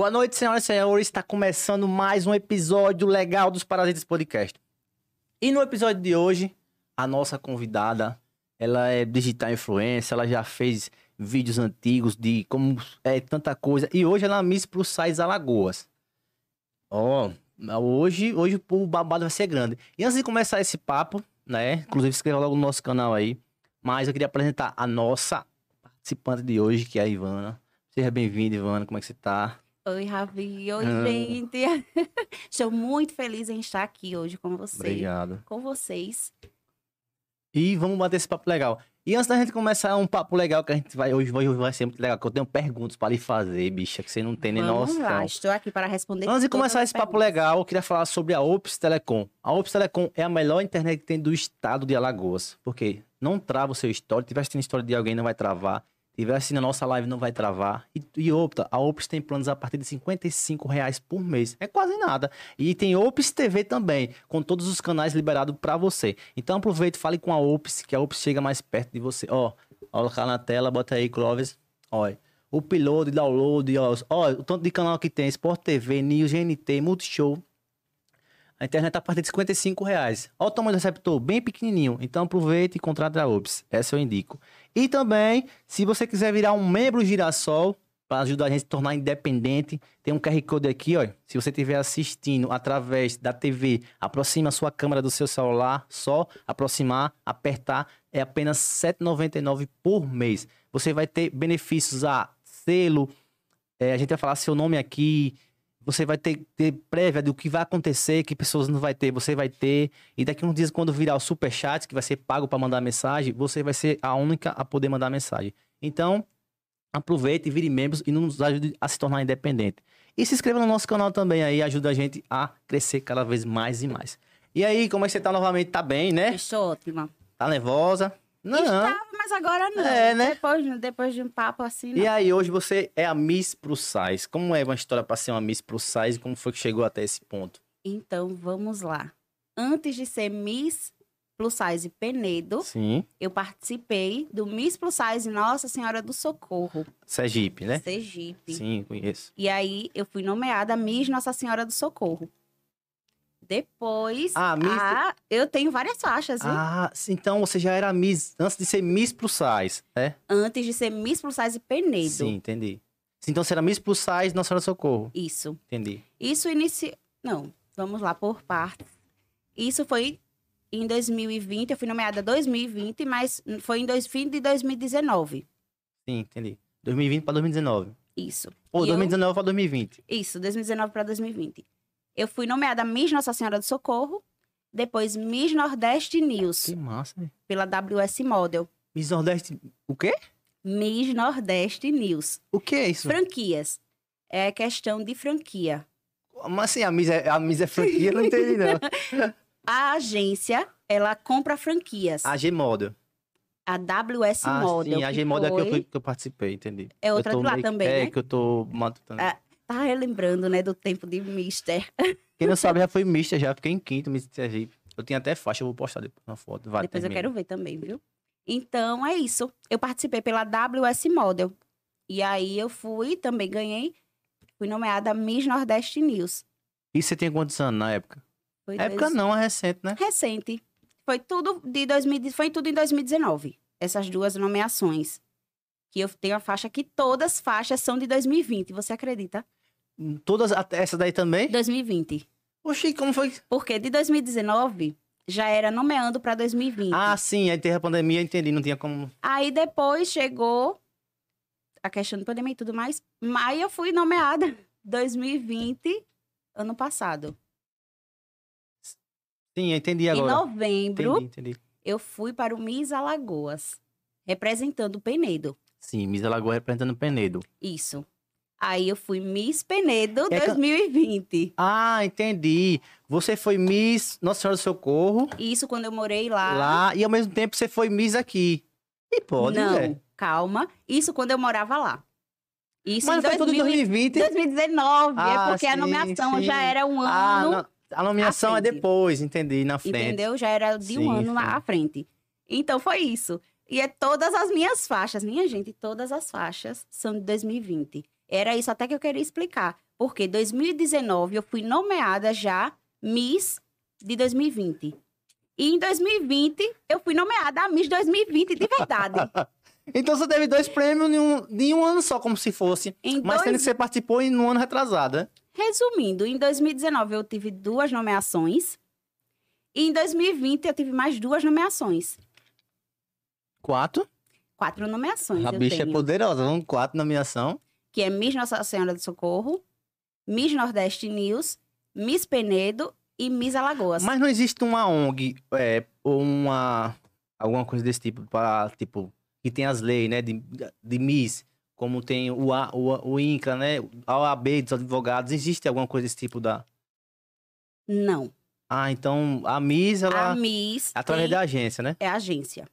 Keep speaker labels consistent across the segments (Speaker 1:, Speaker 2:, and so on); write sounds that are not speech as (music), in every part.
Speaker 1: Boa noite, senhoras e senhores. Está começando mais um episódio legal dos Parasitas Podcast. E no episódio de hoje, a nossa convidada, ela é digital influencer, ela já fez vídeos antigos de como é tanta coisa. E hoje ela é Miss Plus Size Alagoas. Ó, hoje, hoje o babado vai ser grande. E antes de começar esse papo, né? Inclusive, se inscreva logo no nosso canal aí. Mas eu queria apresentar a nossa participante de hoje, que é a Ivana. Seja bem-vinda, Ivana. Como é que você tá?
Speaker 2: Oi, Ravi. Oi,
Speaker 1: Ah.
Speaker 2: gente. (laughs) Estou muito feliz em estar aqui hoje com você.
Speaker 1: Obrigado.
Speaker 2: Com vocês.
Speaker 1: E vamos bater esse papo legal. E antes da gente começar um papo legal que a gente vai hoje, hoje vai ser muito legal, que eu tenho perguntas para lhe fazer, bicha, que você não tem nem
Speaker 2: Vamos
Speaker 1: noção.
Speaker 2: lá, estou aqui para responder
Speaker 1: Antes de começar esse papo
Speaker 2: perguntas.
Speaker 1: legal, eu queria falar sobre a Ops Telecom. A Ops Telecom é a melhor internet que tem do estado de Alagoas. Porque não trava o seu história. Se tiver assistindo história de alguém, não vai travar. Tiver assistindo a nossa live, não vai travar. E, e outra, a Ops tem planos a partir de 55 reais por mês. É quase nada. E tem Ops TV também, com todos os canais liberados para você. Então aproveite e fale com a Ops, que a Ops chega mais perto de você. Ó, colocar na tela, bota aí, Clóvis. Olha. Upload, download, ó, ó, o tanto de canal que tem, Sport TV, News, GNT, Multishow. A internet tá a partir de 55 reais. Olha o tamanho do receptor, bem pequenininho. Então aproveite e contrate a Ops. Essa eu indico. E também, se você quiser virar um membro Girassol, para ajudar a gente a tornar independente, tem um QR Code aqui, ó. Se você estiver assistindo através da TV, aproxima a sua câmera do seu celular, só aproximar, apertar, é apenas R$ 7,99 por mês. Você vai ter benefícios a selo, é, a gente vai falar seu nome aqui, você vai ter, ter prévia do que vai acontecer, que pessoas não vai ter, você vai ter. E daqui uns dias, quando virar o superchat, que vai ser pago para mandar mensagem, você vai ser a única a poder mandar mensagem. Então, aproveite, vire membros e nos ajude a se tornar independente. E se inscreva no nosso canal também aí, ajuda a gente a crescer cada vez mais e mais. E aí, como é que você tá novamente? Tá bem, né?
Speaker 2: Estou ótima.
Speaker 1: Tá nervosa? Não.
Speaker 2: Estava, mas agora não.
Speaker 1: É, né?
Speaker 2: Depois, depois de um papo assim, não.
Speaker 1: E aí, hoje você é a Miss Plus Size. Como é uma história para ser uma Miss Plus Size? Como foi que chegou até esse ponto?
Speaker 2: Então, vamos lá. Antes de ser Miss Plus Size Penedo,
Speaker 1: Sim.
Speaker 2: eu participei do Miss Plus Size Nossa Senhora do Socorro,
Speaker 1: Sergipe, né?
Speaker 2: Sergipe.
Speaker 1: Sim, conheço.
Speaker 2: E aí eu fui nomeada Miss Nossa Senhora do Socorro. Depois,
Speaker 1: Ah, Miss-
Speaker 2: ah, eu tenho várias faixas, viu?
Speaker 1: Ah, então você já era Miss antes de ser Miss Plus Size, é?
Speaker 2: Antes de ser Miss Plus Size Penedo.
Speaker 1: Sim, entendi. Então você era Miss Plus Size Nossa Senhora Socorro.
Speaker 2: Isso.
Speaker 1: Entendi.
Speaker 2: Isso inicia... Não, vamos lá por partes. Isso foi em 2020, eu fui nomeada 2020, mas foi em dois, fim de 2019.
Speaker 1: Sim, entendi. 2020 para 2019.
Speaker 2: Isso.
Speaker 1: Ou
Speaker 2: E eu-
Speaker 1: 2019 para 2020.
Speaker 2: Isso, 2019 para 2020. Eu fui nomeada Miss Nossa Senhora do Socorro, depois Miss Nordeste News,
Speaker 1: Que massa, né?
Speaker 2: pela WS Model.
Speaker 1: Miss Nordeste. O quê?
Speaker 2: Miss Nordeste News.
Speaker 1: O que é isso?
Speaker 2: Franquias. É questão de franquia.
Speaker 1: Mas assim, a Miss é, a Miss é franquia, não entendi, não. (laughs)
Speaker 2: A agência, ela compra franquias.
Speaker 1: A G Model.
Speaker 2: A WS
Speaker 1: Ah,
Speaker 2: Model.
Speaker 1: sim, a
Speaker 2: que
Speaker 1: G Model é que eu,
Speaker 2: foi-
Speaker 1: que eu participei, entendi.
Speaker 2: É outra lá
Speaker 1: meio-
Speaker 2: também,
Speaker 1: É,
Speaker 2: né?
Speaker 1: que eu tô matutando.
Speaker 2: Ah. Tá relembrando, né, do tempo de Mister. (laughs)
Speaker 1: Quem não sabe, já foi Mister, já fiquei em quinto, Miss Sergipe. Eu tinha até faixa, eu vou postar depois uma foto. Vai,
Speaker 2: Depois eu quero ver também, viu? Então, é isso. Eu participei pela WS Model. E aí, eu fui, também ganhei. Fui nomeada Miss Nordeste News.
Speaker 1: E você tinha quantos anos na época?
Speaker 2: Foi
Speaker 1: época
Speaker 2: dois-
Speaker 1: não, é recente, né?
Speaker 2: Recente. Foi tudo, de 2000, foi tudo em 2019. Essas duas nomeações. Que eu tenho a faixa que todas as faixas são de 2020. Você acredita?
Speaker 1: Todas, essa daí também?
Speaker 2: 2020.
Speaker 1: Oxi, como foi?
Speaker 2: Porque de 2019 já era nomeando para 2020.
Speaker 1: Ah, sim, aí teve a pandemia, eu entendi, não tinha como...
Speaker 2: Aí depois chegou a questão da pandemia e tudo mais. Mas eu fui nomeada (laughs) 2020, ano passado.
Speaker 1: Sim, eu entendi
Speaker 2: Em
Speaker 1: agora.
Speaker 2: novembro,
Speaker 1: Entendi, entendi.
Speaker 2: eu fui para o Miss Alagoas, representando o Penedo.
Speaker 1: Sim, Miss Alagoas representando Penedo.
Speaker 2: Isso. Aí eu fui Miss Penedo
Speaker 1: É que-
Speaker 2: 2020.
Speaker 1: Ah, entendi. Você foi Miss Nossa Senhora do Socorro
Speaker 2: Isso quando eu morei lá.
Speaker 1: lá e ao mesmo tempo você foi Miss aqui. E pode,
Speaker 2: Não,
Speaker 1: né?
Speaker 2: calma. Isso quando eu morava lá. Isso
Speaker 1: Mas
Speaker 2: em
Speaker 1: foi tudo em
Speaker 2: 2000
Speaker 1: 2020.
Speaker 2: 2019,
Speaker 1: Ah,
Speaker 2: é porque a
Speaker 1: sim,
Speaker 2: nomeação
Speaker 1: sim.
Speaker 2: já era um
Speaker 1: Ah,
Speaker 2: ano,
Speaker 1: não, a nomeação é depois, entendi, na frente.
Speaker 2: entendeu? Já era de um
Speaker 1: Sim,
Speaker 2: ano
Speaker 1: sim.
Speaker 2: à frente. Então foi isso. E é todas as minhas faixas, minha gente, todas as faixas são de 2020. Era isso até que eu queria explicar. Porque 2019 eu fui nomeada já Miss de 2020. E em 2020 eu fui nomeada a Miss 2020 de verdade. (laughs)
Speaker 1: Então você teve dois prêmios em um, em um ano só, como se fosse.
Speaker 2: Em
Speaker 1: Mas
Speaker 2: dois
Speaker 1: sendo que você participou em um ano retrasado, né?
Speaker 2: Resumindo, em 2019 eu tive duas nomeações. E em 2020 eu tive mais duas nomeações.
Speaker 1: Quatro.
Speaker 2: Quatro nomeações
Speaker 1: A bicha é
Speaker 2: tenho.
Speaker 1: poderosa, vamos quatro nomeação.
Speaker 2: Que é Miss Nossa Senhora do Socorro, Miss Nordeste News, Miss Penedo e Miss Alagoas.
Speaker 1: Mas não existe uma ONG é, ou uma alguma coisa desse tipo para tipo que tem as leis, né, de, de Miss, como tem o, A- o, o INCA, né, a OAB dos advogados, existe alguma coisa desse tipo da
Speaker 2: Não.
Speaker 1: Ah, então a Miss ela
Speaker 2: A Miss
Speaker 1: através
Speaker 2: tem-
Speaker 1: da agência, né?
Speaker 2: é a agência.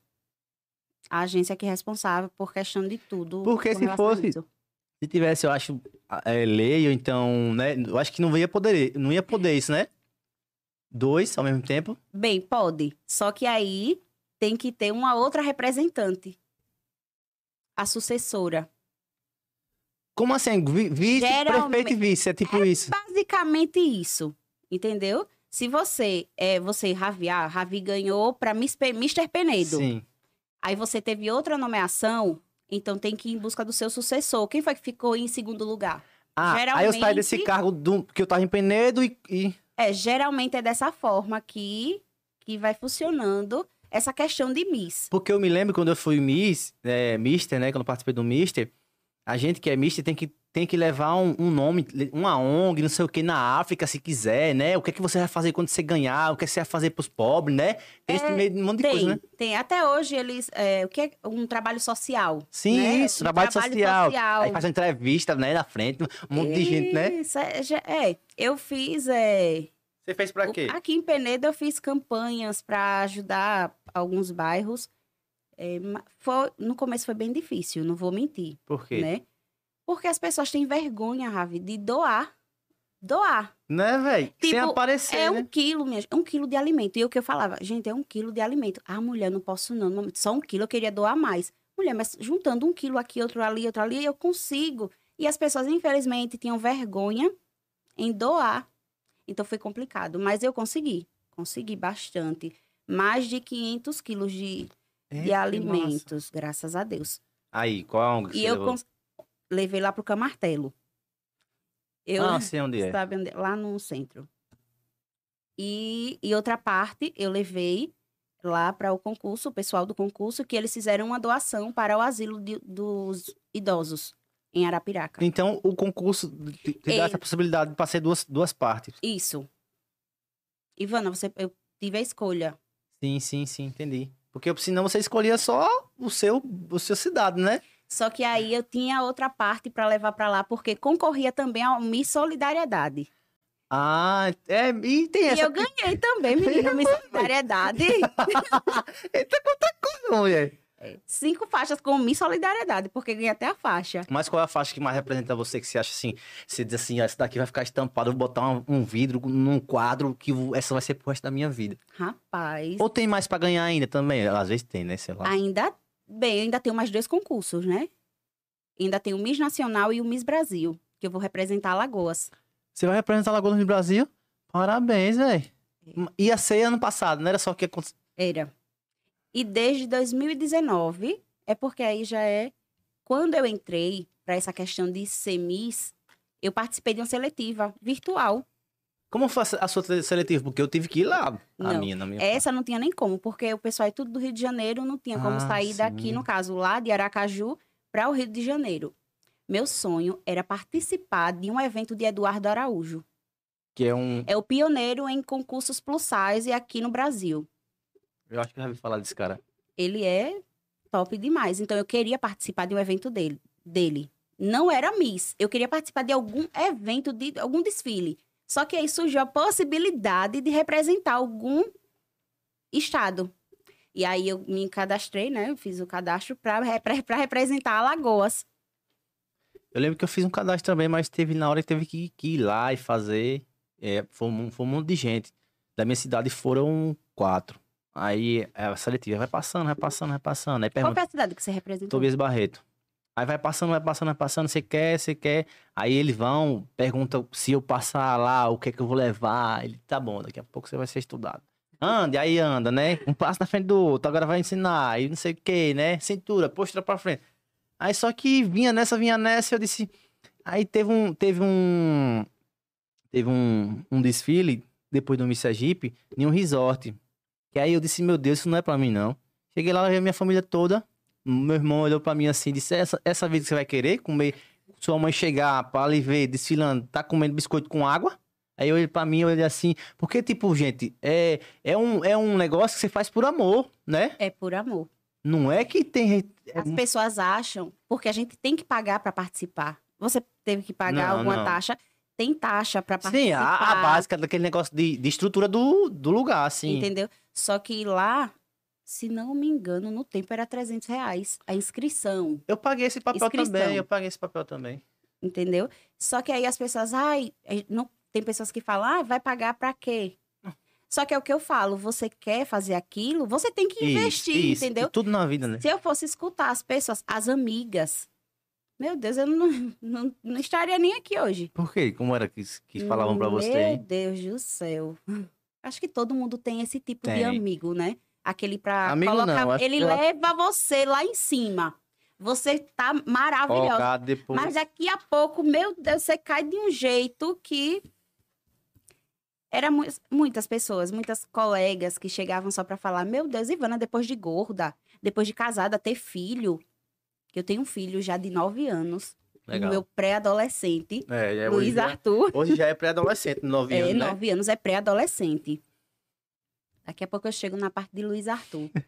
Speaker 2: A agência que é responsável por questão de tudo.
Speaker 1: Porque se fosse-. Se tivesse, eu acho, é, lei ou então, né, eu acho que não ia poder, não ia poder isso, né? Dois ao mesmo tempo.
Speaker 2: Bem, pode. Só que aí tem que ter uma outra representante. A sucessora.
Speaker 1: Como assim? Vi- Vice,
Speaker 2: Geralmente-
Speaker 1: prefeito e vice, é tipo isso.
Speaker 2: Basicamente isso. Entendeu? Se você, é, você, Ravi, ah, Ravi ganhou para Mr. Penedo.
Speaker 1: Sim.
Speaker 2: Aí você teve outra nomeação, então tem que ir em busca do seu sucessor. Quem foi que ficou em segundo lugar?
Speaker 1: Ah, aí eu saí
Speaker 2: Geralmente-
Speaker 1: desse cargo do, que eu tava em Penedo e, e-
Speaker 2: É, geralmente é dessa forma que, que vai funcionando essa questão de Miss.
Speaker 1: Porque eu me lembro quando eu fui Miss, é, Mister, né? Quando eu participei do Mister, a gente que é Mister tem que, tem que levar um, um nome, uma ONG, não sei o que, na África, se quiser, né? O que é que você vai fazer quando você ganhar? O que é que você vai fazer pros pobres, né? Tem esse
Speaker 2: É,
Speaker 1: meio de um monte de
Speaker 2: Tem,
Speaker 1: coisa, né?
Speaker 2: tem. Até hoje eles. É, o que é um trabalho social?
Speaker 1: Sim,
Speaker 2: né?
Speaker 1: isso,
Speaker 2: Um
Speaker 1: trabalho, social. Aí faz uma entrevista, né, na frente, um monte de gente, né?
Speaker 2: Isso, é, é. Eu fiz. É,
Speaker 1: Você fez pra
Speaker 2: o-
Speaker 1: quê?
Speaker 2: aqui em Penedo eu fiz campanhas para ajudar alguns bairros. É, foi, no começo foi bem difícil, não vou mentir,
Speaker 1: Por quê?
Speaker 2: né? Porque as pessoas têm vergonha, Ravi, de doar. Doar.
Speaker 1: Né, velho? Sem
Speaker 2: Tipo,
Speaker 1: aparecer,
Speaker 2: É
Speaker 1: né?
Speaker 2: um quilo, minha gente, um quilo de alimento. E o que eu falava, gente, é um quilo de alimento. Ah, mulher, não posso não. Só um quilo, eu queria doar mais. Mulher, mas juntando um quilo aqui, outro ali, outro ali, eu consigo. E as pessoas, infelizmente, tinham vergonha em doar. Então foi complicado. Mas eu consegui. Consegui bastante. Mais de 500 quilos de, de alimentos, graças a Deus.
Speaker 1: Aí, qual é a ONG que
Speaker 2: E
Speaker 1: você
Speaker 2: eu
Speaker 1: levou?
Speaker 2: Levei lá pro Camartelo. Eu,
Speaker 1: Ah, sei onde é.
Speaker 2: sabe onde? Lá no centro. E, e outra parte eu levei lá para o concurso, o pessoal do concurso, que eles fizeram uma doação para o asilo de- dos idosos em Arapiraca.
Speaker 1: Então, o concurso te, te dá
Speaker 2: É.
Speaker 1: essa possibilidade de passar duas, duas partes.
Speaker 2: Isso. Ivana, você, eu tive a escolha.
Speaker 1: Sim, sim, sim, entendi. Porque senão você escolhia só o seu, o seu cidade, né?
Speaker 2: Só que aí eu tinha outra parte para levar para lá, porque concorria também ao Miss Solidariedade.
Speaker 1: Ah, é, e tem
Speaker 2: E
Speaker 1: essa.
Speaker 2: eu ganhei também, (laughs) menina, Miss Solidariedade. (laughs)
Speaker 1: Eita, quanta coisa, mulher.
Speaker 2: Cinco faixas com Miss Solidariedade, porque ganhei até a faixa.
Speaker 1: Mas qual é a faixa que mais representa você, que você acha assim? Você diz assim, ah, essa daqui vai ficar estampada, eu vou botar um, um vidro num quadro que essa vai ser pro resto da minha vida.
Speaker 2: Rapaz,
Speaker 1: Ou tem mais pra ganhar ainda também? Às vezes tem, né? Sei lá.
Speaker 2: ainda bem, eu ainda tenho mais dois concursos, né? Ainda tenho o Miss Nacional e o Miss Brasil, que eu vou representar Alagoas.
Speaker 1: Você vai representar Lagoas no Brasil? Parabéns, velho. Ia ser ano passado, não era só o que aconteceu.
Speaker 2: Era. E desde 2019, é porque aí já é. Quando eu entrei para essa questão de ser Miss, eu participei de uma seletiva virtual.
Speaker 1: Como foi a sua seletiva? Porque eu tive que ir lá. A
Speaker 2: Não,
Speaker 1: minha, na minha.
Speaker 2: Essa não tinha nem como, porque o pessoal é tudo do Rio de Janeiro, não tinha como
Speaker 1: Ah,
Speaker 2: sair daqui,
Speaker 1: sim.
Speaker 2: no caso, lá de Aracaju, para o Rio de Janeiro. Meu sonho era participar de um evento de Eduardo Araújo.
Speaker 1: Que é um.
Speaker 2: É o pioneiro em concursos plus size aqui no Brasil.
Speaker 1: Eu acho que eu já ouvi falar desse cara.
Speaker 2: Ele é top demais. Então eu queria participar de um evento dele. dele. Não era Miss. Eu queria participar de algum evento, de algum desfile. Só que aí surgiu a possibilidade de representar algum estado. E aí eu me cadastrei, né? Eu fiz o cadastro para representar Alagoas.
Speaker 1: Eu lembro que eu fiz um cadastro também, mas teve na hora que teve que, que ir lá e fazer. É, foi, um, foi um monte de gente. Da minha cidade foram quatro. Aí a seletiva vai passando, vai passando, vai passando. Aí
Speaker 2: Qual
Speaker 1: pergunta,
Speaker 2: foi a cidade que você representou?
Speaker 1: Tobias Barreto. Aí vai passando, vai passando, vai passando, você quer, você quer. Aí eles vão, perguntam se eu passar lá, o que é que eu vou levar. Ele, tá bom, daqui a pouco você vai ser estudado. Ande, aí anda, né? Um passo na frente do outro, agora vai ensinar, aí não sei o que, né? Cintura, postura pra frente. Aí só que vinha nessa, vinha nessa, eu disse. Aí teve um. Teve um. Teve um, um desfile, depois do Miss Sergipe, em um resort. Que aí eu disse, meu Deus, isso não é pra mim, não. Cheguei lá, levei minha família toda. Meu irmão olhou pra mim assim disse: essa, essa vez que você vai querer comer, sua mãe chegar pra lhe ver desfilando, tá comendo biscoito com água? Aí eu olhei pra mim, olhei assim, porque, tipo, gente, é, é, um, é um negócio que você faz por amor, né?
Speaker 2: É por amor.
Speaker 1: Não é que tem. é
Speaker 2: As pessoas acham, porque a gente tem que pagar para participar. Você teve que pagar
Speaker 1: Não,
Speaker 2: alguma
Speaker 1: não.
Speaker 2: taxa? Tem taxa para participar.
Speaker 1: Sim, a, a básica daquele negócio de, de estrutura do, do lugar, assim.
Speaker 2: Entendeu? Só que lá, se não me engano, no tempo era 300 reais a inscrição.
Speaker 1: Eu paguei esse papel
Speaker 2: Inscrição.
Speaker 1: também, eu paguei esse papel também.
Speaker 2: Entendeu? Só que aí as pessoas, ai, é, não, tem pessoas que falam, ah, vai pagar pra quê? Só que é o que eu falo, você quer fazer aquilo, você tem que investir,
Speaker 1: Isso, isso.
Speaker 2: entendeu?
Speaker 1: Tudo na vida, né?
Speaker 2: Se eu fosse escutar as pessoas, as amigas, meu Deus, eu não, (laughs) não, não estaria nem aqui hoje.
Speaker 1: Por quê? Como era que, que falavam pra você
Speaker 2: Meu? Deus do céu. Acho que todo mundo tem esse tipo de
Speaker 1: Tem.
Speaker 2: amigo, né? Aquele pra
Speaker 1: Amigo
Speaker 2: colocar.
Speaker 1: não,
Speaker 2: ele
Speaker 1: eu-
Speaker 2: leva você lá em cima. Você tá maravilhosa.
Speaker 1: Depois.
Speaker 2: Mas daqui a pouco, meu Deus, você cai de um jeito que. Era mu- muitas pessoas, muitas colegas que chegavam só pra falar: Meu Deus, Ivana, depois de gorda, depois de casada, ter filho. Que eu tenho um filho já de nove anos.
Speaker 1: Legal.
Speaker 2: O meu pré-adolescente,
Speaker 1: É, é, hoje,
Speaker 2: Luiz
Speaker 1: já,
Speaker 2: Arthur.
Speaker 1: hoje já é pré-adolescente, nove
Speaker 2: É,
Speaker 1: anos, né?
Speaker 2: nove anos é pré-adolescente. Daqui a pouco eu chego na parte de Luiz Arthur. (laughs)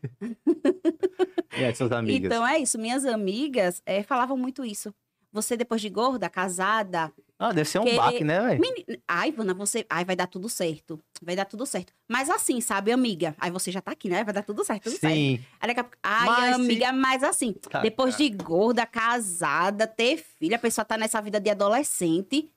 Speaker 1: E aí, suas amigas?
Speaker 2: Então é isso. Minhas amigas eh, falavam muito isso. Você, depois de gorda, casada.
Speaker 1: Ah, deve ser um
Speaker 2: que-
Speaker 1: baque, né, velho?
Speaker 2: Meni... Ai, Ivana, você. Ai, vai dar tudo certo. Vai dar tudo certo. Mas assim, sabe, amiga? Aí você já tá aqui, né? Vai dar tudo certo, tudo certo.
Speaker 1: Sim.
Speaker 2: Aí daqui a pouco, Ai,
Speaker 1: Mas se-
Speaker 2: amiga, mas assim,
Speaker 1: Tá,
Speaker 2: depois
Speaker 1: tá.
Speaker 2: de gorda, casada, ter filho, a pessoa tá nessa vida de adolescente.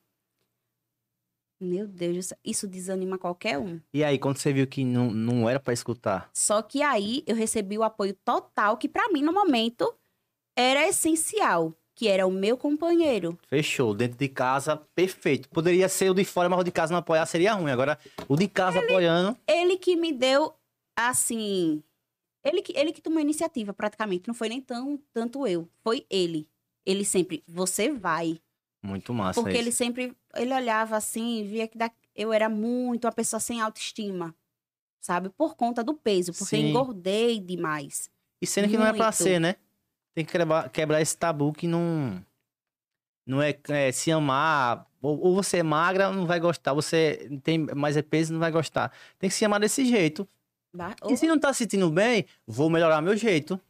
Speaker 2: Meu Deus, isso desanima qualquer um.
Speaker 1: E aí, quando você viu que não, não era pra escutar?
Speaker 2: Só que aí eu recebi o apoio total, que pra mim, no momento, era essencial, que era o meu companheiro.
Speaker 1: Fechou. Dentro de casa, perfeito. Poderia ser o de fora, mas o de casa não apoiar seria ruim. Agora, o de casa apoiando.
Speaker 2: Ele que me deu, assim. Ele que, ele que tomou a iniciativa, praticamente. Não foi nem tão, tanto eu. Foi ele. Ele sempre, você vai.
Speaker 1: Muito massa
Speaker 2: Porque ele
Speaker 1: isso.
Speaker 2: sempre, ele olhava assim, e via que da- eu era muito uma pessoa sem autoestima. Sabe? Por conta do peso, porque
Speaker 1: Sim.
Speaker 2: engordei demais.
Speaker 1: E sendo que não é pra
Speaker 2: muito.
Speaker 1: ser, né? Tem que quebrar, quebrar esse tabu que não. Não é, é, se amar. Ou, ou você é magra, não vai gostar. Você tem mais é peso, não vai gostar. Tem que se amar desse jeito.
Speaker 2: Ba-
Speaker 1: E se não tá se sentindo bem, vou melhorar meu jeito.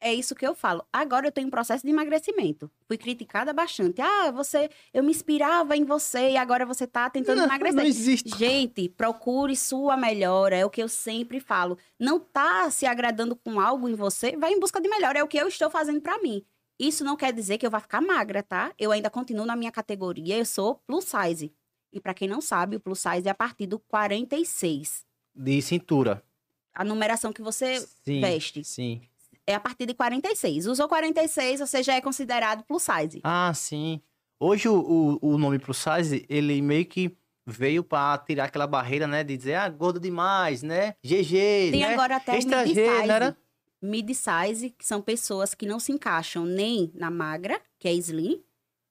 Speaker 2: É isso que eu falo. Agora eu tô em processo de emagrecimento. Fui criticada bastante. Ah, você, eu me inspirava em você e agora você tá tentando
Speaker 1: não,
Speaker 2: emagrecer.
Speaker 1: não existe.
Speaker 2: Gente, procure sua melhora, é o que eu sempre falo. Não tá se agradando com algo em você, vai em busca de melhora, é o que eu estou fazendo pra mim. Isso não quer dizer que eu vá ficar magra, tá? Eu ainda continuo na minha categoria, eu sou plus size. E pra quem não sabe, o plus size é a partir do 46.
Speaker 1: De cintura.
Speaker 2: A numeração que você
Speaker 1: Sim.
Speaker 2: veste
Speaker 1: Sim.
Speaker 2: É a partir de 46. Usou 46, você já é considerado plus size.
Speaker 1: Ah, sim. Hoje o, o, o nome pro size, ele meio que veio pra tirar aquela barreira, né? De dizer, ah, gordo demais, né? GG,
Speaker 2: Tem
Speaker 1: né?
Speaker 2: agora até
Speaker 1: Extra
Speaker 2: mid size.
Speaker 1: não era?
Speaker 2: Mid size, que são pessoas que não se encaixam nem na magra, que é slim,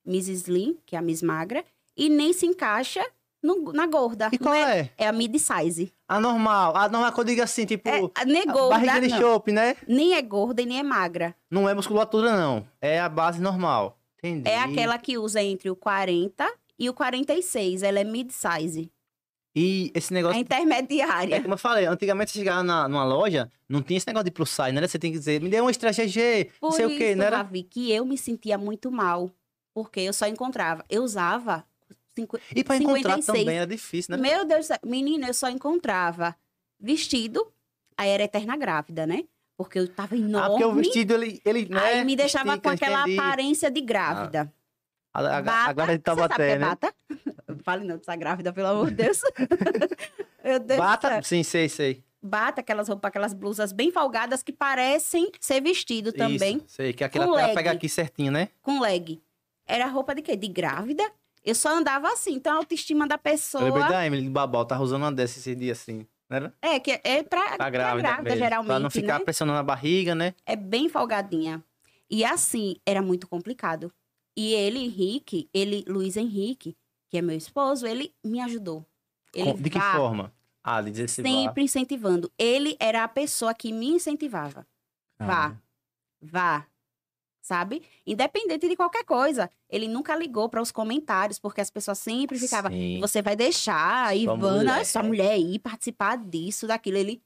Speaker 2: Miss Slim, que é a Miss Magra, e nem se encaixa no- na gorda.
Speaker 1: E qual
Speaker 2: Não é?
Speaker 1: é?
Speaker 2: É a mid size.
Speaker 1: A normal. A normal que eu digo assim, tipo,
Speaker 2: É, nem gorda,
Speaker 1: barriga de chope, né?
Speaker 2: nem é gorda e nem é magra.
Speaker 1: Não é musculatura, não. É a base normal. Entendi.
Speaker 2: É aquela que usa entre o 40 e o 46. Ela é mid size.
Speaker 1: E esse
Speaker 2: A
Speaker 1: negócio. É
Speaker 2: intermediária.
Speaker 1: como eu falei, antigamente você chegava na, numa loja, não tinha esse negócio de plus size, né? Você tem que dizer, me dê um extra GG, não sei
Speaker 2: isso,
Speaker 1: o quê, não era?
Speaker 2: Ravi, que eu me sentia muito mal. Porque eu só encontrava. Eu usava. Cinqu-
Speaker 1: E pra encontrar
Speaker 2: 56.
Speaker 1: também era difícil, né?
Speaker 2: Meu Deus. Menina, eu só encontrava vestido. Aí era eterna grávida, né? Porque eu tava enorme.
Speaker 1: Ah, porque o vestido, ele, ele né?
Speaker 2: Aí me deixava
Speaker 1: estica,
Speaker 2: com aquela
Speaker 1: estende.
Speaker 2: aparência de grávida.
Speaker 1: A, a,
Speaker 2: Bata.
Speaker 1: de Taubaté,
Speaker 2: é
Speaker 1: né?
Speaker 2: bata? (laughs) Fale não dessa grávida, pelo amor de Deus. (laughs) Meu Deus
Speaker 1: Bata, sim, sei, sei.
Speaker 2: Bata, aquelas roupas, aquelas blusas bem folgadas que parecem ser vestido também,
Speaker 1: Isso, sei, que aquela pega aqui certinho, né?
Speaker 2: com leg. Era roupa de quê? De grávida? Eu só andava assim. Então a autoestima da
Speaker 1: Eu lembrei
Speaker 2: pessoa.
Speaker 1: da Emily de Babal, tava usando uma dessas esse dia assim, era?
Speaker 2: É, que é pra,
Speaker 1: Tá
Speaker 2: pra
Speaker 1: grávida,
Speaker 2: grávida,
Speaker 1: mesmo,
Speaker 2: geralmente.
Speaker 1: Pra não ficar
Speaker 2: né?
Speaker 1: pressionando a barriga, né?
Speaker 2: É bem folgadinha. E assim, era muito complicado. E ele, Henrique, ele, Luiz Henrique, que é meu esposo, ele me ajudou. Ele
Speaker 1: de que forma? Ah, de se
Speaker 2: sempre incentivando. Ele era a pessoa que me incentivava. Vá, vá. Sabe? Independente de qualquer coisa. Ele nunca ligou para os comentários, porque as pessoas sempre ficavam.
Speaker 1: Sim.
Speaker 2: Você vai deixar a Ivana,
Speaker 1: mulher."
Speaker 2: sua mulher ir participar disso, daquilo. Ele.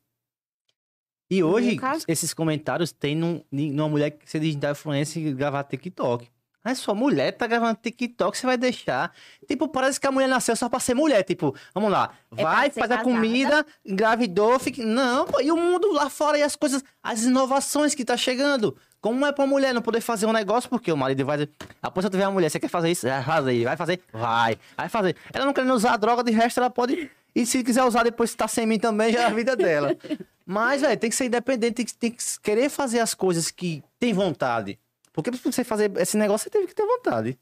Speaker 1: E hoje, esses comentários tem num, numa mulher que se digital influência e gravar TikTok. Mas sua mulher tá gravando TikTok, você vai deixar. Tipo, parece que a mulher nasceu só pra ser mulher. Tipo, vamos lá,
Speaker 2: É
Speaker 1: vai,
Speaker 2: ser
Speaker 1: faz a
Speaker 2: casada.
Speaker 1: comida, engravidou, fica. Não, pô, e o mundo lá fora e as coisas, as inovações que tá chegando. Como é pra mulher não poder fazer um negócio, porque o marido vai dizer, após eu tiver uma mulher, você quer fazer isso? Vai fazer, vai fazer, vai, vai fazer. Ela não querendo usar a droga, de resto ela pode. E se quiser usar depois, se tá sem mim também, já é a vida dela. (laughs) Mas, velho, tem que ser independente, tem que, tem que querer fazer as coisas que tem vontade. Porque pra você fazer esse negócio, você teve que ter vontade.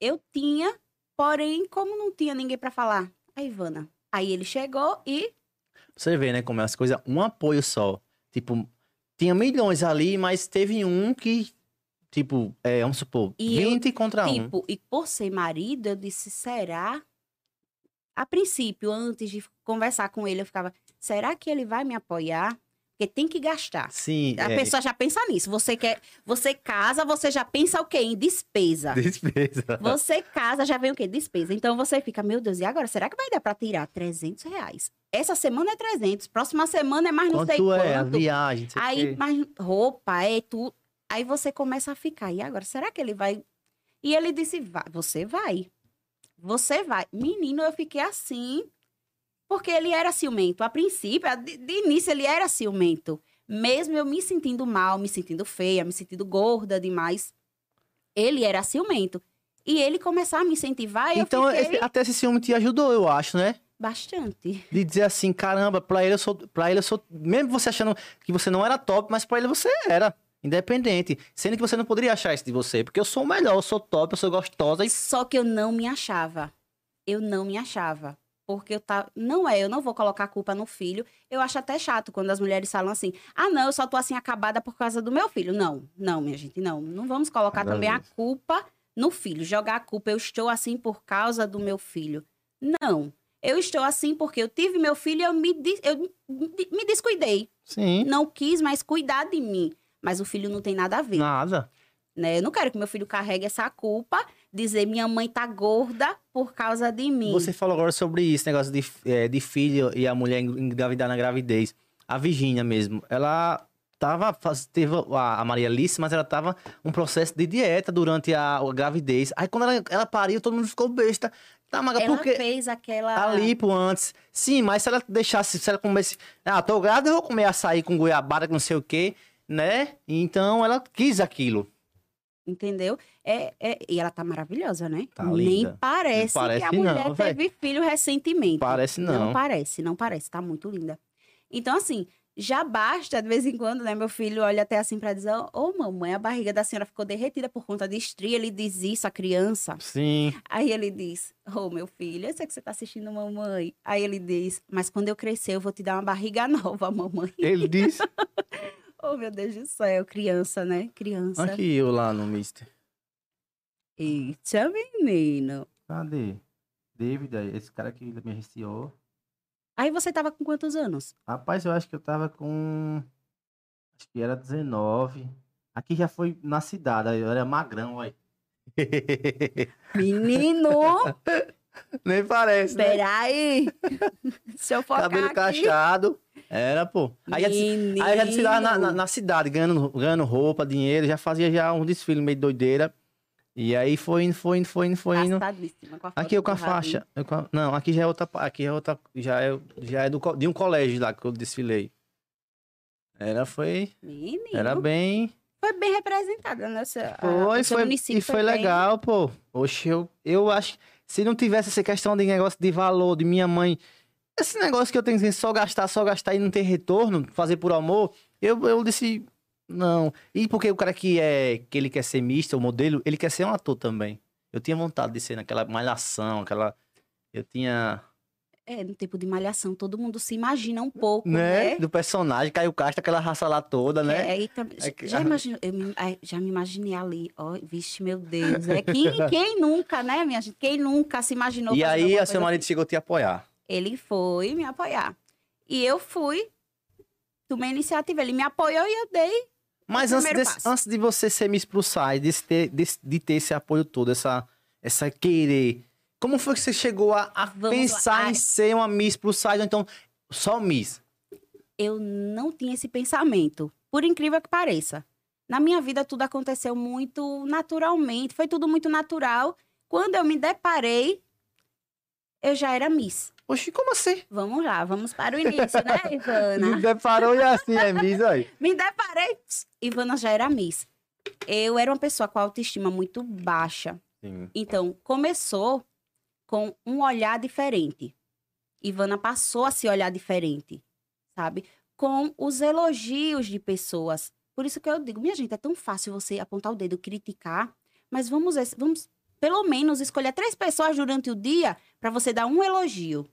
Speaker 2: Eu tinha, porém, como não tinha ninguém para falar, a Ivana. Aí ele chegou e.
Speaker 1: Você vê, né, como é as coisas, um apoio só. Tipo, tinha milhões ali, mas teve um que, tipo, é, vamos supor,
Speaker 2: E eu,
Speaker 1: 20 contra um.
Speaker 2: Tipo, e por ser marido, eu disse, será? A princípio, antes de conversar com ele, eu ficava, será que ele vai me apoiar? Porque tem que gastar.
Speaker 1: Sim,
Speaker 2: A
Speaker 1: é,
Speaker 2: pessoa já pensa nisso. Você quer, você casa, você já pensa o quê? Em despesa.
Speaker 1: despesa.
Speaker 2: Você casa, já vem o quê? Despesa. Então você fica, meu Deus, e agora? Será que vai dar pra tirar 300 reais? Essa semana é 300, próxima semana é mais não sei
Speaker 1: Quanto é a viagem,
Speaker 2: Aí, mais roupa, é tudo. Aí você começa a ficar, e agora? Será que ele vai? E ele disse, vai, você vai. Você vai. Menino, eu fiquei assim, porque ele era ciumento. A princípio, de, de início, ele era ciumento. Mesmo eu me sentindo mal, me sentindo feia, me sentindo gorda demais, ele era ciumento. E ele começar a me incentivar, e
Speaker 1: Então,
Speaker 2: eu fiquei
Speaker 1: esse- até esse ciúme te ajudou, eu acho, né?
Speaker 2: bastante.
Speaker 1: De dizer assim, caramba, pra ele eu sou. Pra ele eu sou. Mesmo você achando que você não era top, mas pra ele você era. Independente. Sendo que você não poderia achar isso de você. Porque eu sou o melhor, eu sou top, eu sou gostosa e.
Speaker 2: Só que eu não me achava. Eu não me achava. Porque eu tava. Não é, eu não vou colocar a culpa no filho. Eu acho até chato quando as mulheres falam assim: ah, não, eu só tô assim acabada por causa do meu filho. Não, não, minha gente, não. Não vamos colocar
Speaker 1: Nada
Speaker 2: também a
Speaker 1: disso.
Speaker 2: culpa no filho. Jogar a culpa, eu estou assim por causa do meu filho. Não. Eu estou assim porque eu tive meu filho e eu me, eu me descuidei.
Speaker 1: Sim.
Speaker 2: Não quis mais cuidar de mim. Mas o filho não tem nada a ver
Speaker 1: Nada.
Speaker 2: né? Eu não quero que meu filho carregue essa culpa, dizer minha mãe tá gorda por causa de mim.
Speaker 1: Você falou agora sobre isso, negócio de, é, de filho e a mulher engravidar na gravidez. A Virgínia mesmo, ela tava, teve a, Maria Alice, mas ela tava um processo de dieta durante a, a gravidez. Aí quando ela, ela pariu, todo mundo ficou besta. Tá, Maga,
Speaker 2: Ela
Speaker 1: porque
Speaker 2: fez aquela.
Speaker 1: a lipo antes. Sim, mas se ela deixasse, se ela comesse, ah, tô grávida, eu vou comer açaí com goiabada, com não sei o quê, né? Então ela quis aquilo.
Speaker 2: Entendeu? É, é- E ela tá maravilhosa, né?
Speaker 1: Tá
Speaker 2: Nem parece,
Speaker 1: parece
Speaker 2: que a mulher
Speaker 1: não,
Speaker 2: teve filho recentemente.
Speaker 1: Parece não.
Speaker 2: Não parece, não parece. Tá muito linda. Então, assim, já basta, de vez em quando, né? Meu filho olha até assim pra dizer: Ô, mamãe, a barriga da senhora ficou derretida por conta de estria. Ele diz isso, a criança.
Speaker 1: Sim.
Speaker 2: Aí ele diz: Ô, meu filho, eu sei que você tá assistindo mamãe. Aí ele diz: Mas quando eu crescer, eu vou te dar uma barriga (laughs) nova, mamãe.
Speaker 1: Ele disse. (laughs)
Speaker 2: Oh, meu Deus do céu, criança, né? Criança.
Speaker 1: Aqui eu lá no Mister.
Speaker 2: Eita, menino.
Speaker 1: Cadê? David, aí, esse cara que me agenciou.
Speaker 2: Aí você tava com quantos anos?
Speaker 1: Rapaz, eu acho que eu tava com. Acho que era 19. Aqui já foi na cidade, aí eu era magrão, vai.
Speaker 2: Menino! (laughs) (laughs)
Speaker 1: Nem parece, né?
Speaker 2: Peraí. (laughs) Se eu focar
Speaker 1: Cabelo
Speaker 2: aqui...
Speaker 1: cacheado. Era, pô. Aí já, aí já desfilava na, na, na cidade, ganhando, ganhando roupa, dinheiro, já fazia já um desfile meio doideira. E aí foi indo, foi indo, foi indo, foi indo. Aqui eu com a faixa. eu com a- Não, aqui já é outra. Aqui é outra. Já é, já é do, de um colégio lá que eu desfilei. Era, foi.
Speaker 2: Menino,
Speaker 1: Era bem.
Speaker 2: foi bem representada nessa...
Speaker 1: Foi,
Speaker 2: seu
Speaker 1: foi.
Speaker 2: município
Speaker 1: E foi
Speaker 2: bem-
Speaker 1: legal, pô. Oxe, eu, eu acho. Se não tivesse essa questão de negócio de valor de minha mãe. Esse negócio que eu tenho que só gastar, só gastar e não ter retorno, fazer por amor, eu, eu disse. Não. E porque o cara que é. que ele quer ser mista, o modelo, ele quer ser um ator também. Eu tinha vontade de ser naquela malhação, aquela. Eu tinha.
Speaker 2: É, no tempo de malhação, todo mundo se imagina um pouco,
Speaker 1: né?
Speaker 2: né?
Speaker 1: Do personagem, Caio Castro, aquela raça lá toda, né?
Speaker 2: É, e tam-
Speaker 1: É que-
Speaker 2: já, imagino, me- já me imaginei ali, ó, vixe, meu Deus. É, quem, (laughs) quem nunca, né, minha gente? Quem nunca se imaginou
Speaker 1: e aí, a seu
Speaker 2: coisa
Speaker 1: marido chegou a te apoiar.
Speaker 2: assim? Ele foi me apoiar. E eu fui, tomei a iniciativa, ele me apoiou e eu dei.
Speaker 1: Mas antes, desse- antes de você ser Miss Plus Size, de ter, de, de ter esse apoio todo, essa, essa querer, como foi que você chegou a, a pensar
Speaker 2: lá.
Speaker 1: em ser uma Miss Plus Size, ou então só Miss?
Speaker 2: Eu não tinha esse pensamento, por incrível que pareça. Na minha vida, tudo aconteceu muito naturalmente, foi tudo muito natural. Quando eu me deparei, eu já era Miss.
Speaker 1: Oxi, como assim?
Speaker 2: Vamos lá, vamos para o início, né, (laughs) Ivana?
Speaker 1: Me deparou e assim, é Miss aí. (laughs)
Speaker 2: Me deparei, Ivana já era Miss. Eu era uma pessoa com autoestima muito baixa.
Speaker 1: Sim.
Speaker 2: Então, começou com um olhar diferente. Ivana passou a se olhar diferente, sabe? Com os elogios de pessoas. Por isso que eu digo, minha gente, é tão fácil você apontar o dedo, criticar, mas vamos, vamos pelo menos escolher três pessoas durante o dia para você dar um elogio.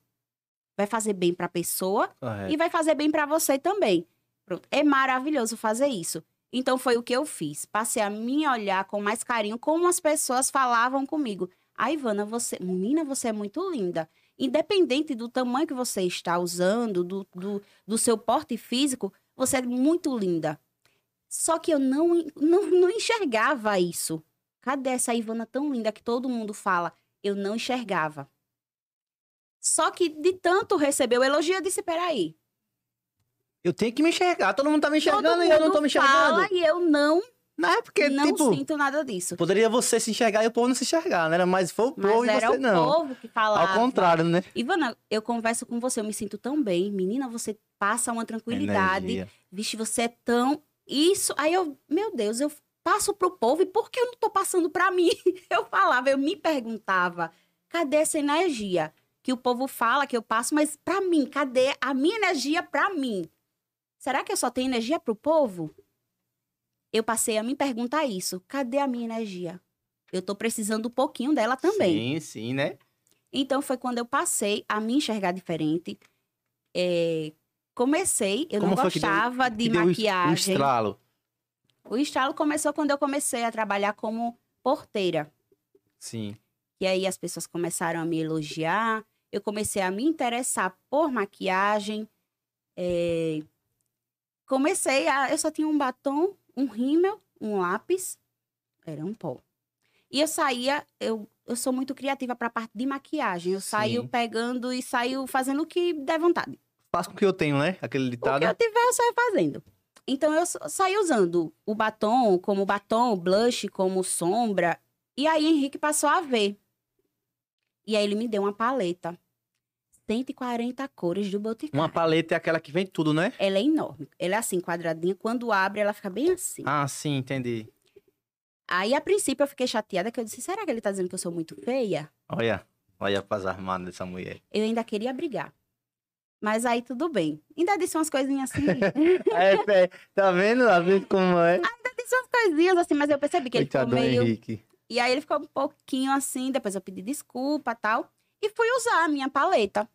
Speaker 2: Vai fazer bem para a pessoa
Speaker 1: Correto.
Speaker 2: e vai fazer bem pra você também. Pronto. É maravilhoso fazer isso. Então foi o que eu fiz. Passei a me olhar com mais carinho, como as pessoas falavam comigo. A Ivana, você, menina, você é muito linda. Independente do tamanho que você está usando, do, do, do seu porte físico, você é muito linda. Só que eu não, não, não enxergava isso. Cadê essa Ivana tão linda que todo mundo fala? Eu não enxergava. Só que de tanto receber o elogio, eu disse: peraí.
Speaker 1: Eu tenho que me enxergar, todo mundo tá me enxergando e eu não tô me enxergando.
Speaker 2: fala e eu não,
Speaker 1: Não é porque,
Speaker 2: não
Speaker 1: tipo,
Speaker 2: sinto nada disso.
Speaker 1: poderia você se enxergar e o povo não se enxergar, né? Mas foi o
Speaker 2: Mas
Speaker 1: povo e
Speaker 2: era
Speaker 1: você
Speaker 2: o
Speaker 1: não.
Speaker 2: povo que falava.
Speaker 1: Ao contrário, né?
Speaker 2: Ivana, eu converso com você, eu me sinto tão bem. Menina, você passa uma tranquilidade.
Speaker 1: Energia.
Speaker 2: Vixe, você é tão. Isso. Aí eu, meu Deus, eu passo pro povo e por que eu não tô passando pra mim? (laughs) Eu falava, eu me perguntava, cadê essa energia que o povo fala que eu passo, mas pra mim, cadê a minha energia pra mim? Será que eu só tenho energia pro povo? Eu passei a me perguntar isso, cadê a minha energia? Eu tô precisando um pouquinho dela também.
Speaker 1: Sim, sim, né?
Speaker 2: Então foi quando eu passei a me enxergar diferente. É, comecei, eu
Speaker 1: Como
Speaker 2: não
Speaker 1: deu-
Speaker 2: gostava de
Speaker 1: deu o es-
Speaker 2: maquiagem.
Speaker 1: O estralo.
Speaker 2: O estralo começou quando eu comecei a trabalhar como porteira.
Speaker 1: Sim.
Speaker 2: E aí as pessoas começaram a me elogiar. Eu comecei a me interessar por maquiagem. É, Comecei a. Eu só tinha um batom, um rímel, um lápis. Era um pó. E eu saía. Eu, eu sou muito criativa para a parte de maquiagem. Eu saio
Speaker 1: Sim.
Speaker 2: pegando e saio fazendo o que der vontade.
Speaker 1: Faço com o que eu tenho, né? Aquele
Speaker 2: O
Speaker 1: ditado.
Speaker 2: que eu tiver, eu saio fazendo. Então, eu sa- saí usando o batom como batom, o blush como sombra. E aí, Henrique passou a ver. E aí, ele me deu uma paleta. 140 cores do Boticário.
Speaker 1: Uma paleta é aquela que vem tudo, né?
Speaker 2: Ela é enorme. Ela é assim, quadradinha. Quando abre, ela fica bem assim.
Speaker 1: Ah, sim, entendi.
Speaker 2: Aí, a princípio, eu fiquei chateada, que eu disse, será que ele tá dizendo que eu sou muito feia?
Speaker 1: Olha, olha pras armadas dessa mulher.
Speaker 2: Eu ainda queria brigar. Mas aí, tudo bem. Ainda disse umas coisinhas assim. (laughs)
Speaker 1: É, tá vendo? Às vezes como é.
Speaker 2: disse umas coisinhas assim, mas eu percebi que ele ficou
Speaker 1: Coitado
Speaker 2: meio...
Speaker 1: Henrique.
Speaker 2: E aí ele ficou um pouquinho assim, depois eu pedi desculpa tal. E fui usar a minha paleta.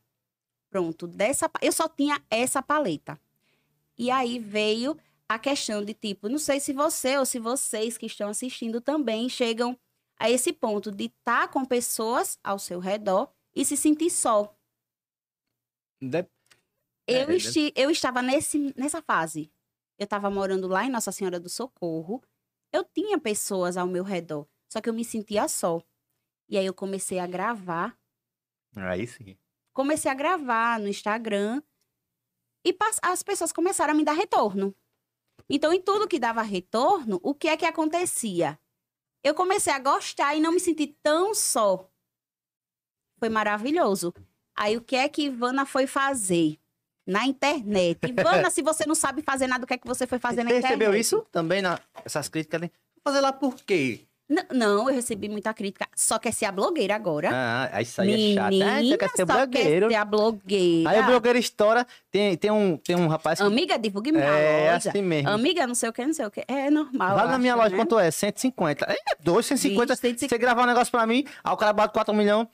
Speaker 2: Pronto, dessa eu só tinha essa paleta. E aí veio a questão de tipo, não sei se você ou se vocês que estão assistindo também chegam a esse ponto de estar com pessoas ao seu redor e se sentir só.
Speaker 1: De-
Speaker 2: Eu,
Speaker 1: É,
Speaker 2: esti- eu estava nesse, nessa fase. Eu estava morando lá em Nossa Senhora do Socorro. Eu tinha pessoas ao meu redor, só que eu me sentia só. E aí eu comecei a gravar
Speaker 1: Aí sim.
Speaker 2: Comecei a gravar no Instagram e as pessoas começaram a me dar retorno. Então, em tudo que dava retorno, o que é que acontecia? Eu comecei a gostar e não me senti tão só. Foi maravilhoso. Aí, o que é que Ivana foi fazer? Na internet. (laughs) Ivana, se você não sabe fazer nada, o que é que você foi fazer na internet?
Speaker 1: recebeu isso também? Na... Essas críticas? né? Fazer lá por quê?
Speaker 2: N- não, eu recebi muita crítica. Só quer ser a blogueira agora.
Speaker 1: Ah, isso aí é chato. Ah, você quer ser blogueiro.
Speaker 2: quer ser a blogueira.
Speaker 1: Aí o blogueiro estoura. Tem, tem, um, tem um rapaz que.
Speaker 2: Amiga, divulgue minha
Speaker 1: É
Speaker 2: loja.
Speaker 1: assim mesmo.
Speaker 2: Amiga, não sei o que, não sei o que. É normal.
Speaker 1: Lá
Speaker 2: eu
Speaker 1: na minha loja,
Speaker 2: né?
Speaker 1: quanto é? 150. É dois, 150.
Speaker 2: Vixe, 150.
Speaker 1: Você gravar um negócio pra mim, aí o cara bate 4 milhões.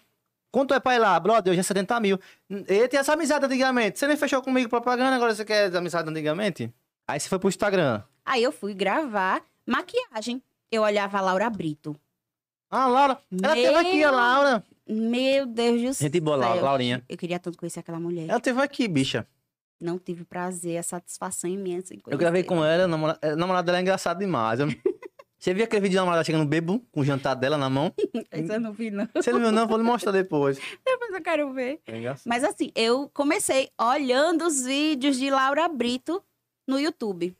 Speaker 1: Quanto é pra ir lá? Brother, hoje é 70 mil. Ele tinha essa amizade antigamente. Você nem fechou comigo propaganda, agora você quer amizade antigamente? Aí você foi pro Instagram.
Speaker 2: Aí eu fui gravar maquiagem. Eu olhava a Laura Brito.
Speaker 1: Ah, Laura. Ela teve aqui, a
Speaker 2: Meu
Speaker 1: Laura.
Speaker 2: Meu Deus do céu.
Speaker 1: Gente boa, Lau- Laurinha.
Speaker 2: Eu queria tanto conhecer aquela mulher.
Speaker 1: Ela teve aqui, bicha.
Speaker 2: Não tive prazer, a satisfação imensa.
Speaker 1: Eu gravei com ela, a namora- a namorada dela é engraçada demais. Eu- (laughs) Você viu aquele vídeo da namorada chegando bebo, com o jantar dela na mão? (laughs)
Speaker 2: Esse eu não vi, não.
Speaker 1: Você não viu, não? Vou lhe mostrar depois. (laughs)
Speaker 2: Depois eu quero ver.
Speaker 1: É engraçado.
Speaker 2: Mas assim, eu comecei olhando os vídeos de Laura Brito no YouTube.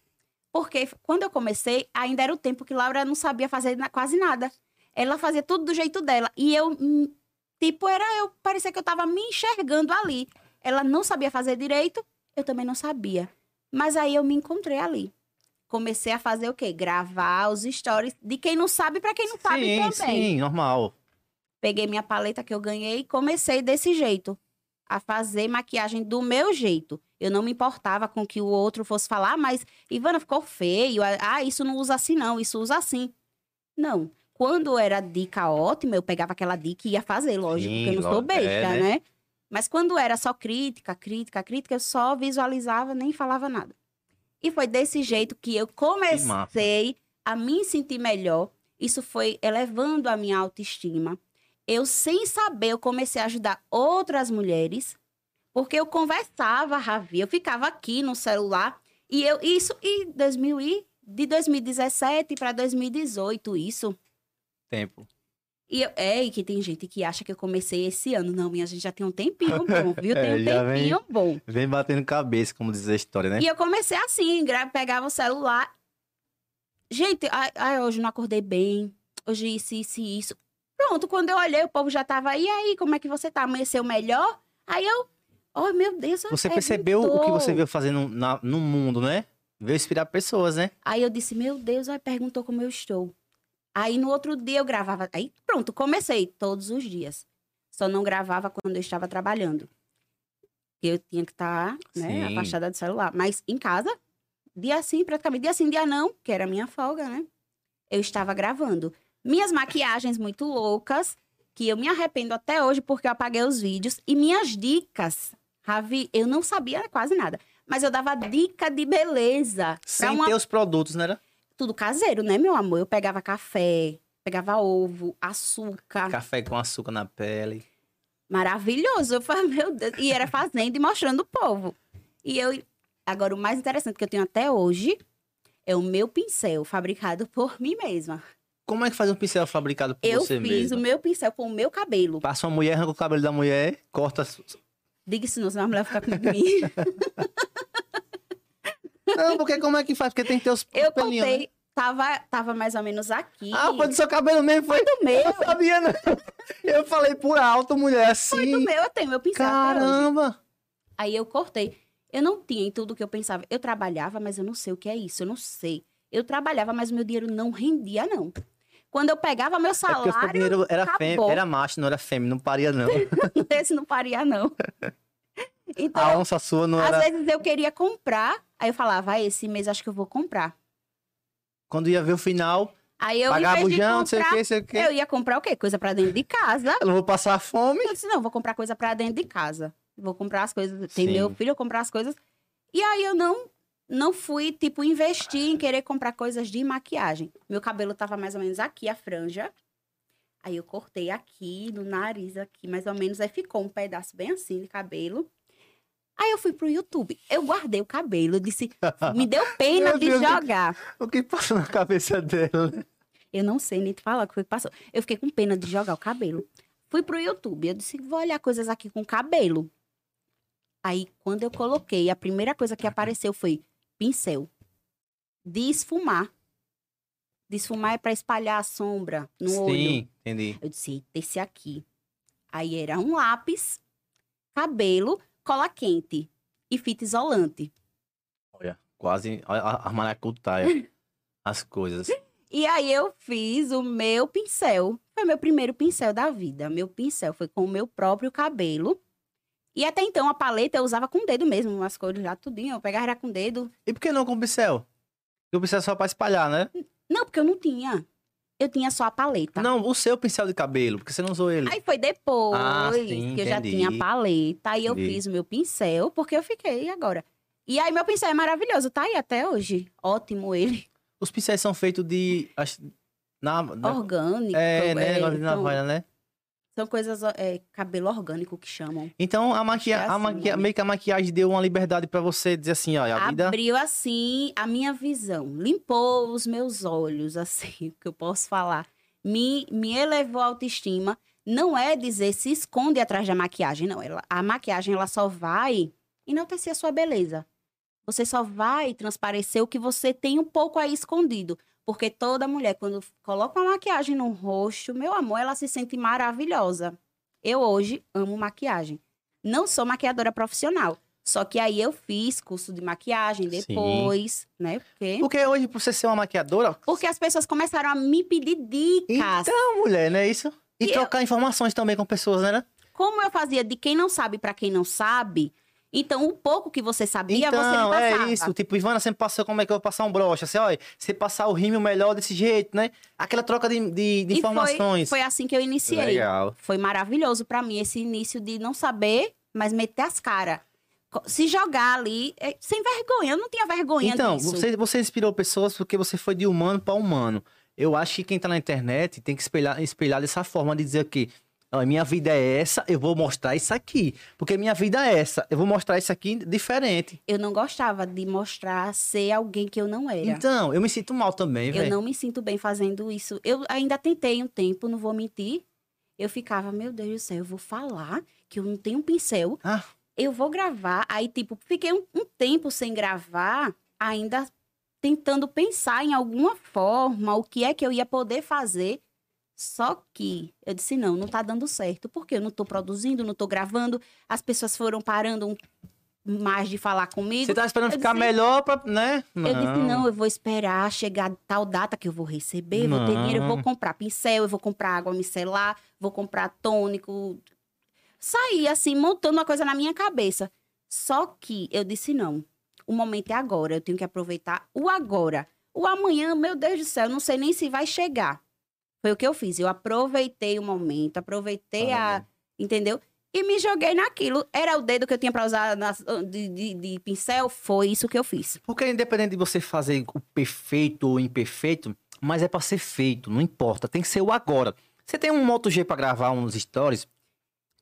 Speaker 2: Porque quando eu comecei, ainda era o tempo que Laura não sabia fazer quase nada. Ela fazia tudo do jeito dela. E eu, hum, tipo, era eu, parecia que eu tava me enxergando ali. Ela não sabia fazer direito, eu também não sabia. Mas aí eu me encontrei ali. Comecei a fazer o quê? Gravar os stories de quem não sabe pra quem não sabe
Speaker 1: Sim,
Speaker 2: também
Speaker 1: sim, normal.
Speaker 2: peguei minha paleta que eu ganhei e comecei desse jeito. A fazer maquiagem do meu jeito. Eu não me importava com que o outro fosse falar, "Ah, mas Ivana ficou feio. Ah, isso não usa assim, não. Isso usa assim. Não. Quando era dica ótima, eu pegava aquela dica e ia fazer, lógico,
Speaker 1: Sim,
Speaker 2: porque eu não sou
Speaker 1: é,
Speaker 2: besta,
Speaker 1: né?
Speaker 2: né? Mas quando era só crítica, crítica, crítica, eu só visualizava, nem falava nada. E foi desse jeito que eu comecei a me sentir melhor. Isso foi elevando a minha autoestima. Eu, sem saber, eu comecei a ajudar outras mulheres, porque eu conversava, Ravi, eu ficava aqui no celular, e eu, isso, e 2000 e, de 2017 para 2018, isso.
Speaker 1: Tempo.
Speaker 2: E eu, é, e que tem gente que acha que eu comecei esse ano. Não, minha gente já tem um tempinho (laughs) bom, viu? Tem
Speaker 1: É,
Speaker 2: um
Speaker 1: já vem-
Speaker 2: tempinho bom.
Speaker 1: Vem batendo cabeça, como diz a história, né?
Speaker 2: E eu comecei assim, pegava o celular. Gente, ai, ai, hoje não acordei bem. Hoje isso, isso isso. Pronto, quando eu olhei, o povo já tava aí. Aí, como é que você tá? Amanheceu melhor? Aí eu, oh meu Deus.
Speaker 1: Você
Speaker 2: é,
Speaker 1: percebeu o que você veio fazendo na- no mundo, né? Veio inspirar pessoas, né?
Speaker 2: Aí eu disse, meu Deus, aí perguntou como eu estou. Aí no outro dia eu gravava. Aí pronto, comecei todos os dias. Só não gravava quando eu estava trabalhando. Eu tinha que estar, né,
Speaker 1: Sim.
Speaker 2: afastada do celular. Mas em casa, dia sim, praticamente. Dia sim, dia não, que era a minha folga, né? Eu estava gravando. Minhas maquiagens muito loucas, que eu me arrependo até hoje porque eu apaguei os vídeos. E minhas dicas, Ravi, eu não sabia quase nada. Mas eu dava dica de beleza.
Speaker 1: Sem
Speaker 2: uma
Speaker 1: ter os produtos, né?
Speaker 2: tudo caseiro, né, meu amor? Eu pegava café, pegava ovo, açúcar.
Speaker 1: Café com açúcar na pele.
Speaker 2: Maravilhoso. Eu falei, meu Deus. E era fazendo e mostrando o povo. E eu. Agora, o mais interessante que eu tenho até hoje é o meu pincel, fabricado por mim mesma.
Speaker 1: Como é que faz um pincel fabricado por
Speaker 2: eu
Speaker 1: você
Speaker 2: fiz
Speaker 1: mesmo?
Speaker 2: o meu pincel com o meu cabelo.
Speaker 1: Passa uma mulher, arranca o cabelo da mulher, corta.
Speaker 2: Diga isso não, senão a mulher fica com mim. (laughs)
Speaker 1: Não, porque como é que faz? Porque tem que ter os
Speaker 2: Eu
Speaker 1: pelinhos, né?
Speaker 2: contei, tava, tava mais ou menos aqui.
Speaker 1: Ah, foi do seu cabelo mesmo, foi?
Speaker 2: do meu.
Speaker 1: Eu sabia, não. (laughs) Eu falei por alto, mulher,
Speaker 2: Do
Speaker 1: assim.
Speaker 2: meu, eu tenho meu pincel.
Speaker 1: Caramba!
Speaker 2: Aí eu cortei. Eu não tinha em tudo que eu pensava. Eu trabalhava, mas eu não sei o que é isso. Eu não sei. Eu trabalhava, mas meu dinheiro não rendia, não. Quando eu pegava meu
Speaker 1: É o
Speaker 2: salário,
Speaker 1: dinheiro era, fêmea, era macho, não era fêmea, não paria, não. (laughs)
Speaker 2: esse não paria, não. (laughs) Então,
Speaker 1: A onça sua não
Speaker 2: às
Speaker 1: era.
Speaker 2: vezes eu queria comprar, aí eu falava, ah, esse mês acho que eu vou comprar.
Speaker 1: Quando ia ver o final,
Speaker 2: Aí eu, em
Speaker 1: pagava
Speaker 2: vez
Speaker 1: o
Speaker 2: de
Speaker 1: jão, não sei o
Speaker 2: comprar,
Speaker 1: que, sei o que.
Speaker 2: eu ia comprar o quê? Coisa pra dentro de casa.
Speaker 1: Eu não vou passar fome.
Speaker 2: Eu disse, não, vou comprar coisa pra dentro de casa. Vou comprar as coisas. Tem
Speaker 1: Sim.
Speaker 2: meu filho, eu comprar as coisas. E aí eu não não fui, tipo, investir em querer comprar coisas de maquiagem. Meu cabelo tava mais ou menos aqui, a franja. Aí eu cortei aqui, no nariz aqui, mais ou menos. Aí ficou um pedaço bem assim de cabelo. Aí eu fui pro YouTube. Eu guardei o cabelo. Eu disse, (laughs) me deu pena de
Speaker 1: Deus,
Speaker 2: jogar.
Speaker 1: O que passou na cabeça dela?
Speaker 2: Eu não sei nem te falar o que foi que passou. Eu fiquei com pena de jogar o cabelo. Fui pro YouTube, eu disse, vou olhar coisas aqui com cabelo. Aí, quando eu coloquei, a primeira coisa que apareceu foi pincel. De esfumar. De esfumar é pra espalhar a sombra no olho.
Speaker 1: Sim, entendi.
Speaker 2: Eu disse, "Eita, esse aqui. Aí era um lápis, cabelo, cola quente e fita isolante.
Speaker 1: Olha, quase a, a maracutaia. (laughs) As coisas.
Speaker 2: E aí eu fiz o meu pincel. Foi meu primeiro pincel da vida. Meu pincel foi com o meu próprio cabelo. E até então a paleta eu usava com o dedo mesmo, as cores lá, tudinho. Eu pegava com o dedo.
Speaker 1: E por que não com pincel? Porque o pincel é só pra espalhar, né?
Speaker 2: Não, porque eu não tinha. Eu tinha só a paleta.
Speaker 1: Não, o seu pincel de cabelo, porque você não usou ele.
Speaker 2: Aí foi depois
Speaker 1: Ah, sim,
Speaker 2: que eu já
Speaker 1: entendi.
Speaker 2: tinha a paleta. Aí eu
Speaker 1: Entendi.
Speaker 2: fiz o meu pincel, porque eu fiquei agora. E aí meu pincel é maravilhoso, tá aí até hoje. Ótimo ele.
Speaker 1: Os pincéis são feitos de. acho- Na, na-
Speaker 2: Orgânico.
Speaker 1: é, né? Negócio de
Speaker 2: são,
Speaker 1: navalha, né?
Speaker 2: São coisas, é, cabelo orgânico que chamam.
Speaker 1: Então a maquia...
Speaker 2: é
Speaker 1: a
Speaker 2: assim, né?
Speaker 1: meio que a maquiagem deu uma liberdade pra você dizer assim, ó, a vida.
Speaker 2: Abriu assim a minha visão, limpou os meus olhos, (laughs) assim, o que eu posso falar. Me, me elevou a autoestima. Não é dizer se esconde atrás da maquiagem, não. Ela, a maquiagem ela só vai enaltecer a sua beleza. Você só vai transparecer o que você tem um pouco aí escondido. Porque toda mulher, quando coloca uma maquiagem no rosto, meu amor, ela se sente maravilhosa. Eu hoje amo maquiagem. Não sou maquiadora profissional. Só que aí eu fiz curso de maquiagem
Speaker 1: Sim.
Speaker 2: depois, né? Porque,
Speaker 1: Porque hoje, por você ser uma maquiadora.
Speaker 2: porque as pessoas começaram a me pedir dicas.
Speaker 1: Então, mulher, não é isso? E,
Speaker 2: E eu-
Speaker 1: trocar informações também com pessoas, né?
Speaker 2: Como eu fazia de quem não sabe pra quem não sabe, então o pouco que você sabia, você me
Speaker 1: Então,
Speaker 2: passava.
Speaker 1: é isso. Tipo, Ivana sempre passou como é que eu vou passar um broche. Assim, olha, você passar o rímel melhor desse jeito, né? Aquela troca de, de, de
Speaker 2: E
Speaker 1: informações.
Speaker 2: Foi, foi assim que eu iniciei.
Speaker 1: Legal.
Speaker 2: Foi maravilhoso pra mim esse início de não saber, mas meter as caras. Se jogar ali, é, sem vergonha. Eu não tinha vergonha
Speaker 1: Então,
Speaker 2: disso.
Speaker 1: você, você inspirou pessoas porque você foi de humano para humano. Eu acho que quem tá na internet tem que espelhar, espelhar dessa forma de dizer que ó, minha vida é essa, eu vou mostrar isso aqui. Porque minha vida é essa, eu vou mostrar isso aqui diferente.
Speaker 2: Eu não gostava de mostrar ser alguém que eu não era.
Speaker 1: Então, eu me sinto mal também,
Speaker 2: Eu
Speaker 1: velho.
Speaker 2: não me sinto bem fazendo isso. Eu ainda tentei um tempo, não vou mentir. Eu ficava, meu Deus do céu, eu vou falar que eu não tenho um pincel.
Speaker 1: Ah.
Speaker 2: Eu vou gravar. Aí, tipo, fiquei um, um tempo sem gravar, ainda tentando pensar em alguma forma o que é que eu ia poder fazer. Só que eu disse, não, não tá dando certo. Porque eu não tô produzindo, não tô gravando. As pessoas foram parando um- mais de falar comigo.
Speaker 1: Você tá esperando
Speaker 2: Eu
Speaker 1: ficar
Speaker 2: disse-
Speaker 1: melhor pra, né?
Speaker 2: Eu disse, não, eu vou esperar chegar tal data que eu vou receber, vou ter dinheiro, eu vou
Speaker 1: Não.
Speaker 2: comprar pincel, eu vou comprar água micelar, vou comprar tônico. Saí assim, montando uma coisa na minha cabeça. Só que eu disse, não, o momento é agora, eu tenho que aproveitar o agora. O amanhã, meu Deus do céu, eu não sei nem se vai chegar. Foi o que eu fiz, eu aproveitei o momento, aproveitei a... Entendeu? E me joguei naquilo. Era o dedo que eu tinha pra usar nas- de, de- de pincel, foi isso que eu fiz.
Speaker 1: Porque independente de você fazer o perfeito ou imperfeito, mas é pra ser feito, não importa. Tem que ser o agora. Você tem um Moto G pra gravar uns stories?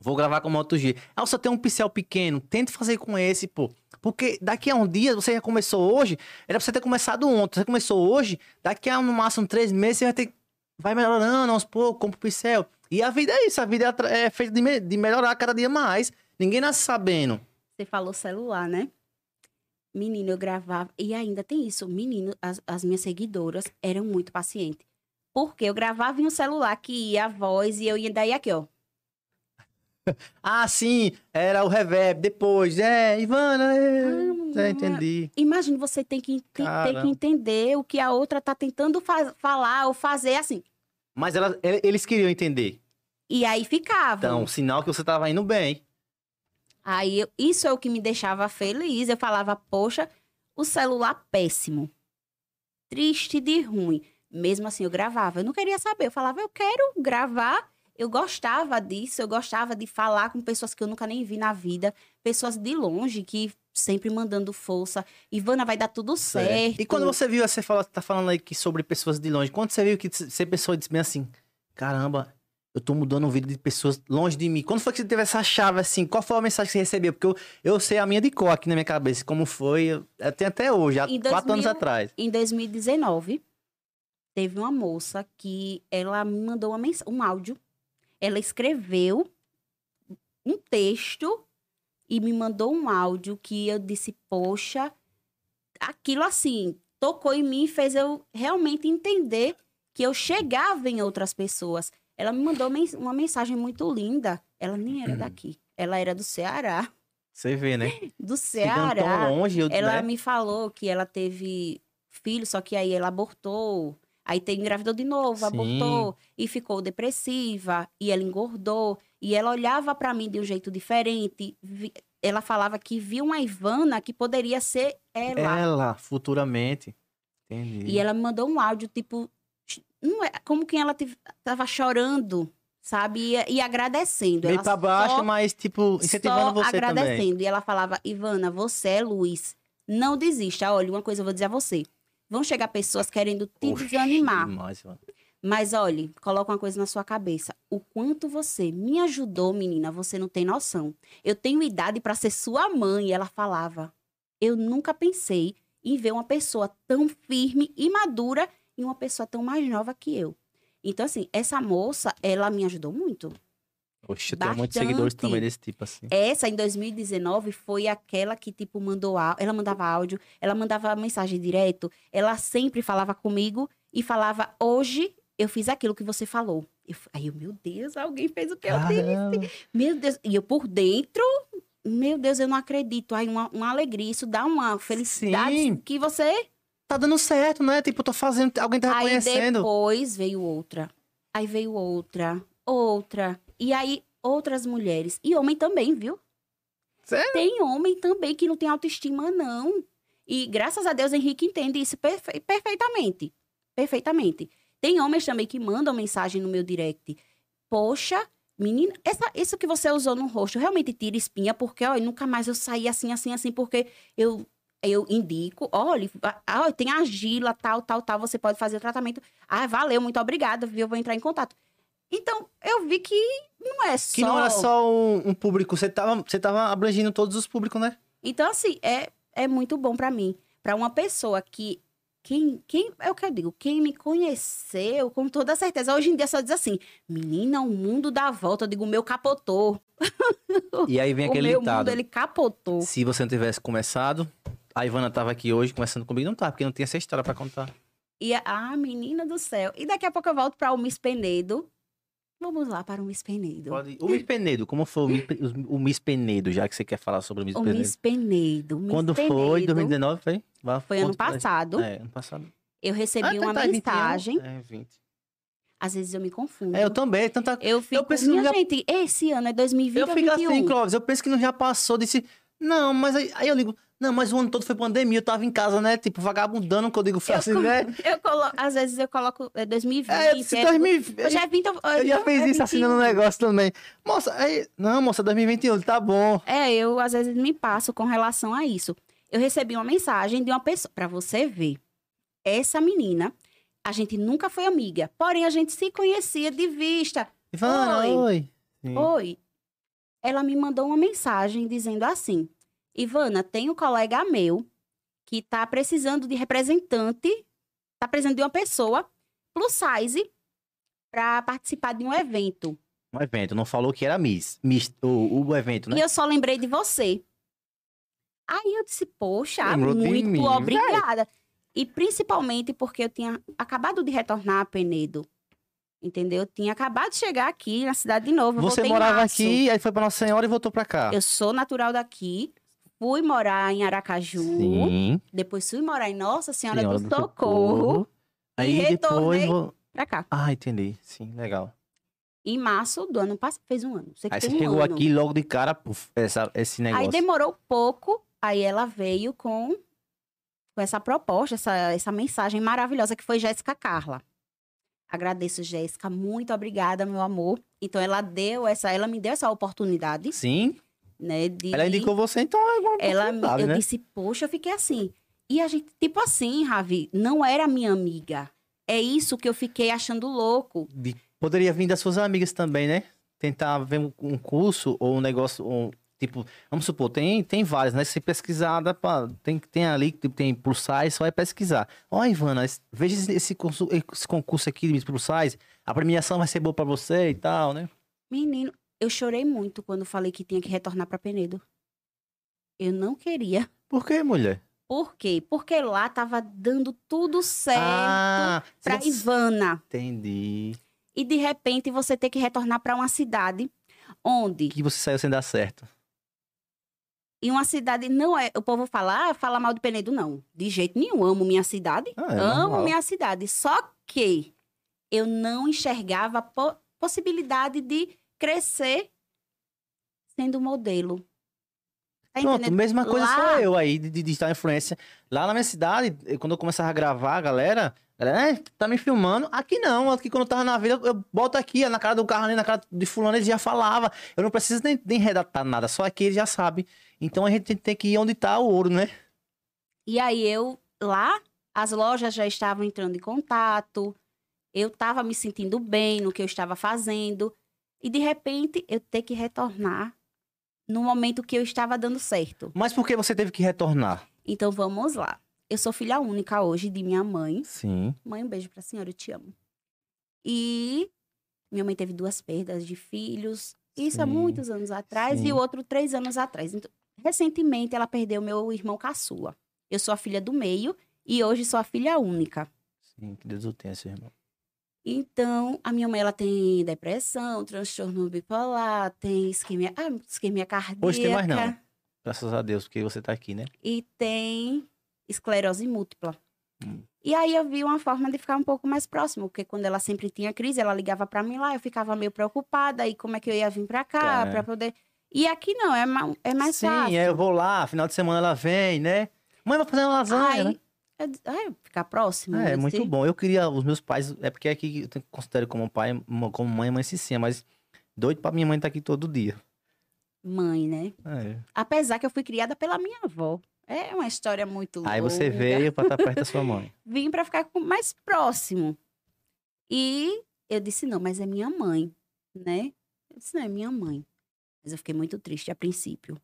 Speaker 1: Vou gravar com o Moto G. Ah, você tem um pincel pequeno, tente fazer com esse, pô. Porque daqui a um dia, você já começou hoje, era pra você ter começado ontem. Você começou hoje, daqui a no máximo três meses, você vai ter. Vai melhorando aos poucos, compra o pincel. E a vida é isso, a vida é é feita de, de melhorar cada dia mais. Ninguém nasce sabendo.
Speaker 2: Você falou celular, né? Menino, eu gravava. E ainda tem isso. Menino, as, as minhas seguidoras eram muito pacientes. Porque eu gravava em um celular que ia a voz e eu ia daí aqui, ó. (laughs)
Speaker 1: Ah, sim, era o reverb depois. É, Ivana, é,
Speaker 2: Ah,
Speaker 1: entendi.
Speaker 2: Imagina, você tem que, tem que entender o que a outra tá tentando fa- falar ou fazer assim.
Speaker 1: Mas ela- ele- eles queriam entender.
Speaker 2: E aí ficava.
Speaker 1: Então, sinal que você tava indo bem.
Speaker 2: Aí eu- isso é o que me deixava feliz. Eu falava, poxa, o celular péssimo. Triste de ruim. Mesmo assim, eu gravava. Eu não queria saber. Eu falava, eu quero gravar. Eu gostava disso. Eu gostava de falar com pessoas que eu nunca nem vi na vida. Pessoas de longe que sempre mandando força. Ivana, vai dar tudo certo.
Speaker 1: E quando você viu, você fala, tá falando aí que sobre pessoas de longe. Quando você viu que você pessoa disse bem assim, caramba, eu tô mudando o vida de pessoas longe de mim. Quando foi que você teve essa chave assim? Qual foi a mensagem que você recebeu? Porque eu, eu sei a minha de cor aqui na minha cabeça. Como foi, tenho até hoje, há
Speaker 2: Em
Speaker 1: quatro anos
Speaker 2: 2000
Speaker 1: atrás.
Speaker 2: Em 2019, teve uma moça que ela me mandou uma mens- um áudio. Ela escreveu um texto e me mandou um áudio que eu disse, poxa, aquilo assim, tocou em mim e fez eu realmente entender que eu chegava em outras pessoas. Ela me mandou uma mensagem muito linda. Ela nem era daqui. Ela era do Ceará.
Speaker 1: Você vê, né? (laughs)
Speaker 2: Do
Speaker 1: Ficando tão
Speaker 2: Ceará.
Speaker 1: longe, eu,
Speaker 2: Ela
Speaker 1: né?
Speaker 2: me falou que ela teve filho, só que aí ela abortou. Aí tem, engravidou de novo,
Speaker 1: Sim.
Speaker 2: abortou e ficou depressiva. E ela engordou. E ela olhava pra mim de um jeito diferente. Vi- Ela falava que viu uma Ivana que poderia ser ela.
Speaker 1: Ela, futuramente. Entendi.
Speaker 2: E ela me mandou um áudio, tipo, não é, como quem ela tava chorando, sabe? E, e agradecendo.
Speaker 1: Meio
Speaker 2: ela
Speaker 1: pra baixo,
Speaker 2: só-
Speaker 1: mas, tipo, incentivando você também.
Speaker 2: agradecendo. E ela falava, Ivana, você é luz. Não desista. Olha, uma coisa eu vou dizer a você. Vão chegar pessoas querendo te
Speaker 1: Oxi,
Speaker 2: desanimar.
Speaker 1: demais, mano.
Speaker 2: Mas olhe, coloca uma coisa na sua cabeça. O quanto você me ajudou, menina, você não tem noção. Eu tenho idade para ser sua mãe. Ela falava. Eu nunca pensei em ver uma pessoa tão firme e madura e uma pessoa tão mais nova que eu. Então, assim, essa moça, ela me ajudou muito.
Speaker 1: Oxe, eu tenho muitos seguidores também desse tipo, assim.
Speaker 2: Essa, em 2019, foi aquela que, tipo, mandou áudio. Ela mandava áudio, ela mandava mensagem direto. Ela sempre falava comigo e falava, hoje eu fiz aquilo que você falou. Eu, aí eu, meu Deus, alguém fez o que eu disse.
Speaker 1: Caramba.
Speaker 2: Meu Deus. E eu por dentro, meu Deus, eu não acredito. Aí uma, uma alegria, isso dá uma felicidade
Speaker 1: Sim.
Speaker 2: que você...
Speaker 1: Tá dando certo, né? Tipo, eu tô fazendo, alguém tá
Speaker 2: Aí
Speaker 1: reconhecendo.
Speaker 2: depois veio outra. Aí veio outra, outra. E aí outras mulheres. E homem também, viu?
Speaker 1: Sério?
Speaker 2: Tem homem também que não tem autoestima, não. E graças a Deus Henrique entende isso perfe- perfeitamente. Perfeitamente. Tem homens também que mandam mensagem no meu direct. Poxa, menina, essa, isso que você usou no rosto realmente tira espinha, porque olha, nunca mais eu saí assim, assim, assim, porque eu, eu indico, olha, ah, olha, tem argila, tal, tal, tal, você pode fazer o tratamento. Ah, valeu, muito obrigada, viu? Eu vou entrar em contato. Então, eu vi que não é só.
Speaker 1: Que não era só um, um público, você tava, você tava abrangindo todos os públicos, né?
Speaker 2: Então, assim, é, é muito bom pra mim. Pra uma pessoa que. Quem, quem, é o que eu digo, quem me conheceu, com toda certeza. Hoje em dia só diz assim: menina, o mundo dá volta. Eu digo, o meu capotou.
Speaker 1: E aí vem (laughs)
Speaker 2: o
Speaker 1: aquele
Speaker 2: meu
Speaker 1: ditado.
Speaker 2: mundo, ele capotou.
Speaker 1: Se você não tivesse começado, a Ivana tava aqui hoje conversando comigo, não tá, porque não tinha essa história pra contar.
Speaker 2: E a ah, menina do céu. E daqui a pouco eu volto para o Miss Penedo. Vamos lá para o Miss Penedo.
Speaker 1: Pode- O Miss Penedo, como foi o Miss, o Penedo, já que você quer falar sobre o Miss
Speaker 2: O
Speaker 1: Penedo?
Speaker 2: Miss Penedo. o Miss
Speaker 1: Quando foi?
Speaker 2: Penedo
Speaker 1: 2019, foi? Vá,
Speaker 2: Foi ano passado.
Speaker 1: É, ano passado.
Speaker 2: Eu recebi
Speaker 1: Ah,
Speaker 2: uma
Speaker 1: tá, é 21.
Speaker 2: mensagem.
Speaker 1: É, 20.
Speaker 2: Às vezes eu me confundo.
Speaker 1: É, eu também, tanta...
Speaker 2: Eu fico,
Speaker 1: penso
Speaker 2: minha
Speaker 1: já-
Speaker 2: gente, esse ano é 2020
Speaker 1: Eu fico
Speaker 2: 21?
Speaker 1: assim, Clóvis, eu penso que não já passou, disse... Não, mas aí, aí eu digo... Não, mas o ano todo foi pandemia, eu tava em casa, né? Tipo, vagabundando, que eu digo
Speaker 2: Eu
Speaker 1: assim, né?
Speaker 2: Eu coloco, às vezes eu coloco é 2020.
Speaker 1: É, eu
Speaker 2: é-
Speaker 1: 2020.
Speaker 2: Hoje é 20.
Speaker 1: Eu já fiz isso assinando um negócio também. Moça, aí... Não, moça, 2021, tá bom.
Speaker 2: É, eu às vezes me passo com relação a isso. Eu recebi uma mensagem de uma pessoa, pra você ver. Essa menina, a gente nunca foi amiga, porém a gente se conhecia de vista.
Speaker 1: Ivana,
Speaker 2: Oi.
Speaker 1: oi.
Speaker 2: Oi. Ela me mandou uma mensagem dizendo assim: Ivana, tem um colega meu que tá precisando de representante, tá precisando de uma pessoa plus size para participar de um evento.
Speaker 1: Um evento, não falou que era Miss. Miss o, o evento, né?
Speaker 2: E eu só lembrei de você. Aí eu disse, poxa,
Speaker 1: Lembrou
Speaker 2: muito
Speaker 1: mim,
Speaker 2: obrigada. E principalmente porque eu tinha acabado de retornar a Penedo. Entendeu? Eu tinha acabado de chegar aqui na cidade de novo.
Speaker 1: Você morava aqui, aí foi pra Nossa Senhora e voltou pra cá.
Speaker 2: Eu sou natural daqui. Fui morar em Aracaju.
Speaker 1: Sim.
Speaker 2: Depois fui morar em Nossa Senhora,
Speaker 1: Senhora
Speaker 2: do, Socorro.
Speaker 1: Aí
Speaker 2: E
Speaker 1: depois.
Speaker 2: retornei.
Speaker 1: vou-
Speaker 2: Pra cá.
Speaker 1: Ah, entendi. Sim, legal.
Speaker 2: Em março do ano passado. Fez um ano. Sei
Speaker 1: Aí você
Speaker 2: um
Speaker 1: chegou
Speaker 2: ano.
Speaker 1: aqui logo de cara, puf, essa, esse negócio.
Speaker 2: Aí demorou pouco, aí ela veio com, com essa proposta, essa, essa mensagem maravilhosa que foi Jéssica Carla. Agradeço, Jéssica, muito obrigada, meu amor. Então ela deu essa, ela me deu essa oportunidade,
Speaker 1: Sim.
Speaker 2: Né? De,
Speaker 1: Ela indicou você, então é uma
Speaker 2: ela, eu
Speaker 1: né?
Speaker 2: disse, poxa, eu fiquei assim. E a gente, tipo assim, Ravi, não era minha amiga. É isso que eu fiquei achando louco.
Speaker 1: De- Poderia vir das suas amigas também, né? Tentar ver um, curso ou um negócio, um, tipo, vamos supor, tem, tem vários, né? Se pesquisar, dá pra, tem, tem ali, tipo, tem size, só vai pesquisar. Ó, Ivana, es- veja esse, concurso, esse concurso aqui de size, a premiação vai ser boa pra você e tal, né?
Speaker 2: Menino, eu chorei muito quando falei que tinha que retornar pra Penedo. Eu não queria.
Speaker 1: Por que, mulher?
Speaker 2: Por quê? Porque lá tava dando tudo certo
Speaker 1: ah,
Speaker 2: pra
Speaker 1: você-
Speaker 2: Ivana.
Speaker 1: entendi.
Speaker 2: E de repente você ter que retornar pra uma cidade onde
Speaker 1: Que você saiu sem dar certo.
Speaker 2: E uma cidade não é. O povo fala, ah, fala mal de Penedo, não. De jeito nenhum. Amo minha cidade.
Speaker 1: Ah, é
Speaker 2: amo
Speaker 1: normal.
Speaker 2: minha cidade. Só que eu não enxergava po- possibilidade de crescer sendo modelo. Tá
Speaker 1: Pronto,
Speaker 2: entendendo?
Speaker 1: mesma coisa
Speaker 2: Lá-
Speaker 1: sou eu aí, de digital influência. Lá na minha cidade, eu- quando eu começava a gravar, a galera, galera, "É, tá me filmando? Aqui não, aqui quando eu tava na vida, eu boto aqui, na cara do carro ali, na cara de fulano, ele já falava. Eu não preciso nem, nem redatar nada, só aqui ele já sabe. Então a gente tem que ir onde tá o ouro, né?
Speaker 2: E aí eu, lá, as lojas já estavam entrando em contato. Eu estava me sentindo bem no que eu estava fazendo. E de repente eu ter que retornar no momento que eu estava dando certo.
Speaker 1: Mas por que você teve que retornar?
Speaker 2: Então vamos lá. Eu sou filha única hoje de minha mãe.
Speaker 1: Sim.
Speaker 2: Mãe, um beijo pra senhora, eu te amo. E minha mãe teve duas perdas de filhos. Isso há
Speaker 1: Sim,
Speaker 2: muitos anos atrás
Speaker 1: sim.
Speaker 2: e o outro três anos atrás. Então, recentemente ela perdeu meu irmão caçula. Eu sou a filha do meio e hoje sou a filha única.
Speaker 1: Sim, que Deus o tenha, seu irmão.
Speaker 2: Então, a minha mãe ela tem depressão, transtorno bipolar, tem isquemia, ah, isquemia cardíaca.
Speaker 1: Hoje tem mais não. Graças a Deus, porque você tá aqui, né?
Speaker 2: e tem esclerose múltipla.
Speaker 1: Hum.
Speaker 2: E aí eu vi uma forma de ficar um pouco mais próximo, porque quando ela sempre tinha crise, ela ligava pra mim lá, eu ficava meio preocupada, e como é que eu ia vir pra cá,
Speaker 1: É.
Speaker 2: pra poder... E aqui não, é, ma- é mais
Speaker 1: Sim,
Speaker 2: fácil.
Speaker 1: aí eu vou lá, final de semana ela vem, né? Mãe, vai fazer uma lasanha, né?
Speaker 2: Aí, eu disse, "Ai, ficar próximo.
Speaker 1: É,
Speaker 2: eu
Speaker 1: muito bom. Eu queria os meus pais, é porque aqui eu considero como pai, como mãe, mãe Cicinha, mas doido pra minha mãe estar aqui todo dia.
Speaker 2: Mãe, né?
Speaker 1: É.
Speaker 2: Apesar que eu fui criada pela minha avó. É uma história muito
Speaker 1: Aí você veio pra estar perto da sua mãe. (laughs)
Speaker 2: vim pra ficar mais próximo. E eu disse, não, mas é minha mãe, né? Eu disse, não, é minha mãe. Mas eu fiquei muito triste a princípio.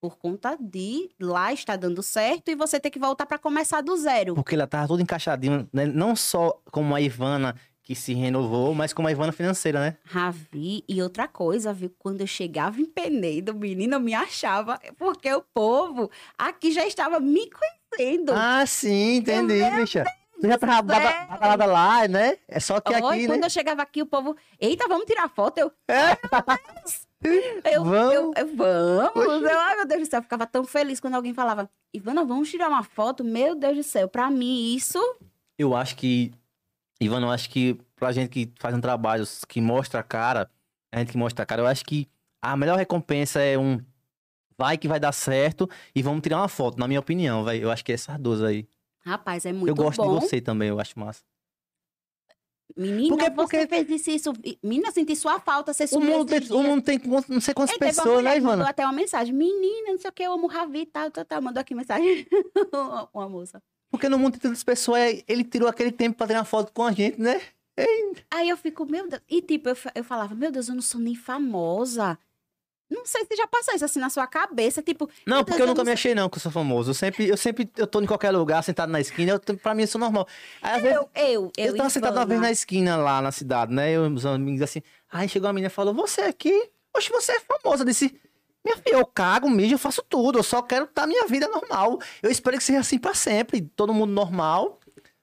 Speaker 2: Por conta de lá estar dando certo e você ter que voltar pra começar do zero.
Speaker 1: Porque ela tava toda encaixadinha, né? não só como a Ivana que se renovou, mas como a Ivana financeira, né?
Speaker 2: Ravi, e outra coisa, viu? Quando eu chegava em Penedo, menina, eu me achava, porque o povo aqui já estava me conhecendo.
Speaker 1: Ah, sim, entendi, bicha. Tu já tava badalada lá, né? É só que
Speaker 2: Oi,
Speaker 1: aqui,
Speaker 2: quando
Speaker 1: né?
Speaker 2: eu chegava aqui, o povo, eita, vamos tirar foto. Eu,
Speaker 1: É.
Speaker 2: Eu,
Speaker 1: Vamos.
Speaker 2: eu, eu- vamos. Eu, ai, meu Deus do céu, eu ficava tão feliz quando alguém falava, Ivana, vamos tirar uma foto? Meu Deus do céu, pra mim isso
Speaker 1: Eu acho que, Ivana, eu acho que pra gente que faz um trabalho que mostra a cara, a gente que mostra a cara, eu acho que a melhor recompensa é um vai que vai dar certo e vamos tirar uma foto, na minha opinião, vai. Eu acho que é essas duas aí.
Speaker 2: Rapaz, é muito
Speaker 1: eu gosto
Speaker 2: bom.
Speaker 1: de você também, eu acho massa.
Speaker 2: Menina,
Speaker 1: Porque-
Speaker 2: você
Speaker 1: porque-
Speaker 2: fez isso, isso. Menina, senti sua falta, você
Speaker 1: O mundo, tem, o mundo tem não sei quantas
Speaker 2: Ei,
Speaker 1: pessoas, né,
Speaker 2: que mandou
Speaker 1: Ivana?
Speaker 2: até uma mensagem. Menina, não sei o que, eu amo Ravi, tal, tal, tal. Mandou aqui mensagem. (laughs) uma moça.
Speaker 1: Porque no mundo tem tantas pessoas, ele tirou aquele tempo pra tirar uma foto com a gente, né?
Speaker 2: Aí eu fico, meu Deus. E tipo, eu, eu falava, meu Deus, eu não sou nem famosa. Não sei se já passou isso assim na sua cabeça. Tipo,
Speaker 1: Não, porque eu nunca
Speaker 2: eu
Speaker 1: me achei, não, que eu sou famoso. Eu sempre, eu sempre, eu tô em qualquer lugar, sentado na esquina, eu, pra mim isso é normal. Aí, vezes,
Speaker 2: eu, eu, eu.
Speaker 1: Eu tava sentado uma vez na esquina lá na cidade, né? Eu e os amigos assim. Aí chegou uma menina e falou: Você aqui? Oxe, você é famosa. Eu disse: Minha filha, eu cago, mijo, eu faço tudo. Eu só quero estar minha vida normal. Eu espero que seja assim pra sempre. Todo mundo normal.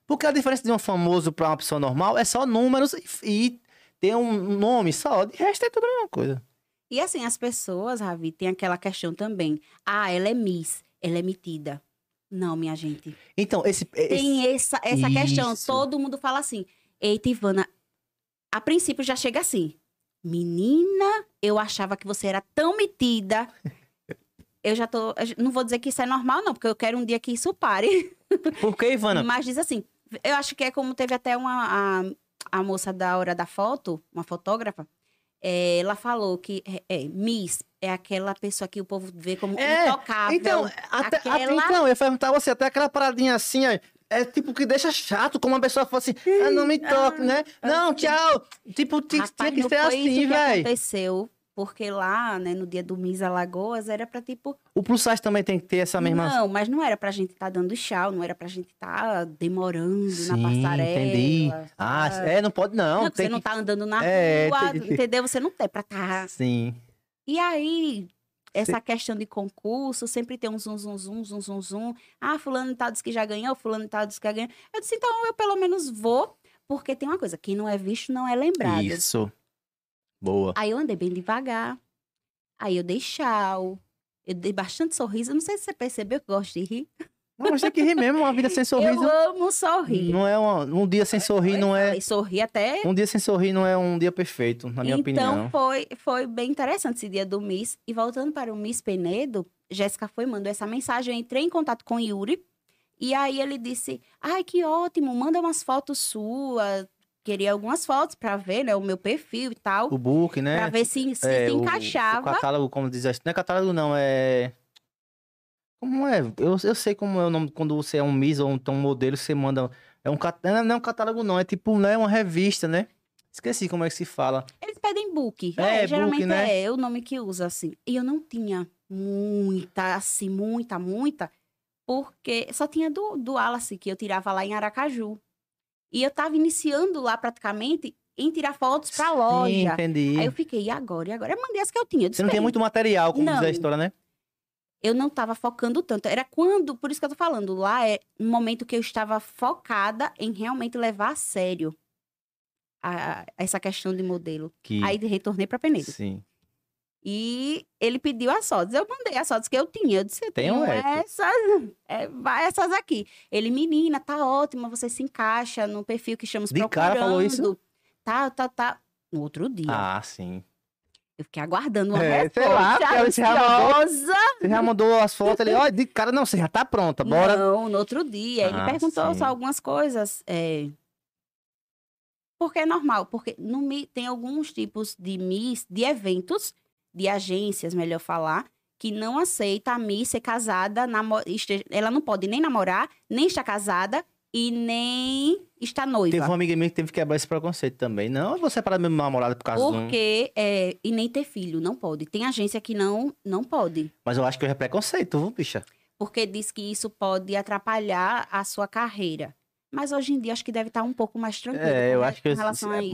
Speaker 1: Porque a diferença de um famoso pra uma pessoa normal é só números e, e ter um nome só. De resto é tudo a mesma coisa.
Speaker 2: E assim, as pessoas, Ravi, tem aquela questão também. Ah, ela é Miss, ela é metida. Não, minha gente.
Speaker 1: Então, esse. esse-
Speaker 2: Tem essa, essa questão. Todo mundo fala assim. Eita, Ivana, a princípio já chega assim. Menina, eu achava que você era tão metida. Eu já tô. eu Não vou dizer que isso é normal, não, porque eu quero um dia que isso pare. (laughs)
Speaker 1: Por que, Ivana?
Speaker 2: Mas diz assim, eu acho que é como teve até uma a, a moça da hora da foto, uma fotógrafa, é, ela falou que é, é, Miss é aquela pessoa que o povo vê como
Speaker 1: É,
Speaker 2: intocável.
Speaker 1: Então, até,
Speaker 2: aquela-
Speaker 1: até- então, eu ia perguntar a você, até aquela paradinha assim, ó, é tipo que deixa chato, como uma pessoa fosse, ah, não me toque, né? Não, tchau. Tipo, ti- tinha que ser assim, velho.
Speaker 2: aconteceu. Porque lá, né, no dia do Miss Alagoas, era pra tipo.
Speaker 1: O plus size também tem que ter essa mesma...
Speaker 2: Não, mas não era pra gente estar dando chá, não era pra gente estar demorando na
Speaker 1: Sim,
Speaker 2: passarela.
Speaker 1: entendi. Ah, é, não pode não.
Speaker 2: Não, que você não
Speaker 1: que...
Speaker 2: tá andando na
Speaker 1: É,
Speaker 2: rua,
Speaker 1: tem-
Speaker 2: entendeu? Você não tem pra estar.
Speaker 1: Sim.
Speaker 2: E aí, essa questão de concurso, sempre tem um zum, zum, zum, zum, zum, zum. Ah, fulano tal disse que já ganhou, fulano tal disse que já ganhou. Eu disse, então eu pelo menos vou, porque tem uma coisa, quem não é visto não é lembrado.
Speaker 1: Isso. Boa.
Speaker 2: Aí eu andei bem devagar. Aí eu dei tchau. Eu dei bastante sorriso. Não sei se você percebeu que eu gosto de rir.
Speaker 1: Não, mas tem que rir mesmo, uma vida sem (laughs) sorriso.
Speaker 2: Eu amo sorrir.
Speaker 1: Não é uma, um dia sem sorrir não é
Speaker 2: sorrir até.
Speaker 1: um dia sem sorrir não é um dia perfeito, na minha
Speaker 2: então
Speaker 1: opinião.
Speaker 2: foi, foi bem interessante esse dia do Miss. E voltando para o Miss Penedo, Jéssica foi, mandou essa mensagem. Eu entrei em contato com o Yuri. E aí ele disse: Ai, que ótimo, manda umas fotos suas. Queria algumas fotos para ver, né? O meu perfil e tal.
Speaker 1: O book, né?
Speaker 2: Pra ver se, se,
Speaker 1: É,
Speaker 2: se
Speaker 1: o-
Speaker 2: encaixava.
Speaker 1: O catálogo, como diz, não é catálogo não, é como é? Eu, eu sei como é o nome quando você é um Miss ou então um modelo, você manda é um cat- não é um catálogo não, é tipo, não é uma revista, né? Esqueci como é que se fala.
Speaker 2: Eles pedem book.
Speaker 1: É, book,
Speaker 2: geralmente
Speaker 1: né?
Speaker 2: é o nome que usa, assim. E eu não tinha muita, assim, muita, muita, porque só tinha do, do Wallace, que eu tirava lá em Aracaju. E eu tava iniciando lá praticamente em tirar fotos pra
Speaker 1: Sim,
Speaker 2: loja.
Speaker 1: entendi.
Speaker 2: Aí eu fiquei, e agora? E agora? Eu mandei as que eu tinha. Eu disse,
Speaker 1: Você não tem
Speaker 2: "Bem,
Speaker 1: muito material, como diz
Speaker 2: Não.
Speaker 1: a história, né?
Speaker 2: Eu não tava focando tanto. Era quando, por isso que eu tô falando, lá é um momento que eu estava focada em realmente levar a sério a- essa questão de modelo.
Speaker 1: Que
Speaker 2: Aí retornei pra Penedo.
Speaker 1: sim.
Speaker 2: E ele pediu as fotos. Eu mandei as fotos que eu tinha. Eu disse, eu
Speaker 1: Tem um
Speaker 2: essas, é, vai essas aqui. Ele, menina, tá ótima, você se encaixa no perfil que estamos
Speaker 1: De
Speaker 2: procurando.
Speaker 1: cara falou isso?
Speaker 2: Tá, tá, tá. No outro dia,
Speaker 1: Ah, sim.
Speaker 2: eu fiquei aguardando uma
Speaker 1: É, sei
Speaker 2: resposta
Speaker 1: lá, porque você já mandou-. Você já mandou as fotos ali, ó, de cara, não, você já tá pronta, bora.
Speaker 2: Não, no outro dia. Ele
Speaker 1: Ah,
Speaker 2: perguntou
Speaker 1: sim.
Speaker 2: só algumas coisas. É... Porque é normal, porque no tem alguns tipos de Miss, de eventos, de agências, melhor falar, que não aceita a Miss ser casada, ela não pode nem namorar, nem estar casada e nem estar noiva.
Speaker 1: Teve uma amiga minha que teve que quebrar esse preconceito também. Não, eu vou separar minha namorada por causa de um.
Speaker 2: Porque, é, e nem ter filho, não pode. Tem agência que não, não pode.
Speaker 1: Mas eu acho que é preconceito, viu, bicha?
Speaker 2: porque diz que isso pode atrapalhar a sua carreira. Mas hoje em dia acho que deve estar um pouco mais tranquilo
Speaker 1: É, eu
Speaker 2: re-
Speaker 1: acho que.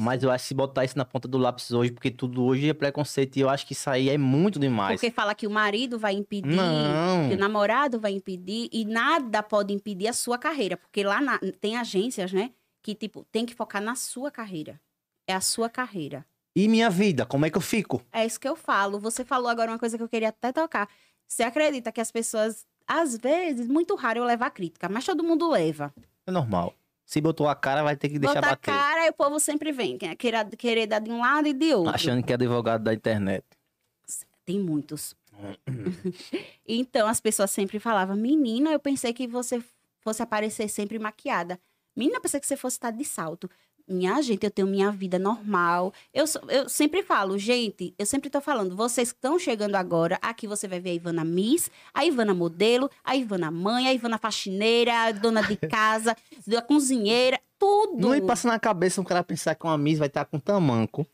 Speaker 1: Mas eu acho que se botar isso na ponta do lápis hoje, porque tudo hoje é preconceito, e eu acho que isso aí é muito demais.
Speaker 2: Porque fala que o marido vai impedir,
Speaker 1: Não.
Speaker 2: que o namorado vai impedir, e nada pode impedir a sua carreira. Porque lá na- tem agências, né? Que, tipo, tem que focar na sua carreira. É a sua carreira.
Speaker 1: E minha vida, como é que eu fico?
Speaker 2: É isso que eu falo. Você falou agora uma coisa que eu queria até tocar. Você acredita que as pessoas, às vezes, muito raro eu levar crítica, mas todo mundo leva.
Speaker 1: É normal. Se botou a cara, vai ter que deixar
Speaker 2: Botar a
Speaker 1: bater.
Speaker 2: cara e o povo sempre vem. quer- Querer, querer dar de um lado e de outro.
Speaker 1: Achando que é advogado da internet.
Speaker 2: Tem muitos. (laughs) então, as pessoas sempre falavam, menina, eu pensei que você fosse aparecer sempre maquiada. Menina, eu pensei que você fosse estar de salto. Minha gente, eu tenho minha vida normal. Eu, eu sempre falo, gente, eu sempre tô falando, vocês que estão chegando agora, aqui você vai ver a Ivana Miss, a Ivana modelo, a Ivana mãe, a Ivana faxineira, a dona de (laughs) casa, a cozinheira, tudo.
Speaker 1: Não me passa na cabeça um cara pensar que uma Miss vai estar com tamanco.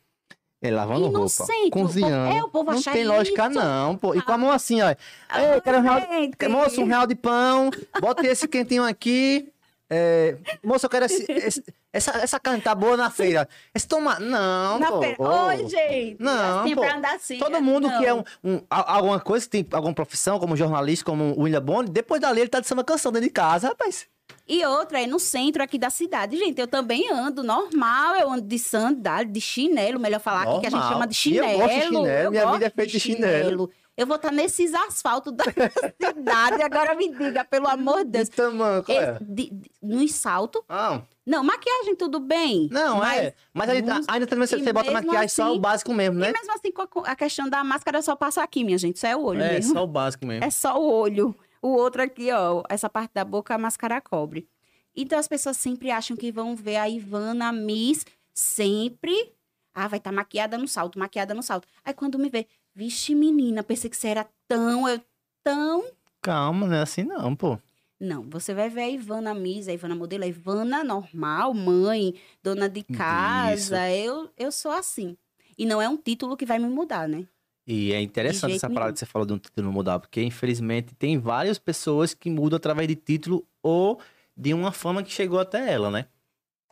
Speaker 1: É, lavando roupa,
Speaker 2: Inocente, o povo-
Speaker 1: cozinhando.
Speaker 2: é, o povo
Speaker 1: não tem lógica,
Speaker 2: isso. Ah,
Speaker 1: não, pô. E com a mão assim, ó. Ei, quero um real,
Speaker 2: Gente.
Speaker 1: moço, um real de pão. Bota esse quentinho aqui. É, moço, eu quero esse, (laughs) esse- essa, essa carne tá boa na feira. Esse toma... Não,
Speaker 2: Na
Speaker 1: pô.
Speaker 2: feira. Oi, gente.
Speaker 1: Não,
Speaker 2: assim,
Speaker 1: pô.
Speaker 2: assim.
Speaker 1: Todo mundo que é
Speaker 2: não.
Speaker 1: um, um- alguma coisa, que tem alguma profissão, como jornalista, como o William Bond, depois dali ele tá de samba canção dentro de casa, rapaz.
Speaker 2: E outra é no centro aqui da cidade. Gente, eu também ando normal. Eu ando de sandália, de chinelo, melhor falar aqui, que a gente
Speaker 1: Normal.
Speaker 2: chama de
Speaker 1: E eu
Speaker 2: chinelo.
Speaker 1: gosto de chinelo, minha
Speaker 2: gosto
Speaker 1: vida é feita de chinelo.
Speaker 2: Eu vou estar nesses asfaltos da (laughs) cidade. Agora me diga, pelo amor de Deus.
Speaker 1: De tamanco, é.
Speaker 2: De- de- nos saltos.
Speaker 1: Ah,
Speaker 2: Não, maquiagem tudo bem.
Speaker 1: não,
Speaker 2: mas,
Speaker 1: é. Mas aí,
Speaker 2: uns-
Speaker 1: ainda também você, você bota maquiagem só o
Speaker 2: assim-
Speaker 1: básico mesmo, né?
Speaker 2: E mesmo assim, com a- questão da máscara só passa aqui, minha gente. Isso é o olho
Speaker 1: É,
Speaker 2: mesmo.
Speaker 1: só o básico mesmo.
Speaker 2: É só o olho. O outro aqui, ó, essa parte da boca, a máscara cobre. Então as pessoas sempre acham que vão ver a Ivana Miss sempre. Ah, vai estar maquiada no salto, maquiada no salto. Aí quando me vê, vixe, menina, pensei que você era tão, eu tão.
Speaker 1: Calma, não é assim não, pô.
Speaker 2: Não, você vai ver a Ivana Miss, a Ivana modelo, a Ivana normal, mãe, dona de casa. Eu, eu sou assim. E não é um título que vai me mudar, né?
Speaker 1: E é interessante essa parada
Speaker 2: nenhum.
Speaker 1: que você falou de um título mudar, porque infelizmente tem várias pessoas que mudam através de título ou de uma fama que chegou até ela, né?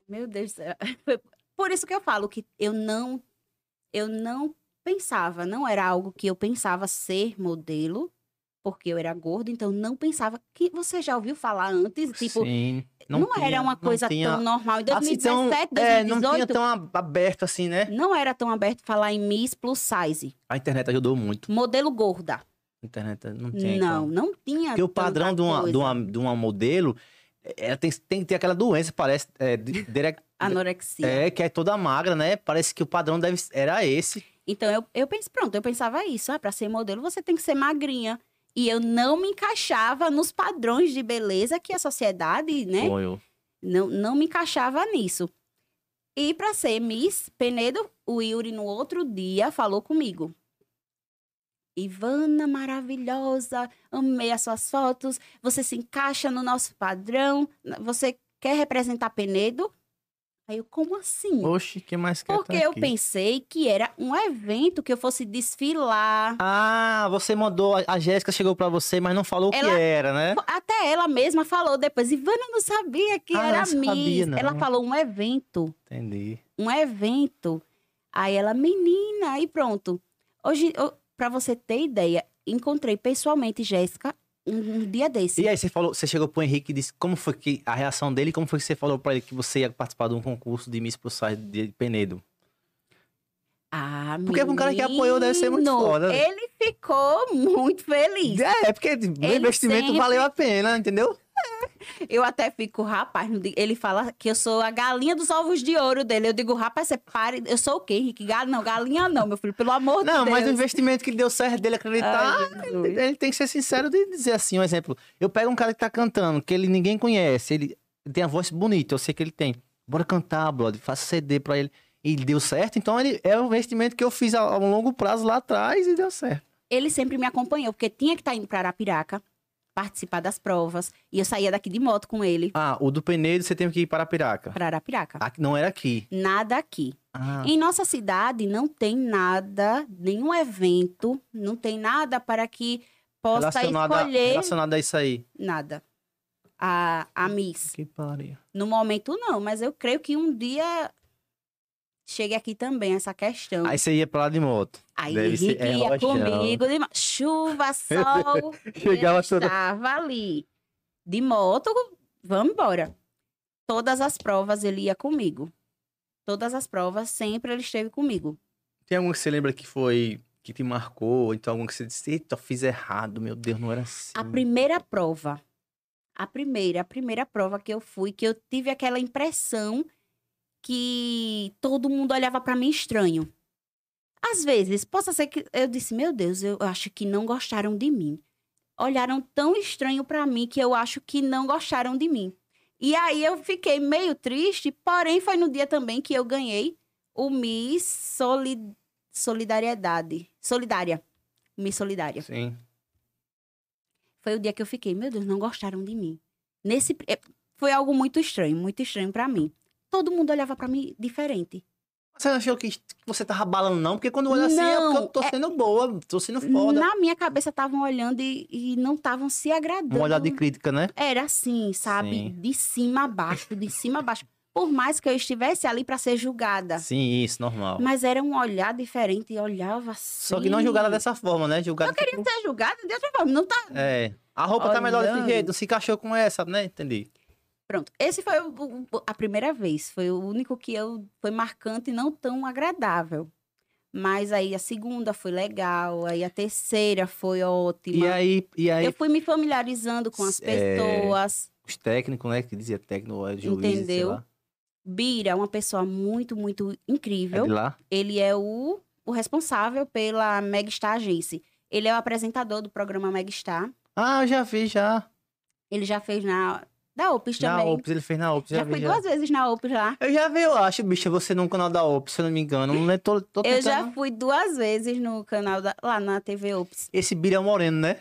Speaker 2: Meu Deus do céu. (laughs) Por isso que eu falo que eu não, eu não pensava, não era algo que eu pensava ser modelo, porque eu era gorda, então não pensava que você já ouviu falar antes, tipo,
Speaker 1: Sim.
Speaker 2: não,
Speaker 1: tinha-
Speaker 2: era uma
Speaker 1: não
Speaker 2: coisa
Speaker 1: tinha-
Speaker 2: tão normal. Em
Speaker 1: assim, tão-
Speaker 2: 2017,
Speaker 1: é, não
Speaker 2: 2018,
Speaker 1: tinha tão aberto assim, né?
Speaker 2: não era tão aberto falar em Miss Plus Size,
Speaker 1: A internet ajudou muito.
Speaker 2: modelo gorda.
Speaker 1: A internet não tinha.
Speaker 2: Não,
Speaker 1: como.
Speaker 2: não tinha.
Speaker 1: Porque o padrão de uma, de, uma, de uma modelo, é, ela tem, tem que ter aquela doença, parece. É, de- direct- (laughs)
Speaker 2: anorexia.
Speaker 1: é, que é toda magra, né? Parece que o padrão deve, era esse.
Speaker 2: Então eu, eu pensei, pronto, eu pensava isso, ah, para ser modelo você tem que ser magrinha. E eu não me encaixava nos padrões de beleza que a sociedade, né, não, não me encaixava nisso. E para ser Miss Penedo, o Yuri no outro dia falou comigo. Ivana, maravilhosa, amei as suas fotos, você se encaixa no nosso padrão, você quer representar Penedo? Aí eu, como assim?
Speaker 1: Oxe, que mais quer
Speaker 2: Porque eu pensei que era um evento que eu fosse desfilar.
Speaker 1: Ah, você mandou. a- Jéssica chegou pra você, mas não falou o que
Speaker 2: Ela-
Speaker 1: era, né?
Speaker 2: Até ela mesma falou depois, Ivana não sabia que
Speaker 1: Ah,
Speaker 2: era
Speaker 1: não sabia,
Speaker 2: Miss.
Speaker 1: não.
Speaker 2: Ela falou um evento,
Speaker 1: Entendi.
Speaker 2: um evento. Aí ela, menina, aí pronto. Hoje, pra você ter ideia, encontrei pessoalmente Jéssica um, um dia desse.
Speaker 1: E aí você falou, você chegou pro Henrique e disse como foi que a reação dele, como foi que você falou pra ele que você ia participar de um concurso de Miss Plus Size de Penedo?
Speaker 2: Ah,
Speaker 1: Porque pra um cara que apoiou deve ser muito
Speaker 2: menino,
Speaker 1: foda, né?
Speaker 2: Ele ficou muito feliz.
Speaker 1: É, é porque o investimento
Speaker 2: sempre-
Speaker 1: valeu a pena, entendeu? (laughs)
Speaker 2: Eu até fico, rapaz, não ele fala que eu sou a galinha dos ovos de ouro dele. Eu digo, rapaz, você pare. Eu sou o quê, Henrique? Gal... Não, galinha não, meu filho, pelo amor de
Speaker 1: Não,
Speaker 2: Deus.
Speaker 1: mas o investimento que deu certo dele acreditar,
Speaker 2: Ai, Jesus.
Speaker 1: ele tem que ser sincero de dizer assim, um exemplo. Eu pego um cara que tá cantando, que ele ninguém conhece, ele tem a voz bonita, eu sei que ele tem. Bora cantar, brother, faça CD pra ele. E deu certo, então ele é um investimento que eu fiz a, a um longo prazo lá atrás e deu certo.
Speaker 2: Ele sempre me acompanhou, porque tinha que estar indo para Arapiraca, participar das provas. E eu saía daqui de moto com ele
Speaker 1: Ah, o do Penedo você teve que ir para a Piraca.
Speaker 2: para Arapiraca.
Speaker 1: Aqui, não era aqui.
Speaker 2: Nada aqui.
Speaker 1: Ah,
Speaker 2: Em nossa cidade não tem nada, nenhum evento, não tem nada para que possa
Speaker 1: relacionado, a,
Speaker 2: escolher
Speaker 1: relacionado a isso aí.
Speaker 2: nada. A, a Miss.
Speaker 1: Que pariu.
Speaker 2: No momento, não, mas eu creio que um dia chegue aqui também essa questão.
Speaker 1: Aí você ia pra lá de moto.
Speaker 2: Aí
Speaker 1: deve ser-
Speaker 2: Henrique
Speaker 1: é
Speaker 2: ia comigo, de chuva, (laughs) sol,
Speaker 1: Chegava
Speaker 2: ele
Speaker 1: toda-
Speaker 2: estava ali. De moto, vamos embora. Todas as provas ele ia comigo. Todas as provas, sempre ele esteve comigo.
Speaker 1: Tem algum que você lembra que foi. que te marcou? Ou então algum que você disse, eita, fiz errado, meu Deus, não era assim.
Speaker 2: A primeira prova, a primeira, a primeira prova que eu fui, que eu tive aquela impressão que todo mundo olhava pra mim estranho. Às vezes, possa ser que eu disse, meu Deus, eu acho que não gostaram de mim. Olharam tão estranho pra mim que eu acho que não gostaram de mim. E aí eu fiquei meio triste, porém foi no dia também que eu ganhei o Miss Soli- Solidariedade. Solidária. Miss Solidária.
Speaker 1: Sim.
Speaker 2: Foi o dia que eu fiquei, meu Deus, não gostaram de mim. Nesse é, foi algo muito estranho, muito estranho pra mim. Todo mundo olhava pra mim diferente.
Speaker 1: Você não achou que você tava balando, não? Porque quando olha assim é porque eu tô
Speaker 2: é-
Speaker 1: sendo boa, tô sendo foda.
Speaker 2: Na minha cabeça estavam olhando e, e não estavam se agradando.
Speaker 1: Um olhar de crítica, né?
Speaker 2: Era assim, sabe?
Speaker 1: Sim.
Speaker 2: De cima a baixo, de cima a baixo. Por mais que eu estivesse ali pra ser julgada.
Speaker 1: Sim, isso, normal.
Speaker 2: Mas era um olhar diferente e olhava assim.
Speaker 1: Só que não julgada dessa forma, né? Julgada.
Speaker 2: Eu queria
Speaker 1: tipo,
Speaker 2: ser julgada de outra forma. Não tá.
Speaker 1: É. A roupa tá melhor desse
Speaker 2: Olhando.
Speaker 1: jeito, não se encaixou com essa, né? Entendi.
Speaker 2: Pronto, esse foi o- a primeira vez, foi o único que eu foi marcante e não tão agradável. Mas aí a segunda foi legal, aí a terceira foi ótima.
Speaker 1: E aí, e aí
Speaker 2: eu fui me familiarizando com as
Speaker 1: É,
Speaker 2: pessoas.
Speaker 1: os técnicos, né? Que dizia técnico, é juiz,
Speaker 2: Entendeu? Bira é uma pessoa muito, muito
Speaker 1: É
Speaker 2: incrível.
Speaker 1: de lá?
Speaker 2: Ele é o, o responsável pela Megstar Agência. Ele é o apresentador do programa Megstar.
Speaker 1: Ah, eu já vi, já.
Speaker 2: Ele já fez na da Opus
Speaker 1: Na
Speaker 2: também.
Speaker 1: Ops, ele fez na Ops, já,
Speaker 2: já fui
Speaker 1: já.
Speaker 2: duas vezes na Opus lá.
Speaker 1: Eu já vi, eu acho, bicha, você no canal da Ops, se eu não me engano. Não é, tô, tô
Speaker 2: Eu já
Speaker 1: tentando-
Speaker 2: fui duas vezes no canal da, lá na TV Ops.
Speaker 1: Esse Bira é o moreno, né?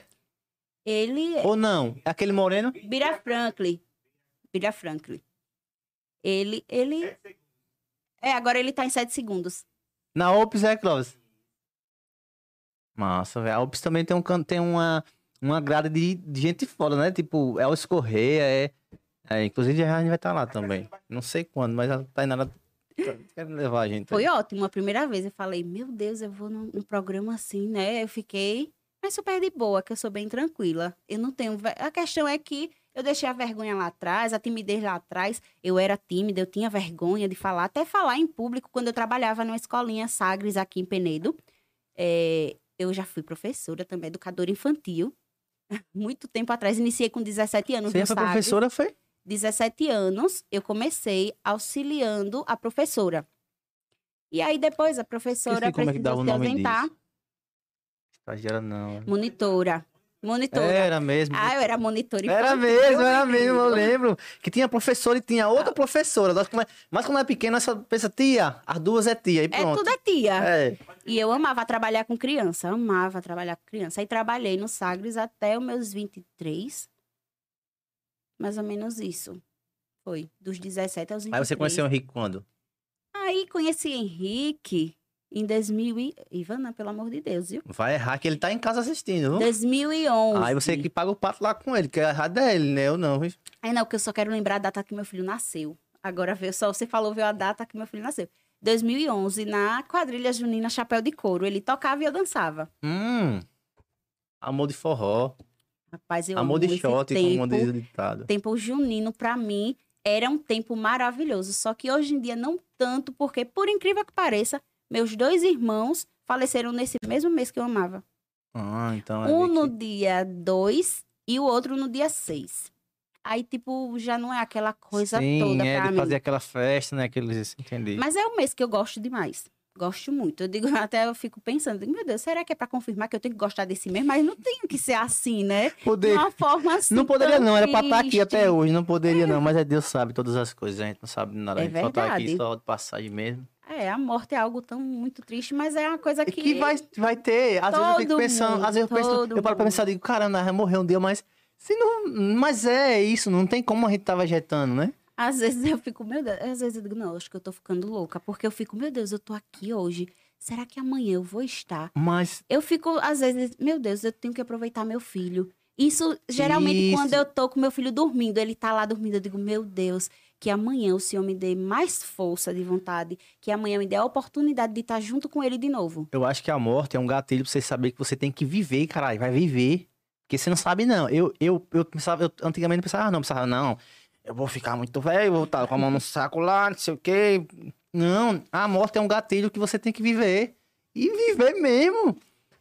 Speaker 2: Ele
Speaker 1: Ou não? É aquele moreno?
Speaker 2: Bira Franklin. Bira Franklin. Ele ele É, agora ele tá em sete segundos.
Speaker 1: Na Ops é, Clóvis. Massa, velho. A UPS também tem, um, tem uma, uma grade de, de gente foda, né? Tipo, é o Escorreia, é, é. Inclusive a gente vai estar lá também. Não sei quando, mas a Tainara quer levar a gente.
Speaker 2: Foi ótimo. A primeira vez eu falei, meu Deus, eu vou num, num programa assim, né? Eu fiquei, mas super de boa, que eu sou bem tranquila. Eu não tenho. A questão é que eu deixei a vergonha lá atrás, a timidez lá atrás. Eu era tímida, eu tinha vergonha de falar, até falar em público quando eu trabalhava numa escolinha Sagres aqui em Penedo. É, eu já fui professora também, educadora infantil. (laughs) Muito tempo atrás, iniciei com 17 anos
Speaker 1: Você foi professora, foi?
Speaker 2: 17 anos, eu comecei auxiliando a professora. E aí depois a professora
Speaker 1: como é
Speaker 2: precisou
Speaker 1: o
Speaker 2: se ausentar.
Speaker 1: disso. Estagiária não.
Speaker 2: Monitora. Monitora.
Speaker 1: Era mesmo.
Speaker 2: Ah, eu era monitora
Speaker 1: Era mesmo, era mesmo, eu lembro. Que tinha professora e tinha outra professora. Como é- Mas quando é pequena, você pensa, tia, as duas é tia, e
Speaker 2: É
Speaker 1: pronto.
Speaker 2: tudo é tia.
Speaker 1: É.
Speaker 2: E eu amava trabalhar com criança, amava trabalhar com criança. Aí trabalhei no Sagres até os meus 23. Mais ou menos isso. Foi, dos 17 aos 23.
Speaker 1: Aí você conheceu o Henrique quando?
Speaker 2: Aí conheci Henrique em 2000 e... Ivana, pelo amor de Deus, viu?
Speaker 1: Vai errar que ele tá em casa assistindo, viu?
Speaker 2: 2011.
Speaker 1: Aí você que paga o pato lá com ele, que é errado é ele, né? Eu não. viu?
Speaker 2: É não, porque eu só quero lembrar a data que meu filho nasceu. Agora veio só você falou veio a data que meu filho nasceu. 2011 na quadrilha junina Chapéu de Couro, ele tocava e eu dançava.
Speaker 1: Hum. Amor de forró.
Speaker 2: Rapaz, eu
Speaker 1: amor
Speaker 2: amo
Speaker 1: de shot, como
Speaker 2: tempo.
Speaker 1: diz o ditado.
Speaker 2: Tempo junino pra mim era um tempo maravilhoso, só que hoje em dia não tanto, porque por incrível que pareça, meus dois irmãos faleceram nesse mesmo mês que eu amava.
Speaker 1: Ah, então. é
Speaker 2: Um no
Speaker 1: que-
Speaker 2: dia 2 e o outro no dia 6. Aí, tipo, já não é aquela coisa
Speaker 1: Sim,
Speaker 2: toda
Speaker 1: é
Speaker 2: pra
Speaker 1: de
Speaker 2: mim.
Speaker 1: fazer aquela festa, né? Aqueles. Entendi.
Speaker 2: Mas é um mês que eu gosto demais. Gosto muito. Eu digo, (laughs) até eu fico pensando, digo, meu Deus, será que é pra confirmar que eu tenho que gostar desse mês? Mas não tem que ser assim, né? De
Speaker 1: Poder.
Speaker 2: uma forma assim.
Speaker 1: Não poderia, não. Era pra estar aqui
Speaker 2: triste.
Speaker 1: até hoje. Não poderia, não. Mas é Deus sabe todas as coisas. A gente não sabe nada. A
Speaker 2: É
Speaker 1: gente só tá aqui
Speaker 2: verdade.
Speaker 1: só de passagem mesmo.
Speaker 2: É, a morte é algo tão muito triste, mas é uma coisa
Speaker 1: E
Speaker 2: que.
Speaker 1: que vai, vai ter. Às vezes eu fico pensando.
Speaker 2: mundo,
Speaker 1: às vezes eu, penso, eu paro pra pensar, digo, caramba, vai morrer um dia, mas. Se não, mas é isso, não tem como a gente tá vegetando, né?
Speaker 2: Às vezes eu fico, meu Deus. Às vezes eu digo, não, acho que eu tô ficando louca. Porque eu fico, meu Deus, eu tô aqui hoje. Será que amanhã eu vou estar?
Speaker 1: Mas
Speaker 2: Eu fico, às vezes, meu Deus, eu tenho que aproveitar meu filho. Isso, geralmente,
Speaker 1: Isso.
Speaker 2: quando eu tô com meu filho dormindo, ele tá lá dormindo, eu digo, meu Deus, que amanhã o Senhor me dê mais força de vontade, que amanhã me dê a oportunidade de estar junto com ele de novo.
Speaker 1: eu acho que a morte é um gatilho pra você saber que você tem que viver, caralho. Vai viver. Porque você não sabe, não. Eu, eu, eu pensava, eu antigamente pensava, ah, não, pensava, não, eu vou ficar muito velho, vou estar com a mão no saco lá, não sei o quê. Não, a morte é um gatilho que você tem que viver. E viver mesmo.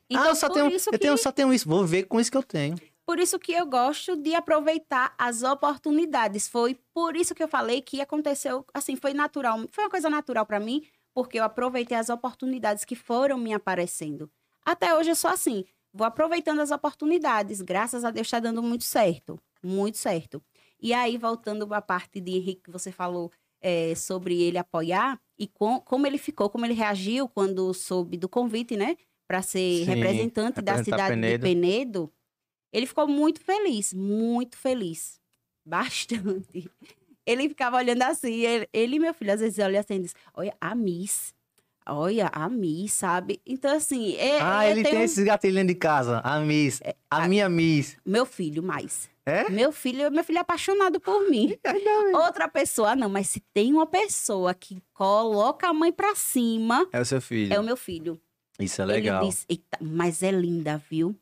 Speaker 2: Então,
Speaker 1: ah, eu só tenho,
Speaker 2: isso
Speaker 1: eu
Speaker 2: que...
Speaker 1: tenho, só tenho isso. Vou ver com isso que eu tenho.
Speaker 2: Por isso que eu gosto de aproveitar as oportunidades. Foi por isso que eu falei que aconteceu, assim, foi natural. Foi uma coisa natural para mim, porque eu aproveitei as oportunidades que foram me aparecendo. Até hoje eu sou assim, vou aproveitando as oportunidades. Graças a Deus está dando muito certo, muito certo. E aí, voltando para a parte de Henrique que você falou é, sobre ele apoiar e com- como ele ficou, como ele reagiu quando soube do convite, né? Para ser
Speaker 1: Sim,
Speaker 2: representante da cidade
Speaker 1: Penedo.
Speaker 2: de Penedo. Ele ficou muito feliz, muito feliz. (laughs) Bastante. Ele ficava olhando assim, ele, ele e meu filho, às vezes, olha assim e diz, olha, a Miss. Olha, a Miss, sabe? Então, assim... É,
Speaker 1: Ah,
Speaker 2: é,
Speaker 1: ele tem
Speaker 2: um-
Speaker 1: esses gatilhos dentro de casa. A Miss. A
Speaker 2: a-
Speaker 1: minha Miss.
Speaker 2: Meu filho, mais.
Speaker 1: É?
Speaker 2: Meu filho, meu filho é apaixonado por mim. (laughs) Outra pessoa, não, mas se tem uma pessoa que coloca a mãe pra cima,
Speaker 1: É o seu filho.
Speaker 2: é o meu filho.
Speaker 1: Isso é legal.
Speaker 2: Ele disse, "Eita, mas é linda, viu?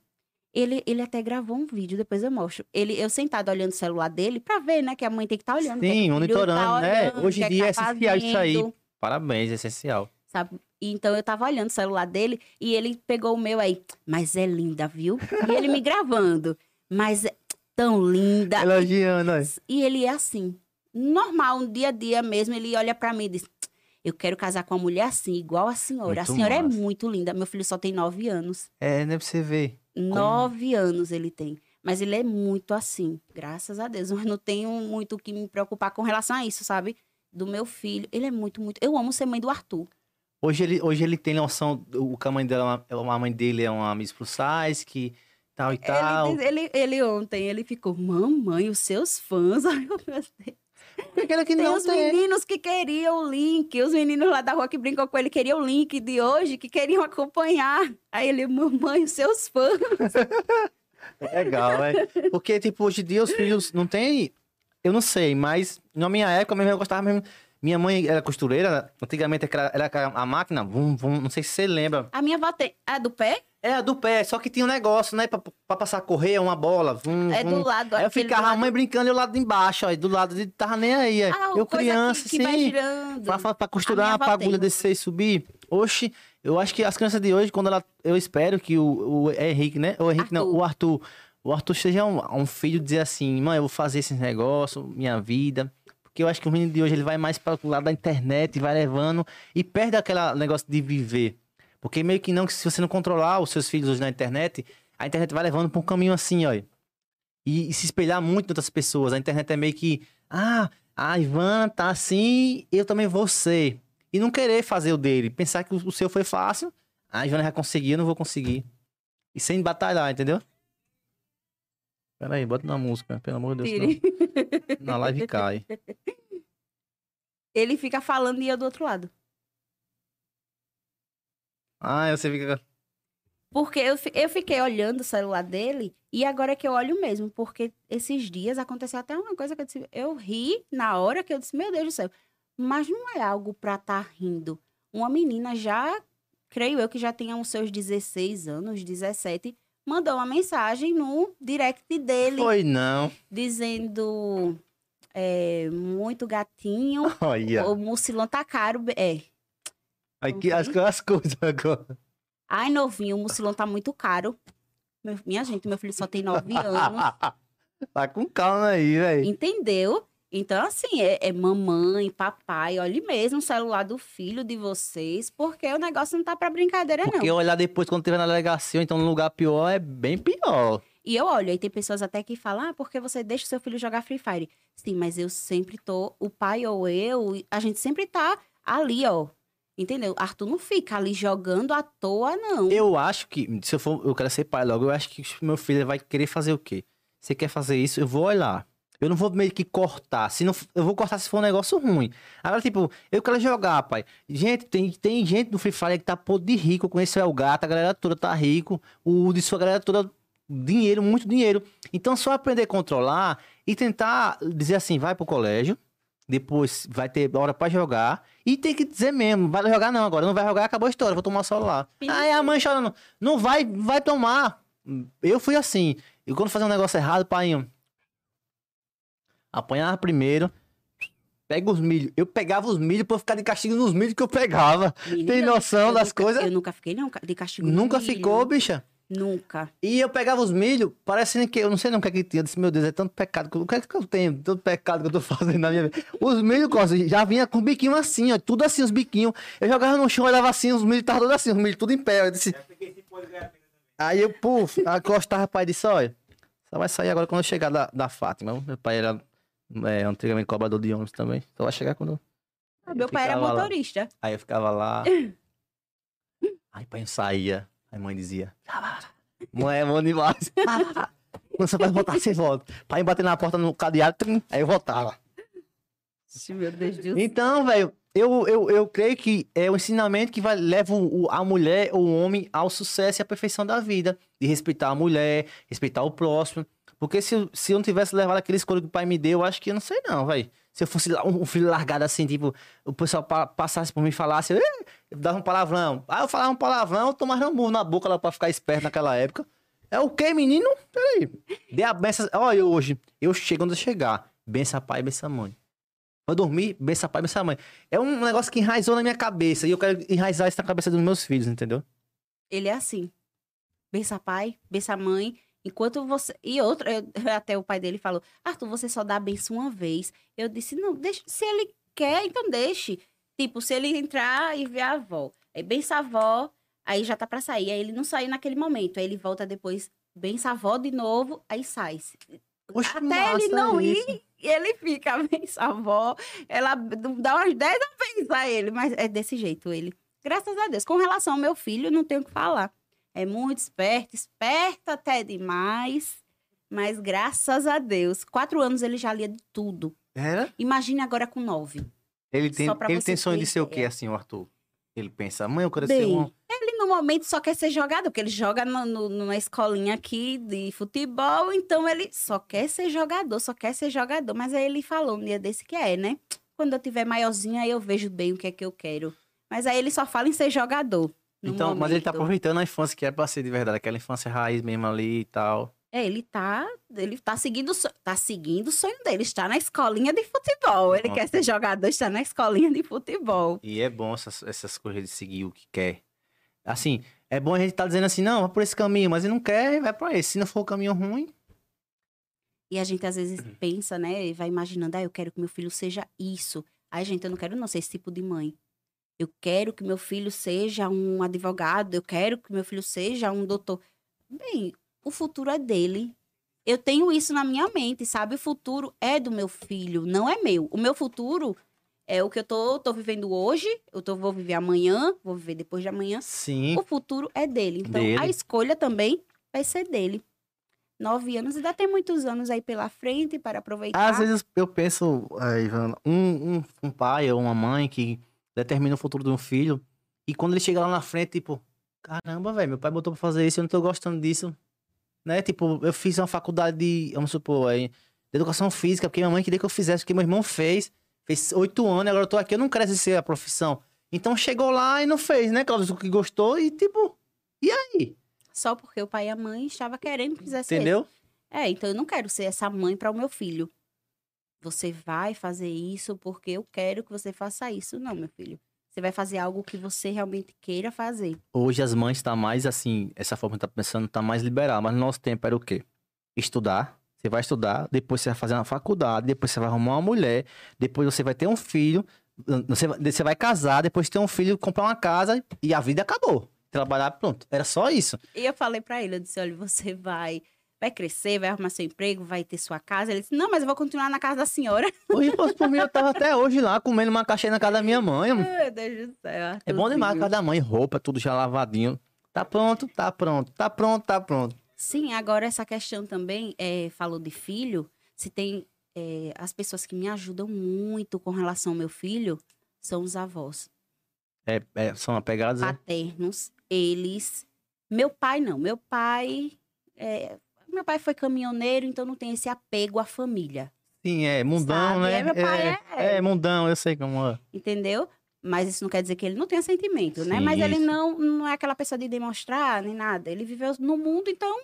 Speaker 2: Ele, ele até gravou um vídeo, depois eu mostro. Ele, eu sentado olhando o celular dele pra ver, né? Que a mãe tem que estar olhando. o que é
Speaker 1: Sim, monitorando,
Speaker 2: tá
Speaker 1: né?
Speaker 2: olhando,
Speaker 1: Hoje
Speaker 2: o
Speaker 1: em
Speaker 2: que
Speaker 1: dia é
Speaker 2: tá
Speaker 1: essencial isso aí. Parabéns, é essencial.
Speaker 2: Sabe? Então eu tava olhando o celular dele e ele pegou o meu aí. Mas é linda, viu? E ele me gravando. Mas é tão linda.
Speaker 1: Elogiando, olha.
Speaker 2: E ele é assim, normal, no dia a dia mesmo, ele olha pra mim e diz: Eu quero casar com uma mulher assim, igual a senhora. a
Speaker 1: Muito
Speaker 2: senhora é
Speaker 1: massa.
Speaker 2: muito linda. Meu filho só tem nove anos.
Speaker 1: É, né, pra você ver.
Speaker 2: Nove anos ele tem. Mas ele é muito assim, graças a Deus. (laughs) Eu não tenho muito o que me preocupar com relação a isso, sabe? Do meu filho. Ele é muito, muito. Eu amo ser mãe do Arthur.
Speaker 1: Hoje ele, hoje ele tem noção, o que a mãe dela, é a mãe dele é uma Miss Plus Size, que tal e tal.
Speaker 2: Ele, diz- ele, ele ontem, ele ficou, mamãe, os seus fãs. (laughs) Ai, meu Deus.
Speaker 1: aquele que
Speaker 2: Tem
Speaker 1: não
Speaker 2: os
Speaker 1: tem.
Speaker 2: meninos que queriam o link, os meninos lá da rua que brincam com ele queriam o link de hoje, que queriam acompanhar. Aí ele, mamãe, os seus fãs. (laughs)
Speaker 1: Legal, é. Porque, tipo, hoje em dia os filhos não têm. Eu não sei, mas na minha época mesmo eu gostava mesmo. Minha mãe era costureira, antigamente era, era a máquina, vum, vum, não sei se você lembra.
Speaker 2: A minha avó tem. A do pé?
Speaker 1: É, a do pé, só que tinha um negócio, né? Pra, pra passar a correr, uma bola. Vum,
Speaker 2: É do lado.
Speaker 1: Aí eu ficava, a
Speaker 2: lado-
Speaker 1: mãe brincando e eu lá de embaixo, ó, do lado de tava nem aí.
Speaker 2: Ah,
Speaker 1: eu criança,
Speaker 2: que, que vai
Speaker 1: sim.
Speaker 2: girando.
Speaker 1: Pra, pra, costurar, pra agulha descer e subir. Oxe, eu acho que as crianças de hoje, quando ela. Eu espero que o, o Henrique, né? O Henrique não,
Speaker 2: Arthur.
Speaker 1: o Arthur. O Arthur seja um, um filho dizer assim, mãe, eu vou fazer esse negócio, minha vida. Porque eu acho que o menino de hoje ele vai mais para o lado da internet, vai levando e perde aquele negócio de viver. Porque meio que não, que se você não controlar os seus filhos hoje na internet, a internet vai levando para um caminho assim, ó. E, e se espelhar muito em outras pessoas. A internet é meio que, ah, a Ivan tá assim, eu também vou ser. E não querer fazer o dele. Pensar que o, o seu foi fácil, a Ivana já conseguiu, eu não vou conseguir. E sem batalhar, entendeu? Pera aí, bota na música, pelo amor de Deus. Na live cai. (laughs)
Speaker 2: Ele fica falando e eu do outro lado.
Speaker 1: Ah, você fica.
Speaker 2: Porque eu, eu fiquei olhando o celular dele e agora que eu olho mesmo, porque esses dias aconteceu até uma coisa que eu disse, eu ri na hora que eu disse, meu Deus do céu, mas não é algo pra estar rindo. Uma menina já, creio eu que já tenha uns seus 16 anos, 17, mandou uma mensagem no direct dele
Speaker 1: Foi não.
Speaker 2: dizendo é, muito gatinho,
Speaker 1: Olha.
Speaker 2: o mucilão tá caro, é.
Speaker 1: Aqui as, as (laughs) coisas agora.
Speaker 2: Ai, novinho, o mucilão tá muito caro. Meu- minha gente, meu filho só tem nove (laughs) anos.
Speaker 1: tá com calma aí, velho.
Speaker 2: Entendeu? Então, assim, é, é mamãe, papai, olhe mesmo o celular do filho de vocês, porque o negócio não tá pra brincadeira,
Speaker 1: Porque
Speaker 2: não.
Speaker 1: olhar depois quando tiver na delegacia, então num lugar pior, é bem pior.
Speaker 2: E eu olho, aí tem pessoas até que falam, ah, porque você deixa o seu filho jogar Free Fire. Sim, mas eu sempre tô, o pai ou eu, a gente sempre tá ali, ó. Entendeu? Arthur não fica ali jogando à toa, não.
Speaker 1: Eu acho que, se eu for, eu quero ser pai logo, eu acho que meu filho vai querer fazer o quê? Você quer fazer isso? Eu vou olhar. Eu não vou meio que cortar. Se não, eu vou cortar se for um negócio ruim. Agora, tipo, eu quero jogar, pai. Gente, tem, tem gente no Free Fire que tá podre de rico. Eu conheço o Gato, a galera toda tá rico. O Hudson, a galera toda. Dinheiro, muito dinheiro. Então, só aprender a controlar e tentar dizer assim: vai pro colégio. Depois vai ter hora pra jogar. E tem que dizer mesmo: vai jogar não agora. Não vai jogar, acabou a história. Vou tomar o celular. Aí a mãe chorando: não vai, vai tomar. Eu fui assim. E quando fazia um negócio errado, pai, apanhava primeiro, pega os milhos. Eu pegava os milhos pra eu ficar de castigo nos milhos que eu pegava.
Speaker 2: Menina,
Speaker 1: Tem noção das
Speaker 2: nunca-
Speaker 1: coisas?
Speaker 2: Eu nunca fiquei, não, de castigo.
Speaker 1: Nunca
Speaker 2: milho.
Speaker 1: ficou, bicha.
Speaker 2: Nunca.
Speaker 1: E eu pegava os milhos, parecendo que eu não sei não o que é que tinha. Eu disse, meu Deus, é tanto pecado. que eu- O que é que eu tenho? Tanto pecado que eu tô (laughs) fazendo na minha vida. Os milhos, Costa, já vinha com biquinho assim, ó. Tudo assim, os biquinhos. Eu jogava no chão, olhava assim, os milhos estavam todos assim, os milhos tudo em pé. Eu disse. Aí eu, puf, acostava, pai disse, olha, só vai sair agora quando eu chegar da, da Fátima. Meu pai era é, antigamente cobrador de ônibus também. Só vai chegar quando.
Speaker 2: Ah, meu pai era
Speaker 1: ficava lá.
Speaker 2: motorista.
Speaker 1: Aí eu ficava lá. (laughs) Aí pai saía. Aí mãe dizia: Mãe, é bom demais. (laughs) Quando você vai voltar, você volta. Pai bater na porta no cadeado, trim, aí eu voltava.
Speaker 2: Meu Deus do céu.
Speaker 1: Então, velho, eu, eu, eu creio que é o ensinamento que vai, leva o, a mulher ou o homem ao sucesso e à perfeição da vida. De respeitar a mulher, respeitar o próximo. Porque se, eu- se eu não tivesse levado aquele escolho que o pai me deu, eu acho que eu não sei não, velho. Se eu fosse um, um filho largado assim, tipo, o pessoal pa- passasse por mim e falasse, eu dava um palavrão. Aí eu falava um palavrão, eu tomava um burro na boca lá pra ficar esperto naquela época. É o quê, menino? Peraí. Dê a benção. Olha, eu hoje, eu chego onde eu chegar. Bença pai, bença mãe. Vou dormir, bença pai, bença mãe. É um negócio que enraizou na minha cabeça. E eu quero enraizar isso na cabeça dos meus filhos, entendeu?
Speaker 2: Ele é assim. Bença pai, bença mãe. Enquanto você. E outra, eu- (laughs) até o pai dele falou: Arthur, você só dá a benção uma vez. Eu disse: não, deixa. Se ele quer, então deixe. Tipo, se ele entrar e ver a avó. Aí bença a avó, aí já tá pra sair. Aí ele não sai naquele momento. Aí ele volta depois, bença a avó de novo, aí sai. Até ele não
Speaker 1: isso.
Speaker 2: ir, (laughs) ele fica, (laughs) bença a avó. Ela dá umas 10 a benção a ele, mas é desse jeito ele. Graças a Deus. Com relação ao meu filho, não tenho o que falar. É muito esperto, esperto até demais. Mas graças a Deus, quatro anos ele já lia de tudo.
Speaker 1: Era?
Speaker 2: Imagine agora com nove.
Speaker 1: Ele tem, ele tem sonho
Speaker 2: ter
Speaker 1: de ser o quê, assim, o Arthur? Ele pensa, mãe, eu quero ser
Speaker 2: Bem,
Speaker 1: um...
Speaker 2: Ele no momento só quer ser jogador, porque ele joga no, no- numa escolinha aqui de futebol, então ele só quer ser jogador, só quer ser jogador. Mas aí ele falou um dia desse que é, né? Quando eu tiver maiorzinho, aí eu vejo bem o que é que eu quero. Mas aí ele só fala em ser jogador.
Speaker 1: Então, mas ele tá
Speaker 2: momento.
Speaker 1: aproveitando a infância que é pra ser de verdade, aquela infância raiz mesmo ali e tal.
Speaker 2: É, ele tá, ele tá seguindo, tá seguindo o sonho dele, está na escolinha de futebol. Ele
Speaker 1: Nossa.
Speaker 2: quer ser jogador, está na escolinha de futebol.
Speaker 1: E é bom essas, essas coisas de seguir o que quer. Assim, é bom a gente tá dizendo assim, não, vai por esse caminho, mas ele não quer, vai pra esse. Se não for o caminho ruim,
Speaker 2: E a gente às vezes pensa, né, e vai imaginando, ah, eu quero que meu filho seja isso. Ai, gente, eu não quero não ser esse tipo de mãe. Eu quero que meu filho seja um advogado, eu quero que meu filho seja um doutor. Bem, o futuro é dele. Eu tenho isso na minha mente, sabe? O futuro é do meu filho, não é meu. O meu futuro é o que eu tô, tô vivendo hoje, eu tô, vou viver amanhã, vou viver depois de amanhã.
Speaker 1: sim.
Speaker 2: O futuro é dele. Então,
Speaker 1: Dele.
Speaker 2: a escolha também vai ser dele. Nove anos, ainda tem muitos anos aí pela frente para aproveitar.
Speaker 1: Às vezes eu penso, eh, Ivana, um, um, um pai ou uma mãe que determina o futuro de um filho, e quando ele chega lá na frente, tipo, caramba, velho, meu pai botou pra fazer isso, eu não tô gostando disso. Né? Tipo, eu fiz uma faculdade de, vamos supor, aí, de educação física, porque minha mãe queria que eu fizesse, porque meu irmão fez, fez oito anos, agora eu tô aqui, eu não quero exercer a profissão. Então chegou lá e não fez, né, Claudio, o que gostou, e tipo, e aí?
Speaker 2: Só porque o pai e a mãe estavam querendo que fizesse
Speaker 1: Entendeu?
Speaker 2: isso. É, então eu não quero ser essa mãe para o meu filho. Você vai fazer isso porque eu quero que você faça isso. Não, meu filho. Você vai fazer algo que você realmente queira fazer.
Speaker 1: Hoje as mães tá mais assim, essa forma que tá pensando tá mais liberal, mas no nosso tempo era o quê? Estudar, você vai estudar, depois você vai fazer uma faculdade, depois você vai arrumar uma mulher, depois você vai ter um filho, você vai, você vai casar, depois ter um filho, comprar uma casa e a vida acabou. Trabalhar, pronto. Era só isso.
Speaker 2: E eu falei para ele, eu disse, olha, você vai vai crescer, vai arrumar seu emprego, vai ter sua casa. Ele disse, não, mas eu vou continuar na casa da senhora.
Speaker 1: Hoje, por mim, eu tava até hoje lá comendo uma caixinha na casa da minha mãe.
Speaker 2: Meu Deus do céu.
Speaker 1: É bom demais a casa da mãe, roupa, tudo já lavadinho. Tá pronto, tá pronto, tá pronto, tá pronto.
Speaker 2: Sim, agora essa questão também, é, falou de filho, se tem é, as pessoas que me ajudam muito com relação ao meu filho, são os avós
Speaker 1: É, é, são apegados, né?
Speaker 2: paternos. Eles, meu pai não, meu pai, é, meu pai foi caminhoneiro, então não tem esse apego à família,
Speaker 1: Sim, é mundão,
Speaker 2: Sabe?
Speaker 1: né?
Speaker 2: É, meu pai é-
Speaker 1: é mundão, eu sei como é.
Speaker 2: entendeu? Mas isso não quer dizer que ele não tenha sentimento, né?
Speaker 1: Sim,
Speaker 2: Mas ele
Speaker 1: isso.
Speaker 2: não, não é aquela pessoa de demonstrar nem nada. Ele viveu no mundo, então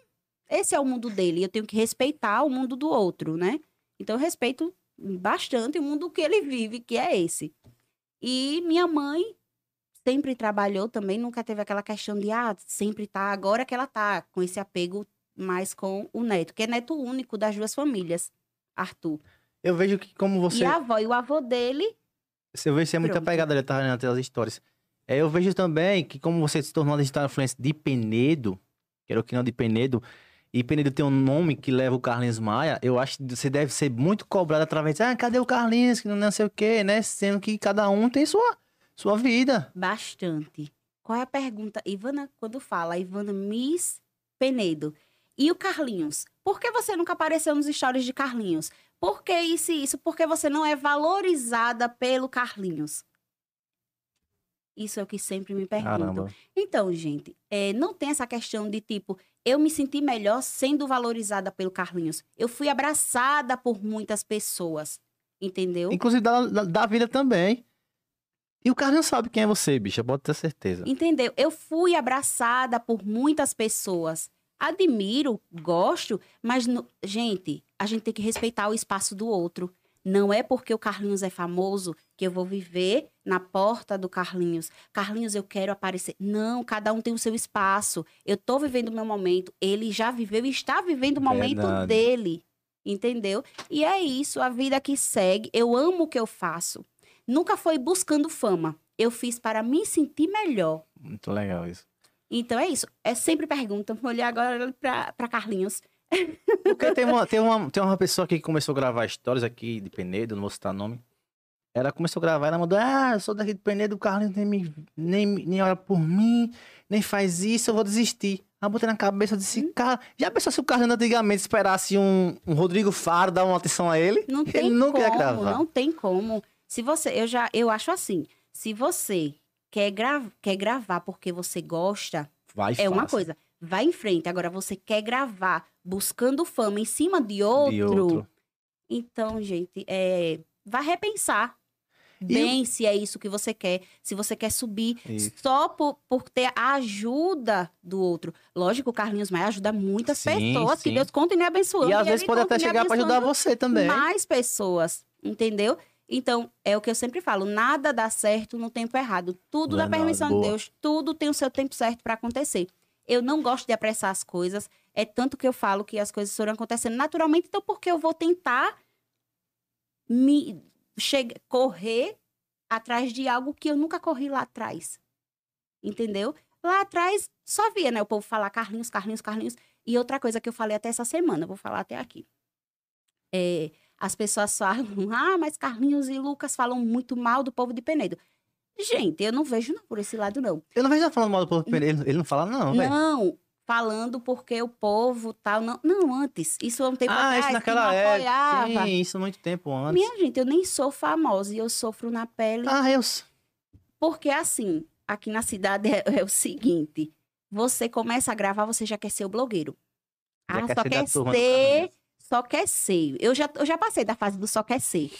Speaker 2: esse é o mundo dele. Eu tenho que respeitar o mundo do outro, né? Então eu respeito bastante o mundo que ele vive, que é esse. E minha mãe sempre trabalhou também, nunca teve aquela questão de, ah, sempre tá, agora que ela tá com esse apego mais com o neto, que é neto único das duas famílias, Arthur.
Speaker 1: Eu vejo que como você.
Speaker 2: E a avó e o avô dele,
Speaker 1: Você vê que você é muito
Speaker 2: Pronto.
Speaker 1: apegado ali, tá até as histórias. É, eu vejo também que como você se tornou uma digital influencer de Penedo, que era o que não de Penedo, e Penedo tem um nome que leva o Carlinhos Maia, eu acho que você deve ser muito cobrado através de, ah, cadê o Carlinhos, que não sei o quê, né? Sendo que cada um tem sua, sua vida.
Speaker 2: Bastante. Qual é a pergunta? Ivana, quando fala, Ivana Miss Penedo. E o Carlinhos? Por que você nunca apareceu nos stories de Carlinhos? Por que isso e isso? Porque você não é valorizada pelo Carlinhos. Isso é o que sempre me perguntam.
Speaker 1: Caramba.
Speaker 2: Então, gente, é, não tem essa questão de tipo, eu me senti melhor sendo valorizada pelo Carlinhos. Eu fui abraçada por muitas pessoas. Entendeu?
Speaker 1: Inclusive da, da, da vida também. E o Carlinhos sabe quem é você, bicha, pode ter certeza.
Speaker 2: Entendeu? Eu fui abraçada por muitas pessoas. Admiro, gosto, mas, no- gente, a gente tem que respeitar o espaço do outro. Não é porque o Carlinhos é famoso que eu vou viver na porta do Carlinhos. Carlinhos, eu quero aparecer. Não, cada um tem o seu espaço. Eu tô vivendo o meu momento. Ele já viveu e está vivendo o momento
Speaker 1: Verdade.
Speaker 2: dele. Entendeu? E é isso, a vida que segue. Eu amo o que eu faço. Nunca foi buscando fama. Eu fiz para me sentir melhor.
Speaker 1: Muito legal isso.
Speaker 2: Então é isso. É sempre pergunta. Vou olhar agora pra Carlinhos. (laughs)
Speaker 1: Porque tem uma, tem, uma, tem uma pessoa que começou a gravar histórias aqui de Penedo, não vou citar nome. Ela começou a gravar, ela mandou, ah, eu sou daqui de Penedo, o Carlinhos nem, me, nem, nem olha por mim, nem faz isso, eu vou desistir. Aí botei na cabeça, eu disse, cara, já pensou se o Carlinhos antigamente esperasse um, um Rodrigo Faro dar uma atenção a ele?
Speaker 2: Não tem
Speaker 1: ele não
Speaker 2: como,
Speaker 1: gravar.
Speaker 2: não tem como. Se você, eu já, eu acho assim, se você quer, gra, quer gravar porque você gosta,
Speaker 1: Vai
Speaker 2: é uma coisa. Vai em frente. Agora, você quer gravar buscando fama em cima de outro.
Speaker 1: De outro.
Speaker 2: Então, gente, é, vá repensar
Speaker 1: E
Speaker 2: bem se é isso que você quer. Se você quer subir
Speaker 1: Isso.
Speaker 2: só por, por ter a ajuda do outro. Lógico, o Carlinhos Maia ajuda muitas
Speaker 1: Sim,
Speaker 2: pessoas.
Speaker 1: sim.
Speaker 2: Que Deus continue abençoando.
Speaker 1: E às
Speaker 2: ele
Speaker 1: vezes pode até chegar pra ajudar você também.
Speaker 2: mais pessoas, entendeu? Então, é o que eu sempre falo, nada dá certo no tempo errado. Tudo da
Speaker 1: Verdade,
Speaker 2: permissão
Speaker 1: boa.
Speaker 2: de Deus, tudo tem o seu tempo certo para acontecer. Eu não gosto de apressar as coisas, é tanto que eu falo que as coisas foram acontecendo naturalmente, então por que eu vou tentar me che- correr atrás de algo que eu nunca corri lá atrás? Entendeu? Lá atrás só via, né, o povo falar Carlinhos, Carlinhos, Carlinhos. E outra coisa que eu falei até essa semana, vou falar até aqui. É, as pessoas falam, (laughs) ah, mas Carlinhos e Lucas falam muito mal do povo de Penedo. Gente, eu não vejo não por esse lado, não.
Speaker 1: Eu não vejo ele falando mal do povo Penedo. Ele, ele não fala, não, velho.
Speaker 2: Não, falando porque o povo tal. Não, não antes. Isso há um tempo
Speaker 1: Ah,
Speaker 2: atrás.
Speaker 1: isso
Speaker 2: que
Speaker 1: naquela época. Sim, isso muito tempo antes.
Speaker 2: Minha gente, eu nem sou famosa e eu sofro na pele.
Speaker 1: Ah, eu...
Speaker 2: Porque assim, aqui na cidade é, é o seguinte: você começa a gravar, você já quer ser o blogueiro.
Speaker 1: Já
Speaker 2: ah,
Speaker 1: quer
Speaker 2: só
Speaker 1: ser
Speaker 2: quer ser. Só quer ser. Eu já, eu já passei da fase do só quer ser.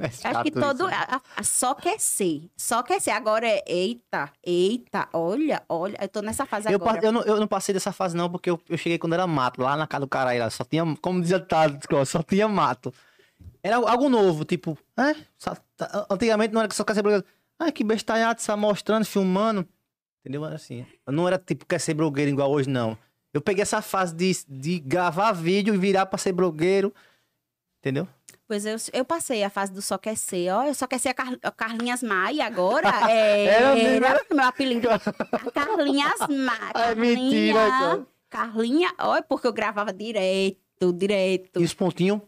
Speaker 1: É
Speaker 2: Acho que todo.
Speaker 1: isso.
Speaker 2: A, a- a só quer ser. Só quer ser. Agora é eita, eita, olha, olha. Eu tô nessa fase
Speaker 1: Eu,
Speaker 2: agora.
Speaker 1: eu, não, eu não passei dessa fase, não, porque eu, eu cheguei quando era mato, lá na casa do caralho, lá, só tinha, como dizia o ditado de escola, só tinha mato. Era algo novo, tipo, é, só- tá- antigamente não era que só quer ser blogueiro. Ah, que bestalhado, só mostrando, filmando. Entendeu? Assim. Não era tipo, quer ser blogueiro igual hoje, não. Eu peguei essa fase de, de gravar vídeo e virar pra ser blogueiro. Entendeu?
Speaker 2: Pois eu, eu passei a fase do só quer ser. Ó, eu só quer ser a, Car- a Carlinhas Maia agora. (laughs) É,
Speaker 1: Era mesmo,
Speaker 2: era meu apelido. A Carlinhas Maia. (laughs)
Speaker 1: É mentira, cara.
Speaker 2: Carlinha, olha, porque eu gravava direto, direto.
Speaker 1: E os pontinhos.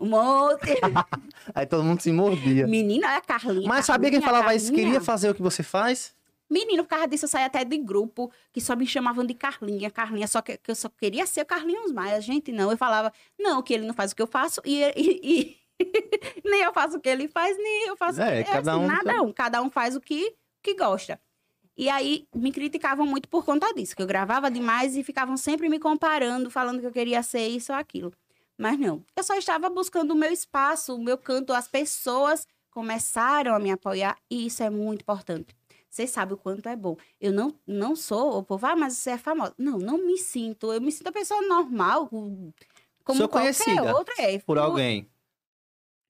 Speaker 2: Um monte. (laughs)
Speaker 1: Aí todo mundo se mordia.
Speaker 2: Menina, olha a Carlinha.
Speaker 1: Mas sabia quem
Speaker 2: Carlinha,
Speaker 1: falava isso?
Speaker 2: Carlinha.
Speaker 1: Queria fazer o que você faz?
Speaker 2: Menino, por causa disso, eu saí até de grupo que só me chamavam de Carlinha, Carlinha, só que, que eu só queria ser o Carlinhos Maia. Gente, não. Eu falava, não, que ele não faz o que eu faço e, e- e- (laughs) nem eu faço o que ele faz, nem eu faço
Speaker 1: É,
Speaker 2: o que
Speaker 1: cada
Speaker 2: assim,
Speaker 1: um
Speaker 2: Nada um. Cada um faz o que, que gosta. E aí me criticavam muito por conta disso, que eu gravava demais e ficavam sempre me comparando, falando que eu queria ser isso ou aquilo. Mas não, eu só estava buscando o meu espaço, o meu canto. As pessoas começaram a me apoiar e isso é muito importante. Vocês sabem o quanto é bom. Eu não, não sou o povo, ah, mas você é famosa. Não, não me sinto. Eu me sinto uma pessoa normal, como
Speaker 1: Sou
Speaker 2: qualquer outra. É,
Speaker 1: Por
Speaker 2: fui-
Speaker 1: alguém.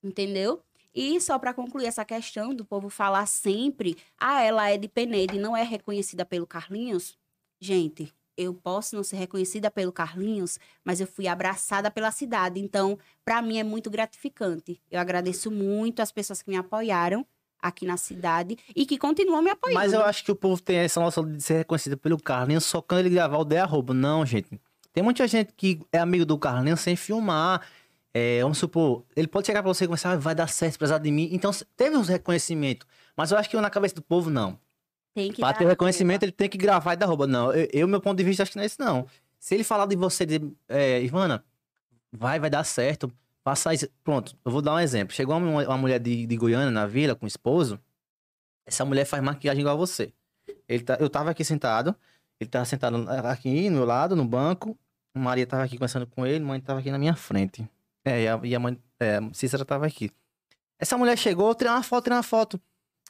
Speaker 2: Entendeu? E só para concluir essa questão do povo falar sempre, ah, ela é de Penedo e não é reconhecida pelo Carlinhos. Gente, eu posso não ser reconhecida pelo Carlinhos, mas eu fui abraçada pela cidade. Então, para mim é muito gratificante. Eu agradeço muito as pessoas que me apoiaram aqui na cidade e que continuam me apoiando.
Speaker 1: Mas eu acho que o povo tem essa noção de ser reconhecido pelo Carlinhos só quando ele gravar o de arroba. Não, gente. Tem muita gente que é amigo do Carlinhos sem filmar. É, vamos supor, ele pode chegar pra você e começar, ah, vai dar certo, apesar de mim. Então, teve uns reconhecimento. Mas eu acho que na cabeça do povo, não.
Speaker 2: Tem que
Speaker 1: Pra ter reconhecimento, ele tem que gravar e dar arroba. Não, eu, eu, meu ponto de vista, acho que não é isso, não. Se ele falar de você, de, é, Ivana, vai, vai dar certo, faça isso. Pronto, eu vou dar um exemplo. Chegou uma, uma mulher de, de Goiânia na vila com o esposo. Essa mulher faz maquiagem igual a você. Ele tá, eu tava aqui sentado, ele tava sentado aqui no meu lado, no banco. Maria tava aqui conversando com ele, mãe tava aqui na minha frente. É, e a, e a mãe, é, Cícera tava aqui. Essa mulher chegou, tirou uma foto, tirou uma foto.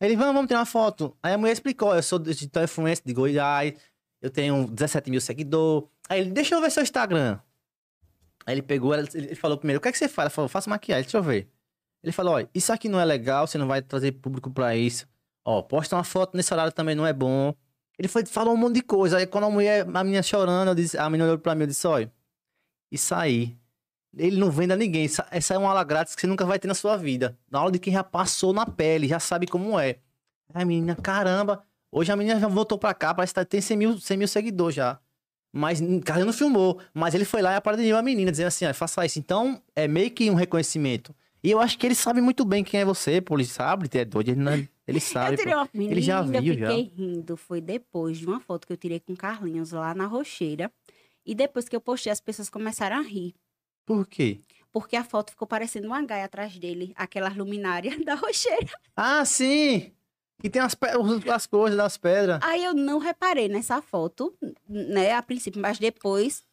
Speaker 1: Ele, vamos, vamos tirar uma foto. Aí a mulher explicou, eu sou digital influencer de Goiás, eu tenho 17 mil seguidores. Aí ele, deixa eu ver seu Instagram. Aí ele pegou, ele falou primeiro, o que é que você faz? Ela falou, faço maquiagem, deixa eu ver. Ele falou, olha, isso aqui não é legal, você não vai trazer público pra isso. Ó, posta uma foto nesse horário também não é bom. Ele foi, falou um monte de coisa. Aí quando a mulher, a menina chorando, disse, a menina olhou pra mim e disse, olha, isso aí, ele não vende a ninguém. Essa, essa é uma aula grátis que você nunca vai ter na sua vida. Na aula de quem já passou na pele, já sabe como é. Aí a menina, caramba, hoje a menina já voltou pra cá, parece que tá- tem 100 mil, 100 mil seguidores já. Mas o cara não filmou. Mas ele foi lá e aparelhou a menina, dizendo assim, faça isso. Então, é meio que um reconhecimento. E eu acho que ele sabe muito bem quem é você, pô. Ele sabe, ele é doido, ele, não, é- ele (laughs) sabe.
Speaker 2: eu tirei uma menina,
Speaker 1: Ele já
Speaker 2: eu
Speaker 1: viu, já.
Speaker 2: fiquei rindo. Foi depois de uma foto que eu tirei com o Carlinhos lá na Rocheira. E depois que eu postei, as pessoas começaram a rir.
Speaker 1: Por quê?
Speaker 2: Porque a foto ficou parecendo uma gaia atrás dele, aquelas luminárias (laughs) da Rocheira.
Speaker 1: Ah, sim! Que tem as, as coisas das pedras.
Speaker 2: Aí eu não reparei nessa foto, né, a princípio, mas depois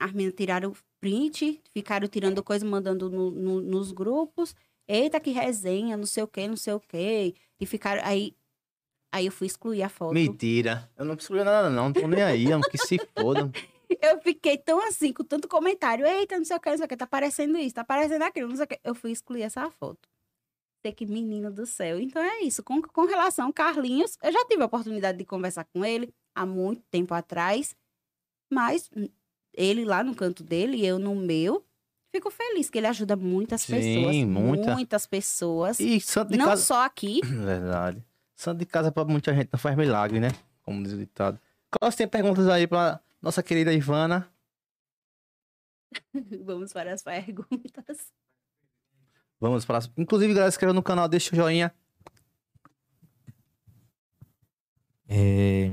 Speaker 2: as meninas tiraram print, ficaram tirando coisa, mandando no- no- nos grupos. Eita, que resenha, não sei o que, não sei o que. E ficaram. Aí, aí eu fui excluir a foto.
Speaker 1: Mentira. Eu não preciso nada, não. Não tô nem aí, mano, que se foda. (laughs)
Speaker 2: Eu fiquei tão assim, com tanto comentário. Eita, não sei o que, não sei o que, tá parecendo isso, tá parecendo aquilo, não sei o que. Eu fui excluir essa foto. Sei que menino do céu. Então é isso. Com, com relação ao Carlinhos, eu já tive a oportunidade de conversar com ele há muito tempo atrás. Mas ele lá no canto dele e eu no meu. Fico feliz que ele ajuda muitas
Speaker 1: Sim,
Speaker 2: pessoas.
Speaker 1: muita.
Speaker 2: Muitas pessoas.
Speaker 1: E santo de
Speaker 2: não
Speaker 1: casa.
Speaker 2: só aqui. (coughs)
Speaker 1: Verdade. Santo de casa pra muita gente não faz milagre, né? Como diz o ditado. Carlos, tem perguntas aí pra nossa querida Ivana? (laughs)
Speaker 2: Vamos para as perguntas.
Speaker 1: Vamos para. Inclusive, galera, se inscreva no canal, deixa o joinha.
Speaker 3: É...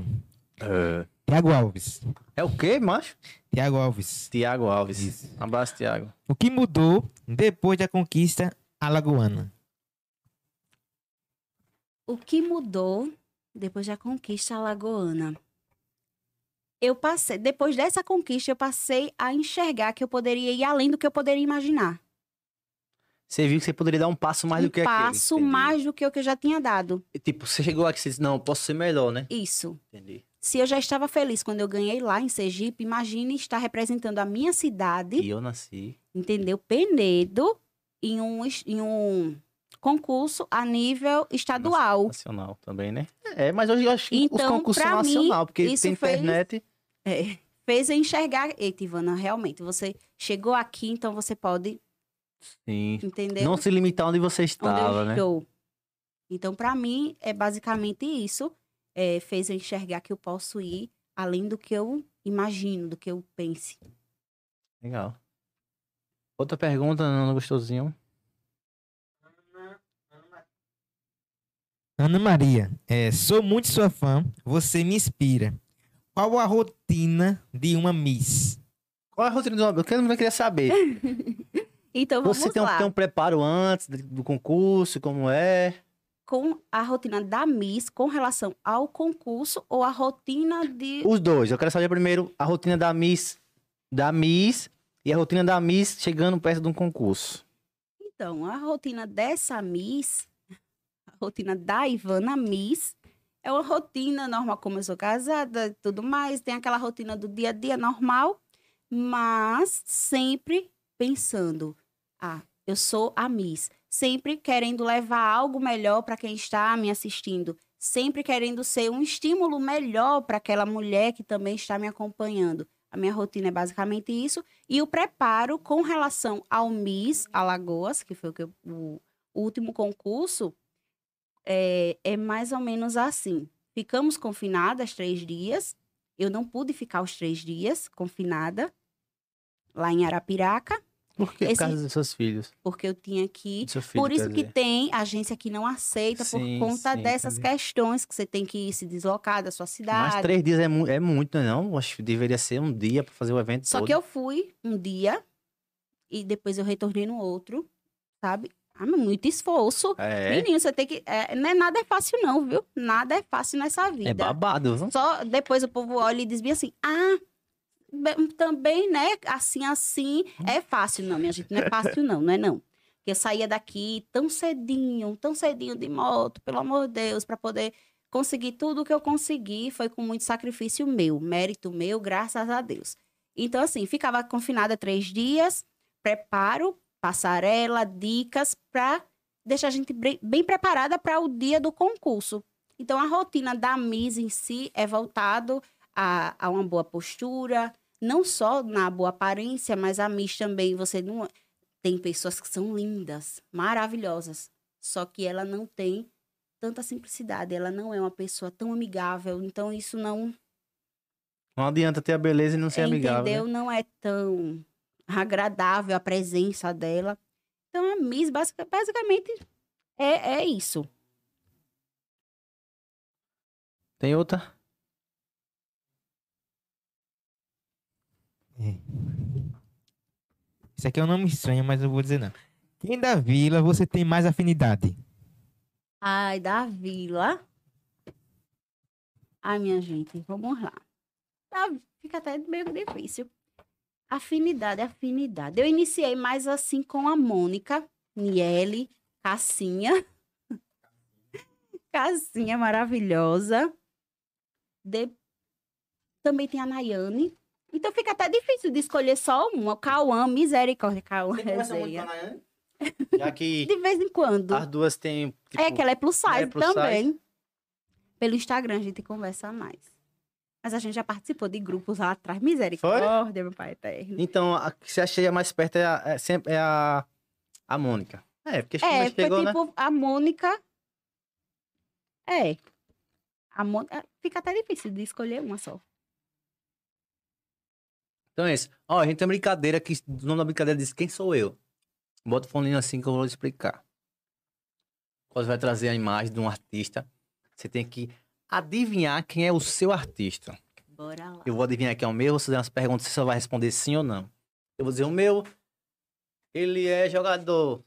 Speaker 3: Tiago Alves.
Speaker 1: É o quê, macho?
Speaker 3: Tiago Alves.
Speaker 1: Tiago Alves.
Speaker 3: Isso.
Speaker 1: Um abraço, Tiago.
Speaker 3: O que mudou depois da conquista alagoana?
Speaker 2: O que mudou depois da conquista alagoana? Eu passei, depois dessa conquista, eu passei a enxergar que eu poderia ir além do que eu poderia imaginar.
Speaker 1: Você viu que você poderia dar um passo mais
Speaker 2: um
Speaker 1: do que aquele.
Speaker 2: passo mais do que o que eu já tinha dado.
Speaker 1: E, Tipo, você chegou aqui e disse, não, eu posso ser melhor, né?
Speaker 2: Isso.
Speaker 1: Entendi.
Speaker 2: Se eu já estava feliz quando eu ganhei lá em Sergipe, imagine estar representando a minha cidade,
Speaker 1: E eu nasci.
Speaker 2: entendeu? Penedo, em um, em um concurso a nível estadual.
Speaker 1: Nacional também, né? É, mas hoje eu acho que os
Speaker 2: Então,
Speaker 1: concursos
Speaker 2: pra
Speaker 1: são nacional, porque
Speaker 2: isso
Speaker 1: tem
Speaker 2: fez-
Speaker 1: internet.
Speaker 2: É, fez eu enxergar. Eita, Ivana, realmente, você chegou aqui, então você pode,
Speaker 1: Sim.
Speaker 2: entendeu?
Speaker 1: Não se limitar onde você
Speaker 2: onde
Speaker 1: estava,
Speaker 2: eu
Speaker 1: né?
Speaker 2: estou. Então, para mim, é basicamente isso. É, fez eu enxergar que eu posso ir além do que eu imagino, do que eu pense.
Speaker 1: Legal. Outra pergunta, Nano Gostosinho.
Speaker 3: Ana Maria, é, sou muito sua fã, você me inspira. Qual a rotina de uma Miss?
Speaker 1: Qual é a rotina do Eu quero- eu queria saber. (laughs)
Speaker 2: Então, vamos
Speaker 1: Você tem um,
Speaker 2: lá.
Speaker 1: tem um preparo antes do- do concurso, como é?
Speaker 2: Com a rotina da Miss com relação ao concurso ou a rotina de...
Speaker 1: Os dois. Eu quero saber primeiro a rotina da Miss, da Miss e a rotina da Miss chegando perto de um concurso.
Speaker 2: Então, a rotina dessa Miss, a rotina da Ivana Miss, é uma rotina normal, como eu sou casada e tudo mais, tem aquela rotina do dia a dia normal, mas sempre pensando, ah, eu sou a Miss, sempre querendo levar algo melhor para quem está me assistindo, sempre querendo ser um estímulo melhor para aquela mulher que também está me acompanhando. A minha rotina é basicamente isso. E o preparo com relação ao Miss Alagoas, que foi o, que eu- o último concurso, é, é mais ou menos assim. Ficamos confinadas três dias. Eu não pude ficar os três dias confinada lá em Arapiraca,
Speaker 1: Por quê?
Speaker 2: Esse-
Speaker 1: Por causa dos seus filhos.
Speaker 2: porque eu tinha que
Speaker 1: filho,
Speaker 2: por isso que
Speaker 1: dizer.
Speaker 2: tem agência que não aceita
Speaker 1: Sim,
Speaker 2: por conta
Speaker 1: sim,
Speaker 2: dessas
Speaker 1: entendi.
Speaker 2: questões que você tem que se deslocar da sua cidade.
Speaker 1: Mas três dias é, mu é muito, né? Não, acho que deveria ser um dia pra fazer o evento
Speaker 2: Só
Speaker 1: todo.
Speaker 2: que eu fui um dia e depois eu retornei no outro, sabe? Ah, muito esforço.
Speaker 1: É,
Speaker 2: Menino, você tem que. É, não é nada é fácil, não, viu? Nada é fácil nessa vida.
Speaker 1: é babado. viu?
Speaker 2: Só depois o povo olha e diz bem assim: ah, também, né? Assim, assim. É fácil, não, minha gente. Não é fácil, não, não é não. Eu saía daqui tão cedinho, tão cedinho de moto, pelo amor de Deus, para poder conseguir tudo o que eu consegui. Foi com muito sacrifício meu, mérito meu, graças a Deus. Então, assim, ficava confinada três dias, preparo, passarela, dicas, para deixar a gente bem preparada para o dia do concurso. Então, a rotina da Miss em si é voltado a, a uma boa postura, não só na boa aparência, mas a Miss também, você não... Tem pessoas que são lindas, maravilhosas, só que ela não tem tanta simplicidade, ela não é uma pessoa tão amigável, então isso não,
Speaker 1: Não adianta ter a beleza e não ser
Speaker 2: é,
Speaker 1: amigável.
Speaker 2: entendeu?
Speaker 1: né?
Speaker 2: Não é tão agradável a presença dela. Então, a Miss, basic- basicamente, é, é isso.
Speaker 1: Tem outra?
Speaker 3: Isso aqui é um nome estranho, mas eu vou dizer não. Quem da vila você tem mais afinidade?
Speaker 2: Ai, da vila. Ai, minha gente, vamos lá. Tá, fica até meio difícil. Afinidade, afinidade. Eu iniciei mais assim com a Mônica, Niele, Cassinha. (laughs) Cassinha maravilhosa. De- Também tem a Nayane. Então fica até difícil de escolher só uma. Cauã, misericórdia, Cauã. resenha.
Speaker 1: Já que
Speaker 2: De vez em quando.
Speaker 1: as duas têm. Tipo,
Speaker 2: É que ela é plus size
Speaker 1: é plus
Speaker 2: também. Pelo Instagram a gente conversa mais. Mas a gente já participou de grupos lá atrás. Misericórdia, meu pai eterno.
Speaker 1: Então, a que você acha mais perto é a, é sempre é a, a Mônica. É, porque
Speaker 2: É,
Speaker 1: chegou,
Speaker 2: foi
Speaker 1: chegou, né?
Speaker 2: tipo a Mônica. É. A Mônica. Fica até difícil de escolher uma só.
Speaker 1: Então é isso. Ó, a gente tem uma brincadeira que o nome da brincadeira diz quem sou eu. Bota o fone assim que eu vou explicar. Quando você vai trazer a imagem de um artista, você tem que adivinhar quem é o seu artista.
Speaker 2: Bora lá.
Speaker 1: Eu vou adivinhar quem é o meu, você fazer umas perguntas, você só vai responder sim ou não. Eu vou dizer o meu, ele é jogador.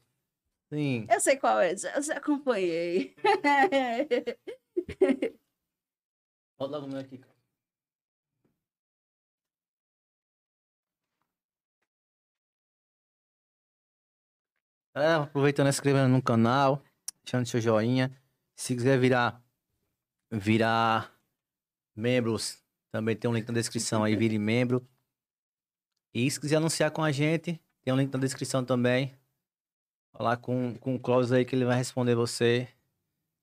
Speaker 1: Sim.
Speaker 2: Eu sei qual é, eu já acompanhei. (laughs)
Speaker 1: Bota logo o meu aqui, cara. Galera, aproveitando, inscrevendo no canal, deixando seu joinha. Se quiser virar, virar membros, também tem um link na descrição aí, vire membro. E se quiser anunciar com a gente, tem um link na descrição também. Falar com, com o Clóvis aí que ele vai responder você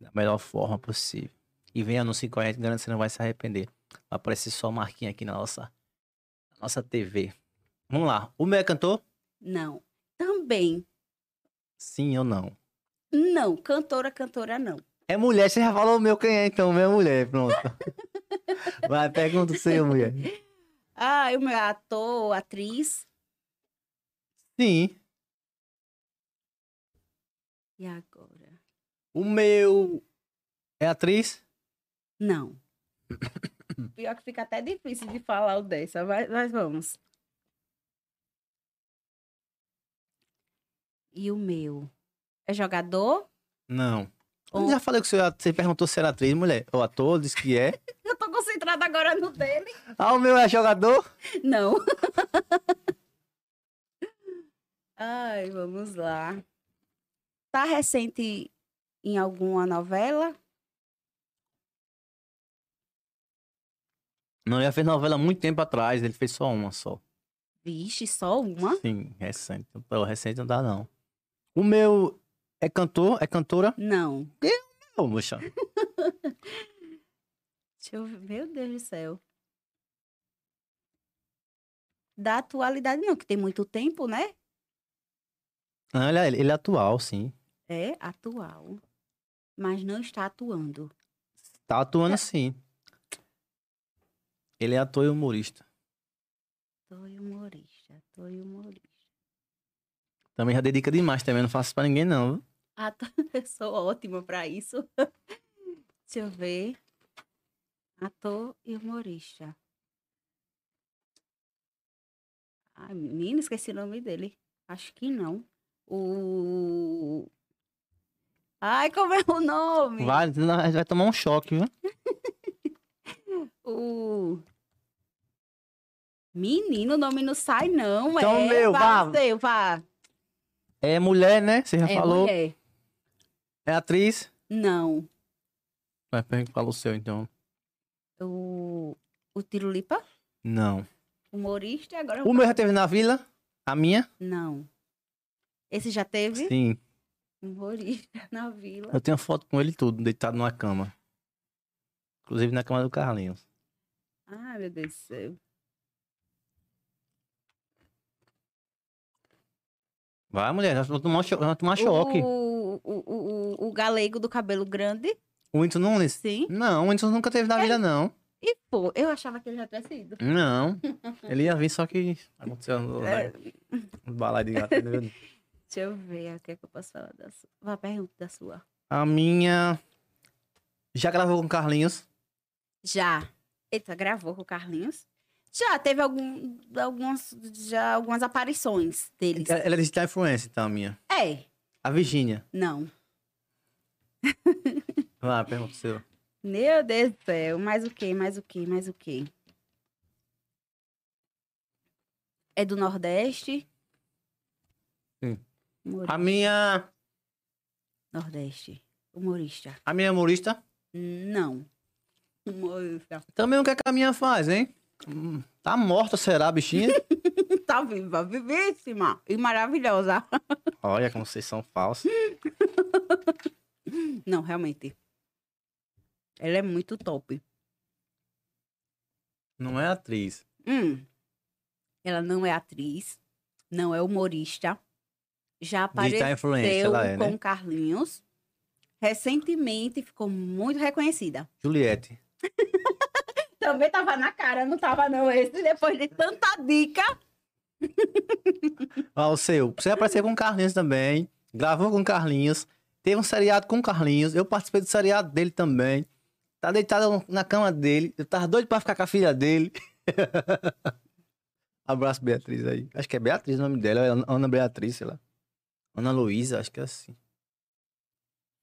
Speaker 1: da melhor forma possível. E com a gente, garanto que você não vai se arrepender. Vai aparecer só a marquinha aqui na nossa, na nossa TV. Vamos lá. O meu é cantor?
Speaker 2: não. Também.
Speaker 1: Sim ou não?
Speaker 2: Não. Cantora, cantora, não.
Speaker 1: É mulher, você já falou o meu quem é, então, (laughs) é mulher, pronto. Vai, pergunta o seu, mulher.
Speaker 2: Ah, o meu é ator, atriz.
Speaker 1: Sim.
Speaker 2: E agora?
Speaker 1: O meu é atriz?
Speaker 2: Não. (coughs) Pior que fica até difícil de falar o dessa, mas, mas vamos. E o meu? É jogador?
Speaker 1: Não.
Speaker 2: Ou-
Speaker 1: Eu já falei que você, você perguntou se era atriz, mulher. Ou ator, disse que é. (laughs)
Speaker 2: Eu tô concentrada agora no dele.
Speaker 1: Ah, o meu é jogador?
Speaker 2: Não. (laughs) Ai, vamos lá. Tá recente em alguma novela?
Speaker 1: Não, ele já fez novela muito tempo atrás, ele fez só uma só.
Speaker 2: Vixe, só uma?
Speaker 1: Sim, recente. Pô, recente não dá, não. O meu é cantor? É cantora?
Speaker 2: Não.
Speaker 1: Ô, moxa. (laughs)
Speaker 2: Deixa eu ver. Meu Deus do céu. Da atualidade, não, que tem muito tempo, né?
Speaker 1: Não, ele, é- ele é atual, sim.
Speaker 2: É atual. Mas não está atuando.
Speaker 1: Tá atuando sim. Ele é ator e humorista.
Speaker 2: Ator e humorista, ator e humorista.
Speaker 1: Também já dedica demais também, não faço pra ninguém não. viu?
Speaker 2: Ator, (laughs) eu sou ótima pra isso. (laughs) Deixa eu ver. Ator e humorista. Ai, menina, esqueci o nome dele. Acho que não. O. Ai, como é o nome?
Speaker 1: Vai, vai tomar um choque, viu? (laughs)
Speaker 2: O. Menino, o nome não sai, não.
Speaker 1: Então,
Speaker 2: é.
Speaker 1: meu,
Speaker 2: vá.
Speaker 1: vá.
Speaker 2: Seu, vá.
Speaker 1: É mulher, né? Você já
Speaker 2: É
Speaker 1: falou.
Speaker 2: mulher.
Speaker 1: É atriz.
Speaker 2: Não.
Speaker 1: Vai, fala o seu então.
Speaker 2: O. O Tirulipa?
Speaker 1: Não.
Speaker 2: Humorista, agora.
Speaker 1: O meu já teve na vila? A minha?
Speaker 2: Não. Esse já teve?
Speaker 1: Sim.
Speaker 2: Humorista (laughs) na vila.
Speaker 1: Eu tenho foto com ele tudo, deitado numa cama. Inclusive na cama do Carlinhos.
Speaker 2: Ai, meu Deus do céu.
Speaker 1: Vai, mulher, nós vamos tomar, vamos tomar choque.
Speaker 2: O, o, o, o, o galego do cabelo grande?
Speaker 1: O Whindersson Nunes?
Speaker 2: Sim.
Speaker 1: Não, o Whindersson nunca teve na vila, não.
Speaker 2: E, pô, eu achava que ele já tinha sido.
Speaker 1: Não. (laughs) Ele ia vir, só que aconteceu no,
Speaker 2: É.
Speaker 1: no balai de gato. entendeu?
Speaker 2: Deixa eu ver o que, é que eu posso falar da sua. Uma pergunta da sua.
Speaker 1: A minha. Já gravou com Carlinhos?
Speaker 2: Já. Eita, gravou com o Carlinhos? Já, teve algum, algumas, já, algumas aparições deles.
Speaker 1: Ela é digital influencer, então, a minha.
Speaker 2: É,
Speaker 1: A Virgínia.
Speaker 2: não. (laughs)
Speaker 1: Vai lá, pergunta seu.
Speaker 2: Meu Deus do céu, mais o quê, mais o quê, mais o quê? É do Nordeste?
Speaker 1: Sim. A minha.
Speaker 2: Nordeste. Humorista.
Speaker 1: A minha humorista.
Speaker 2: Não. Humorista.
Speaker 1: Também o que, é que a minha faz, hein? Hum, Tá morta, será, bichinha? (laughs)
Speaker 2: Tá viva, vivíssima e maravilhosa. (laughs)
Speaker 1: Olha como vocês são falsos. (laughs)
Speaker 2: Não, realmente. Ela é muito top.
Speaker 1: Não é atriz.
Speaker 2: Hum. Ela não é atriz, não é humorista. Já apareceu
Speaker 1: é,
Speaker 2: com
Speaker 1: né?
Speaker 2: Carlinhos. Recentemente ficou muito reconhecida.
Speaker 1: Juliette.
Speaker 2: Também tava na cara, não tava não esse, depois de tanta dica.
Speaker 1: Ó, o seu. Você apareceu com Carlinhos também. Gravou com Carlinhos. Teve um seriado com Carlinhos. Eu participei do seriado dele também. Tá deitado na cama dele. Eu tava doido pra ficar com a filha dele. (laughs) Abraço, Beatriz aí. Acho que é Beatriz o nome dela. é Ana- Beatriz, sei lá. Ana Luísa, acho que é assim.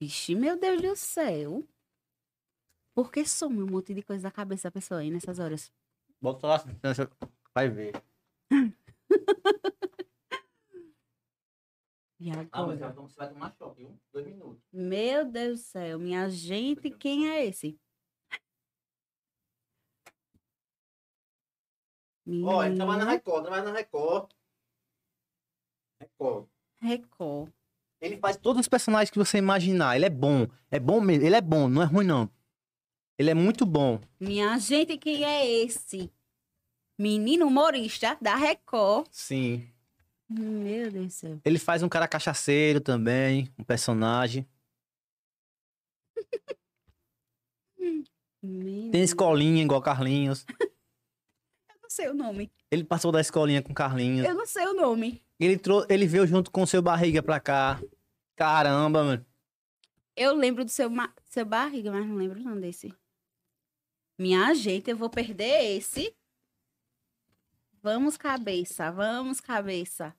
Speaker 2: Vixe, meu Deus do céu. Por que some um monte de coisa da cabeça da pessoa aí nessas horas?
Speaker 1: Bota lá, você vai ver. (laughs)
Speaker 2: E
Speaker 1: Ah,
Speaker 2: agora?
Speaker 1: você vai tomar choque, viu? Dois minutos.
Speaker 2: Meu Deus do céu, minha gente, quem é esse?
Speaker 1: Ó, ele trabalha na
Speaker 2: Menino
Speaker 1: Record, trabalha na Record. Record.
Speaker 2: Record.
Speaker 1: Ele faz todos os personagens que você imaginar. Ele é bom. É bom mesmo. Ele é bom, não é ruim, não. Ele é muito bom.
Speaker 2: Minha gente, quem é esse? Menino humorista da Record.
Speaker 1: Sim.
Speaker 2: Meu Deus do céu.
Speaker 1: Ele faz um cara cachaceiro também, um personagem. (laughs) Tem escolinha igual Carlinhos.
Speaker 2: Eu não sei o nome.
Speaker 1: Ele passou da escolinha com Carlinhos.
Speaker 2: Eu não sei o nome.
Speaker 1: Ele, trou ele veio junto com o seu barriga pra cá. Caramba, mano.
Speaker 2: Eu lembro do seu, seu barriga, mas não lembro o nome desse. Minha gente, eu vou perder esse. Vamos, cabeça. Vamos, cabeça.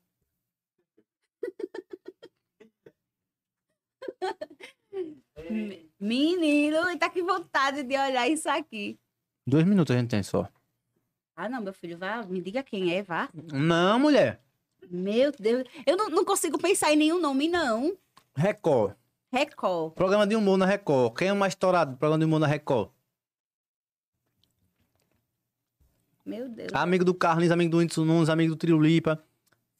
Speaker 2: Me- (laughs) Menino, e tá com vontade de olhar isso aqui.
Speaker 1: Dois minutos a gente tem só.
Speaker 2: Ah, não, meu filho, vá, me diga quem é, vá.
Speaker 1: Não, mulher.
Speaker 2: Meu Deus, eu não, não consigo pensar em nenhum nome, não.
Speaker 1: Record.
Speaker 2: Record.
Speaker 1: Programa de humor na Record. Quem é o mais estourado do programa de humor na Record?
Speaker 2: Meu Deus.
Speaker 1: Amigo do Carlinhos, amigo do Whindersson Nunes, amigo do Triulipa.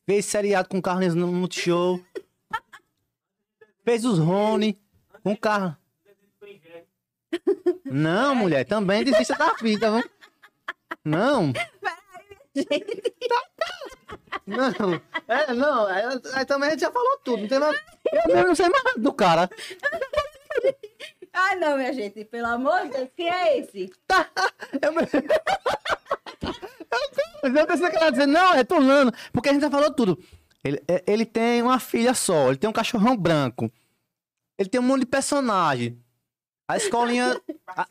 Speaker 1: Fez seriado com o Carlinhos no Multishow. (laughs) Fez os Rony com o Carlos. Não, mulher, também desista da vida, viu? Não. Não, é, não, aí, aí também a gente já falou tudo. Não tem mais, eu mesmo não sei mais nada do cara.
Speaker 2: Ai, não, minha gente, pelo amor de Deus, quem é esse? (laughs)
Speaker 1: Eu, Mas eu pensei que ela ia dizer, não, é Tulano, porque a gente já falou tudo. Ele, é- ele tem uma filha só, ele tem um cachorrão branco, ele tem um monte de personagem. A escolinha (laughs) a-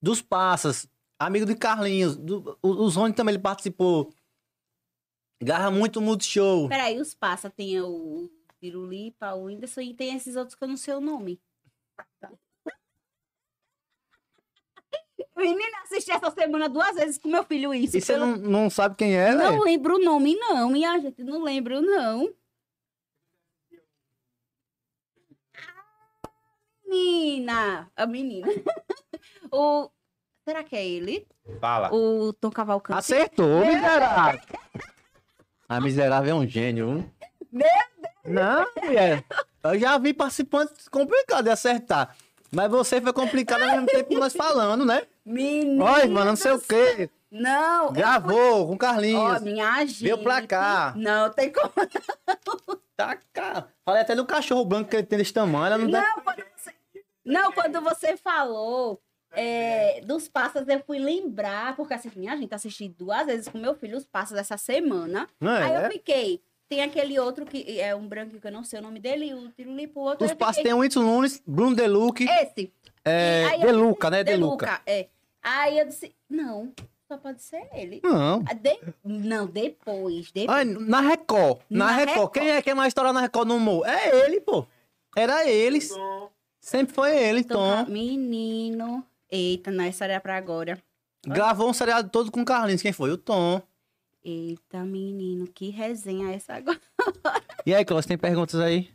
Speaker 1: dos Passas, amigo de Carlinhos, do, o- os Rony também ele participou. Garra muito o Multishow.
Speaker 2: Peraí, os passa, tem o Pirulipa, o Whindersson e tem esses outros que eu não sei o nome. Menina, assisti essa semana duas vezes com meu filho isso.
Speaker 1: E você
Speaker 2: pelo-
Speaker 1: não, não sabe quem é,
Speaker 2: não
Speaker 1: velho?
Speaker 2: lembro o nome, não. Minha gente, não lembro, não. Ah, Menina, a menina. (laughs) o... Será que é ele?
Speaker 1: Fala.
Speaker 2: O Tom Cavalcante?
Speaker 1: Acertou, miserável. A miserável é um gênio. viu?
Speaker 2: Meu
Speaker 1: Não, mulher. Eu já vi participantes complicados de acertar. Mas você foi complicado ao mesmo tempo que nós falando, né?
Speaker 2: Menina.
Speaker 1: Olha, mano, não sei o quê.
Speaker 2: Não.
Speaker 1: Gravou com
Speaker 2: Ó,
Speaker 1: Carlinhos.
Speaker 2: minha gente.
Speaker 1: Veio pra cá.
Speaker 2: Não, tem como.
Speaker 1: Tá, cara. Falei até do cachorro branco que ele tem desse tamanho. Ela não.
Speaker 2: Não, quando você, não, quando você falou é, dos passos, eu fui lembrar, porque assim, minha gente assisti duas vezes com meu filho os passos dessa semana.
Speaker 1: Não
Speaker 2: Aí
Speaker 1: é?
Speaker 2: eu fiquei Tem aquele outro que é um branco que eu não sei o nome dele, e o Tirulipo, o outro.
Speaker 1: Os passos
Speaker 2: fiquei-
Speaker 1: tem o Whitson Nunes, Bruno Deluque,
Speaker 2: Esse.
Speaker 1: é,
Speaker 2: Aí
Speaker 1: Deluca, né? Deluca.
Speaker 2: Deluca, é. Aí eu disse, não, só pode ser ele.
Speaker 1: Não.
Speaker 2: Ah, de- Não, depois, depois.
Speaker 1: Ai, na Record. Na,
Speaker 2: Na
Speaker 1: Record.
Speaker 2: Record.
Speaker 1: Quem é que é mais história na Record no humor? É ele, pô. Era eles. Sempre foi ele,
Speaker 2: Então,
Speaker 1: Tom.
Speaker 2: ca- menino. Eita, não, essa era pra agora.
Speaker 1: Gravou um seriado todo com o Carlinhos. Quem foi? O Tom.
Speaker 2: Eita, menino, que resenha é essa agora?
Speaker 1: E aí, Cláudio, tem perguntas aí?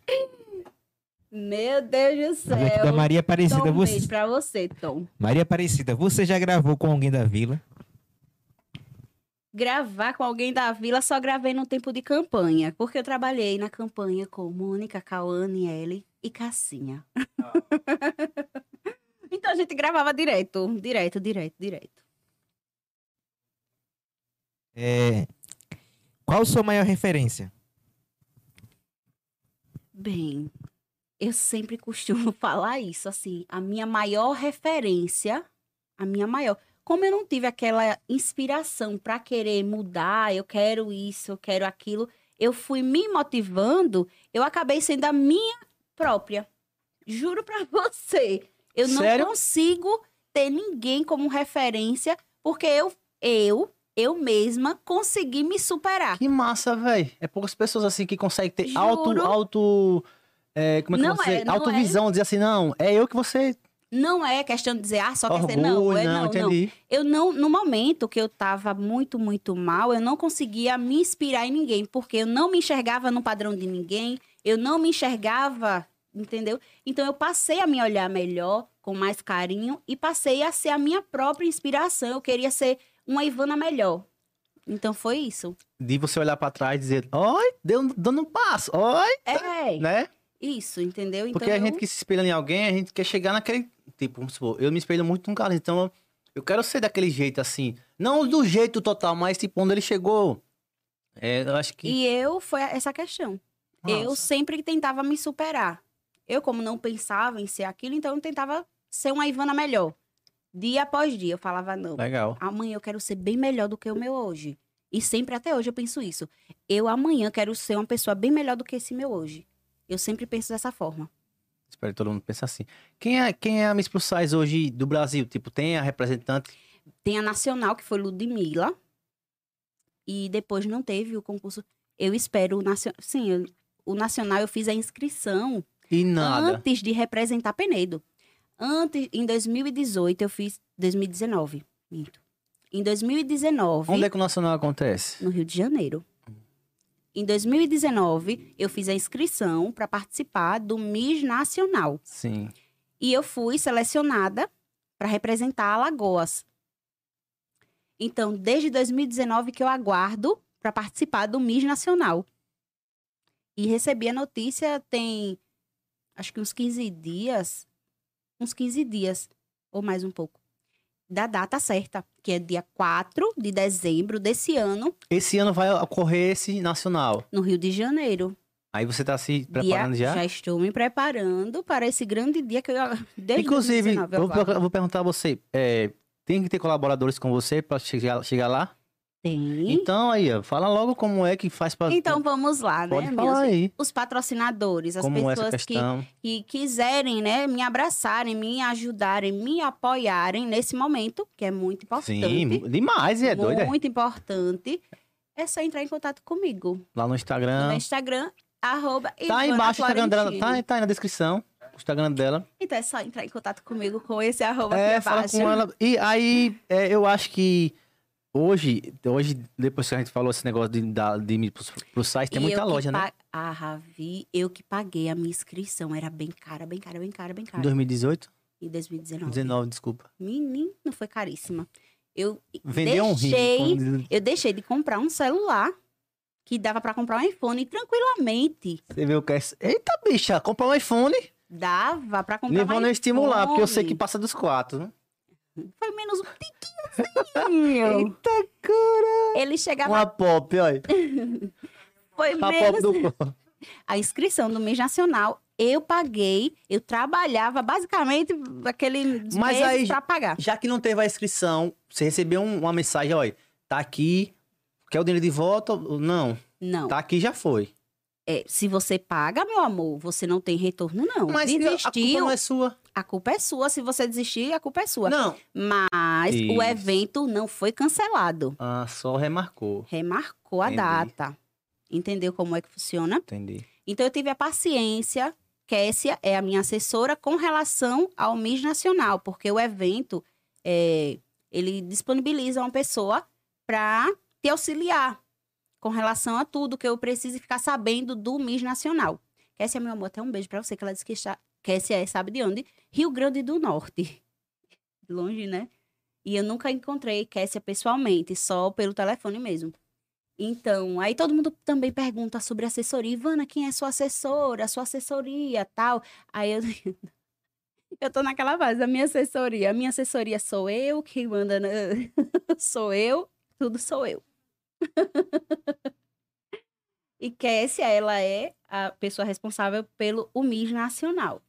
Speaker 2: Meu Deus do
Speaker 3: aqui da
Speaker 2: céu.
Speaker 3: Maria Aparecida.
Speaker 2: Tom, um
Speaker 3: Você...
Speaker 2: beijo pra você, Tom.
Speaker 3: Maria Aparecida, você já gravou com alguém da vila?
Speaker 2: Gravar com alguém da vila, só gravei no tempo de campanha. Porque eu trabalhei na campanha com Mônica, Cauane, Ellie e Cassinha. (laughs) então a gente gravava direto, direto, direto, direto.
Speaker 3: É... Qual sua maior referência?
Speaker 2: Bem, eu sempre costumo (laughs) falar isso, assim, a minha maior referência, a minha maior. Como eu não tive aquela inspiração para querer mudar, eu quero isso, eu quero aquilo, eu fui me motivando, eu acabei sendo a minha própria. Juro pra (laughs) você, eu não
Speaker 1: Sério?
Speaker 2: consigo ter ninguém como referência, porque eu, eu, eu mesma consegui me superar.
Speaker 1: Que massa, velho. É poucas pessoas assim que conseguem ter
Speaker 2: Juro.
Speaker 1: auto. auto é, como é que
Speaker 2: Não
Speaker 1: eu vou dizer?
Speaker 2: é, não
Speaker 1: Autovisão, dizer assim, não, é eu que você.
Speaker 2: Não é questão de dizer, ah, só quer
Speaker 1: Orgulho,
Speaker 2: não, é,
Speaker 1: não,
Speaker 2: não. Eu não, no momento que eu tava muito, muito mal, eu não conseguia me inspirar em ninguém, porque eu não me enxergava no padrão de ninguém, eu não me enxergava, entendeu? Então eu passei a me olhar melhor, com mais carinho, e passei a ser a minha própria inspiração. Eu queria ser uma Ivana melhor. Então foi isso.
Speaker 1: De você olhar pra trás e dizer, oi, deu, dando um passo, oi,
Speaker 2: É,
Speaker 1: né?
Speaker 2: isso, entendeu? Então
Speaker 1: Porque a
Speaker 2: eu-
Speaker 1: gente que se espelha em alguém, a gente quer chegar naquele. Tipo, vamos supor, eu me espelho muito no Carlinhos, então eu quero ser daquele jeito assim. Não do jeito total, mas tipo, onde ele chegou. É, eu acho que.
Speaker 2: E eu, foi essa questão. Eu
Speaker 1: Nossa.
Speaker 2: sempre tentava me superar. Eu, como não pensava em ser aquilo, então eu tentava ser uma Ivana melhor. Dia após dia, eu falava, não,
Speaker 1: Legal.
Speaker 2: amanhã eu quero ser bem melhor do que o meu hoje. E sempre até hoje eu penso isso. Eu amanhã quero ser uma pessoa bem melhor do que esse meu hoje. Eu sempre penso dessa forma.
Speaker 1: Espero que todo mundo pense assim. Quem é, quem é a Miss Plus Size hoje do Brasil? Tipo, tem a representante.
Speaker 2: Tem a nacional, que foi Ludmilla. E depois não teve o concurso. Eu espero o nacional. Sim, eu- o nacional eu fiz a inscrição
Speaker 1: E nada.
Speaker 2: antes de representar Penedo. Antes, em 2018, eu fiz. 2019, minto. Em 2019,
Speaker 1: Onde é que o Nacional acontece?
Speaker 2: no Rio de Janeiro. Em 2019, eu fiz a inscrição para participar do Miss Nacional.
Speaker 1: Sim.
Speaker 2: E eu fui selecionada para representar Alagoas. Então, desde 2019 que eu aguardo para participar do Miss Nacional. E recebi a notícia tem acho que uns 15 dias, uns 15 dias ou mais um pouco. Da data certa, que é dia 4 de dezembro desse ano,
Speaker 1: Esse ano vai ocorrer esse Nacional.
Speaker 2: no Rio de Janeiro.
Speaker 1: Aí você tá se preparando
Speaker 2: Dia-
Speaker 1: já?
Speaker 2: estou me preparando para esse grande dia que eu (laughs)
Speaker 1: Inclusive,
Speaker 2: 2019 eu
Speaker 1: vou, vou perguntar a você. é, tem que ter colaboradores com você para chegar, chegar lá?
Speaker 2: Tem.
Speaker 1: Então, aí, ó, fala logo como é que faz para.
Speaker 2: Então vamos lá,
Speaker 1: Pode
Speaker 2: né,
Speaker 1: falar aí.
Speaker 2: Os patrocinadores, as
Speaker 1: Como é
Speaker 2: pessoas que, que quiserem, né, me abraçarem, me ajudarem, me apoiarem nesse momento, que é muito importante.
Speaker 1: Sim, demais, é doido. é?
Speaker 2: Muito importante. É só entrar em contato comigo.
Speaker 1: Lá no
Speaker 2: No
Speaker 1: Instagram.
Speaker 2: Instagram, arroba
Speaker 1: Tá embaixo o Instagram dela. Tá, tá aí na descrição. O Instagram dela.
Speaker 2: Então é só entrar em contato comigo com esse arroba
Speaker 1: É,
Speaker 2: aqui
Speaker 1: fala com ela. E aí, é, eu acho que hoje, hoje, depois que a gente falou esse negócio de, da, de ir pros, pros sites, tem
Speaker 2: E
Speaker 1: muita loja, né?
Speaker 2: pa- Ah, Ravi, eu que paguei a minha inscrição. Era bem cara, bem cara, bem cara, bem
Speaker 1: Em
Speaker 2: cara.
Speaker 1: 2018?
Speaker 2: Em 2019.
Speaker 1: 19, desculpa.
Speaker 2: Menino, foi caríssima. Eu
Speaker 1: Vendeu um rim.
Speaker 2: deixei,
Speaker 1: como diz-
Speaker 2: eu deixei de comprar um celular que dava pra comprar um iPhone tranquilamente.
Speaker 1: Você viu que é. Eita, bicha, comprar um iPhone.
Speaker 2: Dava pra comprar
Speaker 1: Nem vou
Speaker 2: um
Speaker 1: nem estimular, porque eu sei que
Speaker 2: iPhone.
Speaker 1: passa dos quatro. Né?
Speaker 2: Foi menos um (laughs) tiquinho.
Speaker 1: Eita, cara.
Speaker 2: Ele chegava...
Speaker 1: Uma pop, olha. (laughs)
Speaker 2: Foi
Speaker 1: A
Speaker 2: menos...
Speaker 1: do.
Speaker 2: A inscrição do mês nacional, eu paguei. Eu trabalhava basicamente aquele
Speaker 1: Mas aí-
Speaker 2: pra pagar.
Speaker 1: Já que não teve a inscrição, você recebeu um- uma mensagem, olha, tá aqui, quer o dinheiro de volta não?
Speaker 2: Não.
Speaker 1: Tá aqui já foi.
Speaker 2: É, se você paga, meu amor, você não tem retorno, não.
Speaker 1: Mas a culpa
Speaker 2: Desistiu,
Speaker 1: não é sua.
Speaker 2: a culpa é sua. Se você desistir, a culpa é sua.
Speaker 1: Não.
Speaker 2: Mas o
Speaker 1: Isso.
Speaker 2: evento não foi cancelado.
Speaker 1: Ah, só remarcou.
Speaker 2: Remarcou a
Speaker 1: Entendi.
Speaker 2: data. Entendeu como é que funciona?
Speaker 1: Entendi.
Speaker 2: Então eu tive a paciência. Kessia é a minha assessora com relação ao MIS Nacional, porque o evento é, ele disponibiliza uma pessoa para te auxiliar com relação a tudo que eu preciso ficar sabendo do MIS Nacional. Kessia, meu amor, até um beijo para você, que ela disse que está. Kessia é, sabe de onde? Rio Grande do Norte. Longe, né? E eu nunca encontrei Kessia pessoalmente, só pelo telefone mesmo. Então, aí todo mundo também pergunta sobre assessoria. Ivana, quem é sua assessora? Sua assessoria, tal. Aí eu... (laughs) Eu tô naquela base da minha assessoria. A minha assessoria sou eu, quem manda na- (laughs) sou eu, tudo sou eu. (laughs) e Kessia, ela é a pessoa responsável pelo UMIS Nacional.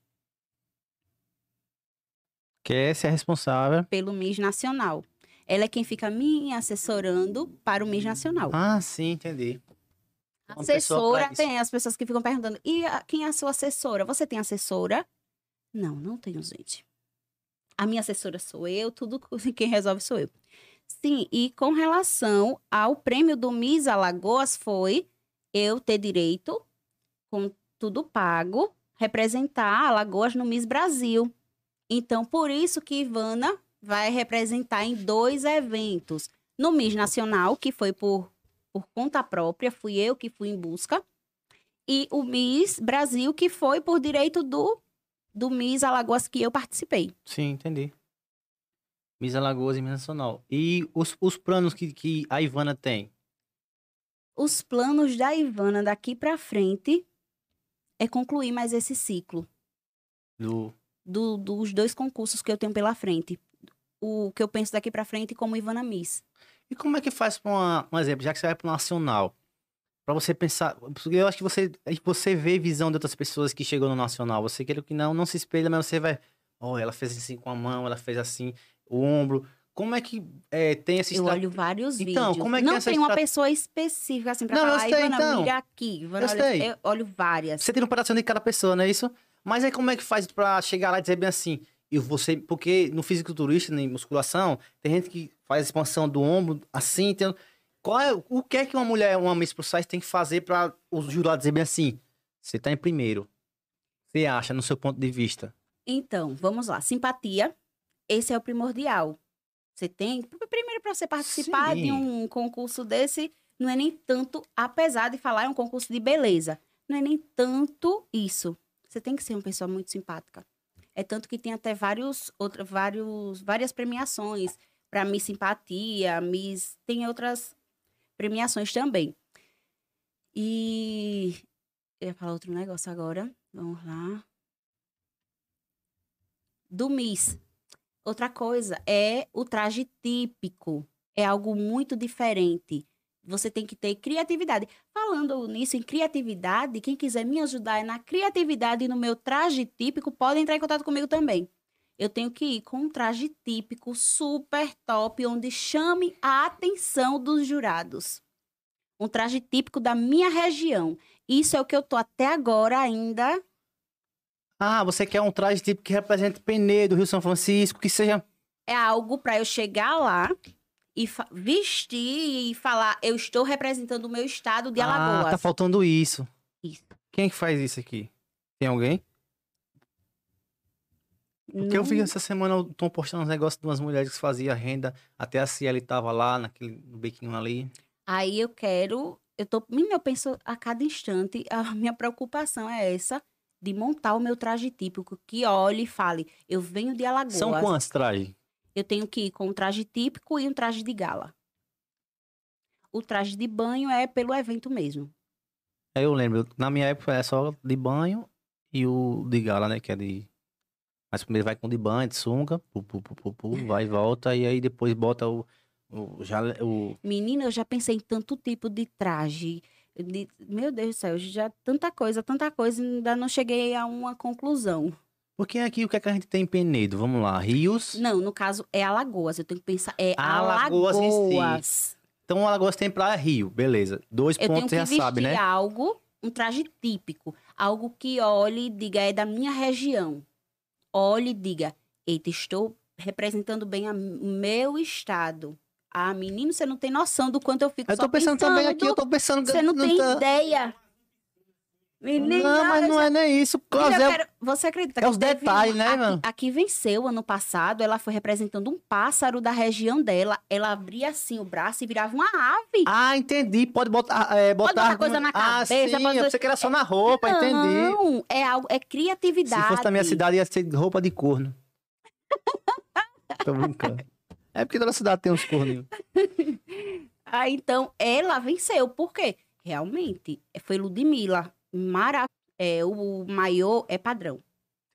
Speaker 1: Essa é responsável.
Speaker 2: Pelo MIS Nacional. Ela é quem fica me assessorando para o MIS Nacional.
Speaker 1: Ah, sim, entendi. Uma
Speaker 2: Assessora, tem as pessoas que ficam perguntando: e a- quem é a sua assessora? Você tem assessora? Não, não tenho, gente. A minha assessora sou eu, tudo (laughs) quem resolve sou eu. Sim, e com relação ao prêmio do Miss Alagoas foi eu ter direito, com tudo pago, representar Alagoas no Miss Brasil. Então, por isso que Ivana vai representar em dois eventos. No Miss Nacional, que foi por por conta própria, fui eu que fui em busca. E o Miss Brasil, que foi por direito do, do Miss Alagoas que eu participei.
Speaker 1: Sim, entendi. Miss Alagoas e Miss Nacional. E os, os planos que, que a Ivana tem?
Speaker 2: Os planos da Ivana daqui pra frente é concluir mais esse ciclo
Speaker 1: Do...
Speaker 2: do- dos dois concursos que eu tenho pela frente. O que eu penso daqui pra frente como Ivana Miss.
Speaker 1: E como é que faz pra uma, um exemplo, já que você vai pro Nacional? Pra você pensar. Eu acho que você, você vê visão de outras pessoas que chegou no Nacional. Você quer que não, não se espelha, mas você vai. Ó, ela fez assim com a mão, ela fez assim, o ombro. Como é que é, tem esse
Speaker 2: Eu olho vários
Speaker 1: Então,
Speaker 2: vídeos.
Speaker 1: como é que
Speaker 2: Não
Speaker 1: essa
Speaker 2: tem uma pessoa específica assim pra
Speaker 1: Não, eu
Speaker 2: falar,
Speaker 1: sei,
Speaker 2: Ivana,
Speaker 1: então.
Speaker 2: mira aqui. Ivana,
Speaker 1: Eu
Speaker 2: olha-
Speaker 1: sei.
Speaker 2: eu olho várias.
Speaker 1: Você tem um pedacinho de cada pessoa, não é isso? Mas aí como é que faz pra chegar lá e dizer bem assim? E você, porque no fisiculturista, em musculação, tem gente que faz expansão do ombro assim, tem... Qual é, o que é que uma mulher, uma Miss Plus Size tem que fazer pra o jurado dizer bem assim? Você tá em primeiro. Você acha, no seu ponto de vista?
Speaker 2: Então, vamos lá. Simpatia, esse é o primordial. Você tem. Primeiro, para você participar
Speaker 1: Sim.
Speaker 2: de um concurso desse, não é nem tanto, apesar de falar, é um concurso de beleza. Não é nem tanto isso. Você tem que ser uma pessoa muito simpática. É tanto que tem até vários, outra, vários, várias premiações para Miss Simpatia, Miss. Tem outras premiações também. E. Eu ia falar outro negócio agora. Vamos lá do Miss. Outra coisa é o traje típico. É algo muito diferente. Você tem que ter criatividade. Falando nisso, em criatividade, quem quiser me ajudar na criatividade e no meu traje típico, pode entrar em contato comigo também. Eu tenho que ir com um traje típico super top, onde chame a atenção dos jurados. Um traje típico da minha região. Isso é o que eu tô até agora ainda
Speaker 1: Ah, você quer um traje tipo que represente Penedo, Rio São Francisco, que seja...
Speaker 2: é algo para eu chegar lá e vestir e falar, eu estou representando o meu estado de
Speaker 1: Ah,
Speaker 2: Alagoas.
Speaker 1: tá faltando isso.
Speaker 2: Isso.
Speaker 1: Quem é que faz isso aqui? Tem alguém? Porque eu vi
Speaker 2: Não-
Speaker 1: essa semana, estão postando uns negócios de umas mulheres que faziam renda, até a Cielo tava lá, naquele no bequinho ali.
Speaker 2: Aí eu quero, eu tô, eu penso a cada instante, a minha preocupação é essa de montar o meu traje típico, que olhe e fale, eu venho de Alagoas.
Speaker 1: São quantos trajes?
Speaker 2: Eu tenho que ir com um traje típico e um traje de gala. O traje de banho é pelo evento mesmo.
Speaker 1: Aí eu lembro, na minha época era só de banho e o de gala, né, que é de... Mas primeiro vai com de banho, de sunga, pu, pu, pu, pu, (laughs) vai e volta, e aí depois bota o... o, jale- o
Speaker 2: Menina, eu já pensei em tanto tipo de traje. Meu Deus do céu, já tanta coisa, tanta coisa, ainda não cheguei a uma conclusão.
Speaker 1: Porque aqui o que, é que a gente tem em Penedo? Vamos lá, rios...
Speaker 2: Não, no caso é Alagoas, eu tenho que pensar, é
Speaker 1: Alagoas
Speaker 2: Alagoas.
Speaker 1: si. Então, Alagoas tem praia Rio, beleza. Dois
Speaker 2: Eu tenho
Speaker 1: pontos
Speaker 2: que
Speaker 1: você já sabe, né?
Speaker 2: algo, um traje típico. Algo que olhe e diga, é da minha região. Olhe e diga, eita, estou representando bem o meu estado. Ah, menino, você não tem noção do quanto eu fico
Speaker 1: Eu tô pensando também aqui, eu tô pensando...
Speaker 2: Você não, tem
Speaker 1: tá-
Speaker 2: ideia. Menina,
Speaker 1: Não, mas não é nem isso.
Speaker 2: Eu quero- Você acredita
Speaker 1: é
Speaker 2: que
Speaker 1: os
Speaker 2: teve
Speaker 1: detalhes,
Speaker 2: uma-
Speaker 1: né, mano?
Speaker 2: Aqui venceu ano passado, ela foi representando um pássaro da região dela. Ela abria assim o braço e virava uma ave.
Speaker 1: Ah, entendi. Pode botar, é, botar,
Speaker 2: botar coisa na
Speaker 1: Ah,
Speaker 2: cabeça,
Speaker 1: sim,
Speaker 2: pode-
Speaker 1: eu pensei que era só na roupa, entendi.
Speaker 2: Não, é algo, é criatividade.
Speaker 1: Se fosse na minha cidade, ia ser roupa de corno. (laughs) Tô brincando. É porque toda cidade tem uns corninhos. (laughs)
Speaker 2: Ah, então ela venceu. Por quê? Realmente, foi Ludmilla. Mara... É, o maior é padrão.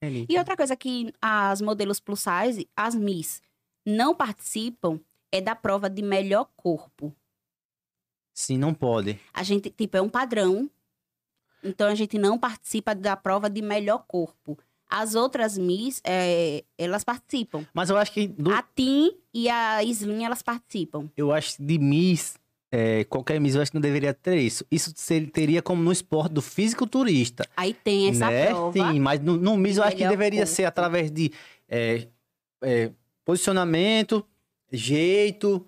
Speaker 1: Entendi.
Speaker 2: E outra coisa que as modelos plus size, as Miss, não participam é da prova de melhor corpo.
Speaker 1: Sim, não pode.
Speaker 2: A gente, tipo, é um padrão. Então a gente não participa da prova de melhor corpo. As outras Miss, é, elas participam.
Speaker 1: Mas eu acho que do-
Speaker 2: A Tim e a Slim, elas participam.
Speaker 1: eu acho que de Miss, é, qualquer Miss, eu acho que não deveria ter isso. Isso ser- teria como no esporte do fisiculturista.
Speaker 2: Aí tem essa
Speaker 1: né?
Speaker 2: prova.
Speaker 1: Sim, mas no, no Miss eu acho que deveria
Speaker 2: corpo.
Speaker 1: ser através de é, é, posicionamento, jeito,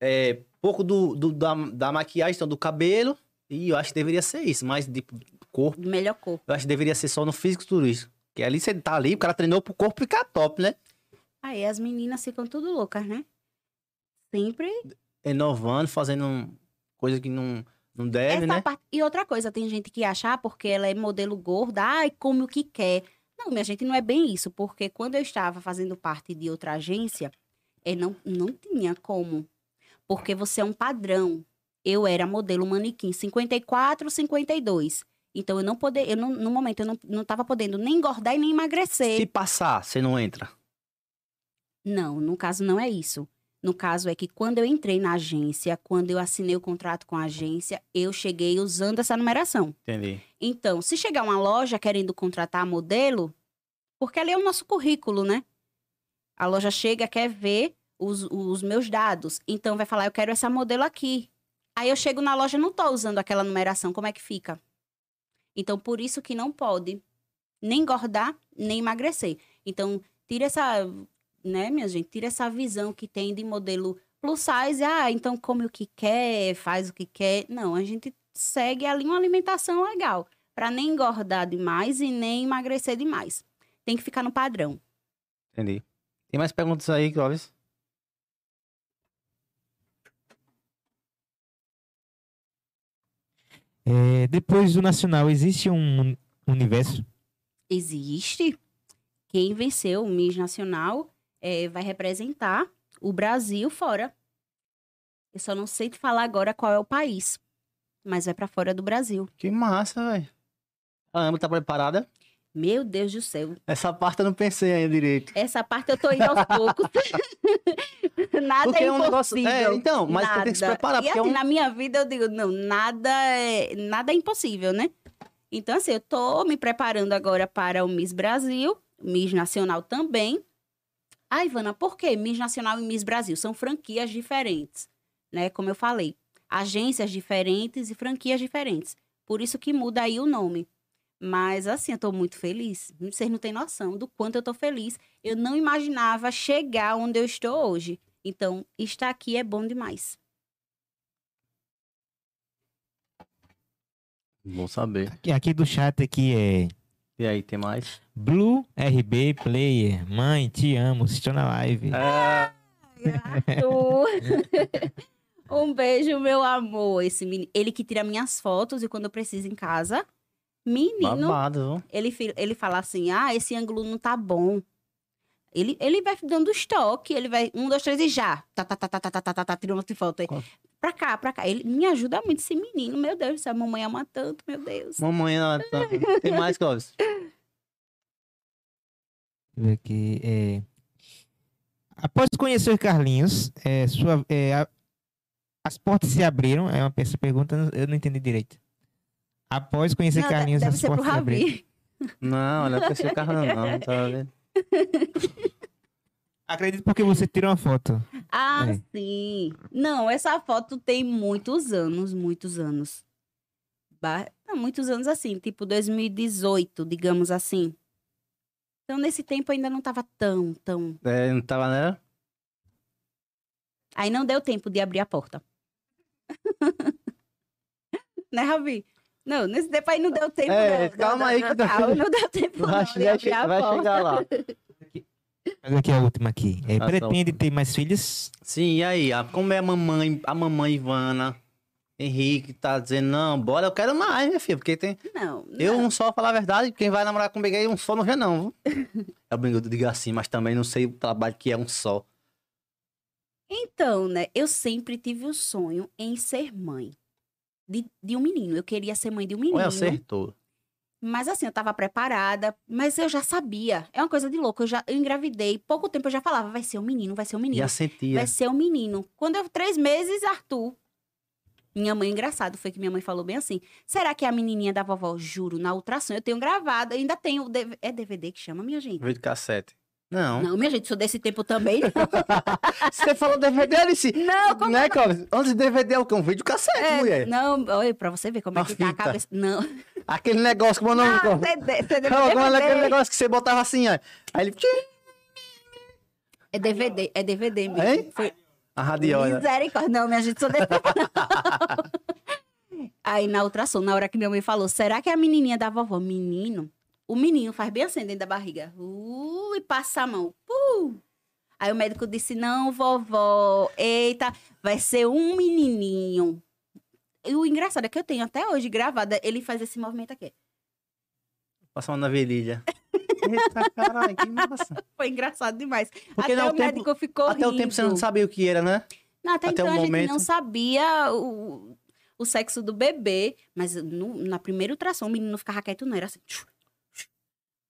Speaker 1: é, pouco do, do- da, da maquiagem, então, do cabelo. E eu acho que deveria ser isso. Mas de corpo,
Speaker 2: de Melhor corpo.
Speaker 1: eu acho que deveria ser só no fisiculturista. Que ali você tá ali, o cara treinou pro corpo ficar top, né?
Speaker 2: Aí as meninas ficam tudo loucas, né? Sempre
Speaker 1: Inovando, fazendo coisa que não, não deve,
Speaker 2: Essa
Speaker 1: né?
Speaker 2: parte- E outra coisa, tem gente que acha, ah, porque ela é modelo gorda, ai, come o que quer. Não, minha gente, não é bem isso, porque quando eu estava fazendo parte de outra agência, é, não, não tinha como. Porque você é um padrão. Eu era modelo manequim 54, 52. Então, eu não poder, eu não, no momento, eu não, não tava podendo nem engordar e nem emagrecer.
Speaker 1: Se passar, você não entra.
Speaker 2: Não, no caso não é isso. No caso é que quando eu entrei na agência, quando eu assinei o contrato com a agência, eu cheguei usando essa numeração.
Speaker 1: Entendi.
Speaker 2: Então, se chegar uma loja querendo contratar modelo, porque ali é o nosso currículo, né? A loja chega, quer ver os, os meus dados. Então, vai falar, eu quero essa modelo aqui. Aí eu chego na loja, não tô usando aquela numeração, como é que fica? Então, por isso que não pode nem engordar, nem emagrecer. Então, tira essa, né, minha gente? Tira essa visão que tem de modelo plus size. Ah, então come o que quer, faz o que quer. Não, a gente segue ali uma alimentação legal. Pra nem engordar demais e nem emagrecer demais. Tem que ficar no padrão.
Speaker 1: Entendi. Tem mais perguntas aí, Clóvis?
Speaker 3: É, depois do Nacional, existe um uni- universo?
Speaker 2: Existe. Quem venceu o Miss Nacional eh, vai representar o Brasil fora. Eu só não sei te falar agora qual é o país. Mas vai pra fora do Brasil.
Speaker 1: Que massa, velho. A Amber tá preparada?
Speaker 2: Meu Deus do céu.
Speaker 1: Essa parte eu não pensei ainda direito.
Speaker 2: Essa parte eu tô indo aos poucos. (laughs) nada
Speaker 1: Porque
Speaker 2: é
Speaker 1: é um negócio-
Speaker 2: impossível.
Speaker 1: é, então, mas você tem que se
Speaker 2: Nada.
Speaker 1: preparar,
Speaker 2: E
Speaker 1: porque é
Speaker 2: assim,
Speaker 1: um-
Speaker 2: na minha vida eu digo, não, nada é, nada é impossível, né? Então, assim, eu tô me preparando agora para o Miss Brasil, Miss Nacional também. Ah, Ivana, por que Miss Nacional e Miss Brasil? São franquias diferentes, né? Como eu falei, agências diferentes e franquias diferentes. Por isso que muda aí o nome. Mas, assim, eu tô muito feliz. Vocês não têm noção do quanto eu tô feliz. Eu não imaginava chegar onde eu estou hoje. Então, estar aqui é bom demais.
Speaker 1: Bom saber.
Speaker 3: Aqui, aqui do chat aqui é
Speaker 1: E aí, tem mais?
Speaker 3: Blue RB Player. Mãe, te amo. Estou na live.
Speaker 2: Arthur. (laughs) um beijo, meu amor. Esse menino, ele que tira minhas fotos e quando eu preciso em casa, menino,
Speaker 1: babado,
Speaker 2: ele, ele fala assim: ah, esse ângulo não tá bom. Ele, ele vai dando estoque, ele vai, um, dois, três e já. Tá, tá, tá, tá, tá, tá, tá, tá, tá tirando outra foto. aí.
Speaker 1: Qual?
Speaker 2: Pra cá, pra cá. Ele me ajuda muito, esse menino. Meu Deus do céu, a mamãe ama tanto, meu Deus.
Speaker 1: Mamãe, ela tá... tem mais, Clóvis? (laughs)
Speaker 3: Deixa eu ver aqui. é. Após conhecer Carlinhos, é, sua, é, a- as portas se abriram? É uma essa pergunta, eu não entendi direito. Após conhecer
Speaker 2: Não,
Speaker 3: Carlinhos,
Speaker 2: deve
Speaker 3: as
Speaker 2: ser pro
Speaker 3: portas.
Speaker 2: Ravi.
Speaker 1: Não, não é pra ser carro não, tá vendo? (laughs)
Speaker 3: Acredito porque você tirou uma foto.
Speaker 2: Ah,
Speaker 3: É.
Speaker 2: sim. Não, essa foto tem muitos anos, muitos anos. Ba- Não, muitos anos assim, tipo 2018, digamos assim. Então, nesse tempo ainda não tava tão, tão.
Speaker 1: É, não tava, né?
Speaker 2: Aí não deu tempo de abrir a porta. (laughs) né, Ravi? Não, nesse tempo aí não deu tempo.
Speaker 1: É,
Speaker 2: não,
Speaker 1: calma
Speaker 2: não,
Speaker 1: aí
Speaker 2: não,
Speaker 1: que tá-
Speaker 2: calma, não deu tempo não
Speaker 1: Vai,
Speaker 2: de
Speaker 1: vai,
Speaker 2: porta.
Speaker 1: chegar lá.
Speaker 3: Mas aqui é a última aqui. É,
Speaker 1: Ah, tá.
Speaker 3: pretende ter mais filhos?
Speaker 1: Sim, e aí? a- Como é a mamãe, a mamãe Ivana, Henrique tá dizendo, não, bora, eu quero mais, minha filha, porque tem.
Speaker 2: Não,
Speaker 1: Eu
Speaker 2: não.
Speaker 1: não só falar a verdade, quem vai namorar comigo aí um só não vê, não. viu? Eu brinco, eu digo assim, mas também não sei o trabalho que é um só.
Speaker 2: Então, né, eu sempre tive o sonho em ser mãe de, de um menino. Eu queria ser mãe de um menino.
Speaker 1: Olha, acertou.
Speaker 2: Mas assim, eu tava preparada, mas eu já sabia. É uma coisa de louco. Eu já eu engravidei, pouco tempo eu já falava, vai ser um menino, vai ser um menino.
Speaker 1: Já sentia.
Speaker 2: Vai ser um menino. Quando eu, três meses, Arthur. Minha mãe, engraçado, foi que minha mãe falou bem assim. Será que é a menininha da vovó? Juro, na ultrassom. Eu tenho gravado, ainda tenho. É DVD que chama, minha gente?
Speaker 1: Vídeo cassete. Não.
Speaker 2: Não, minha gente, sou desse tempo também. (laughs)
Speaker 1: Você falou DVD, Alice?
Speaker 2: Não, como
Speaker 1: Né, Cláudio? Antes de DVD é o que? Um vídeo cassete,
Speaker 2: é,
Speaker 1: mulher.
Speaker 2: Não, olha, pra você ver como é
Speaker 1: Uma
Speaker 2: que tá a
Speaker 1: fita.
Speaker 2: cabeça. Não.
Speaker 1: Aquele negócio, como é o nome? Cláudio?
Speaker 2: CD, CD,
Speaker 1: é aquele
Speaker 2: DVD.
Speaker 1: negócio que você botava assim, ó. Aí ele...
Speaker 2: É DVD, é DVD mesmo.
Speaker 1: Hein?
Speaker 2: Foi
Speaker 1: A radiola.
Speaker 2: misericórdia. Não, minha gente, sou desse tempo, não. Aí na ultrassom, na hora que minha mãe falou, será que é a menininha da vovó? Menino, o menino faz bem assim dentro da barriga. Uh, e passa a mão. Uh. Aí o médico disse, não, vovó, eita, vai ser um menininho. E o engraçado é que eu tenho até hoje gravada, ele faz esse movimento aqui.
Speaker 1: Passando na virilha. (laughs) Eita, caralho, que massa.
Speaker 2: Foi engraçado demais.
Speaker 1: Porque
Speaker 2: até o
Speaker 1: tempo-
Speaker 2: médico ficou
Speaker 1: Até o tempo você não
Speaker 2: rindo.
Speaker 1: sabia o que era, né?
Speaker 2: Não, até,
Speaker 1: Até
Speaker 2: então
Speaker 1: o
Speaker 2: a gente
Speaker 1: momento-
Speaker 2: não sabia o, o sexo do bebê, mas no- na primeira ultrassom o menino ficava quieto, não era assim. tchu, tchu.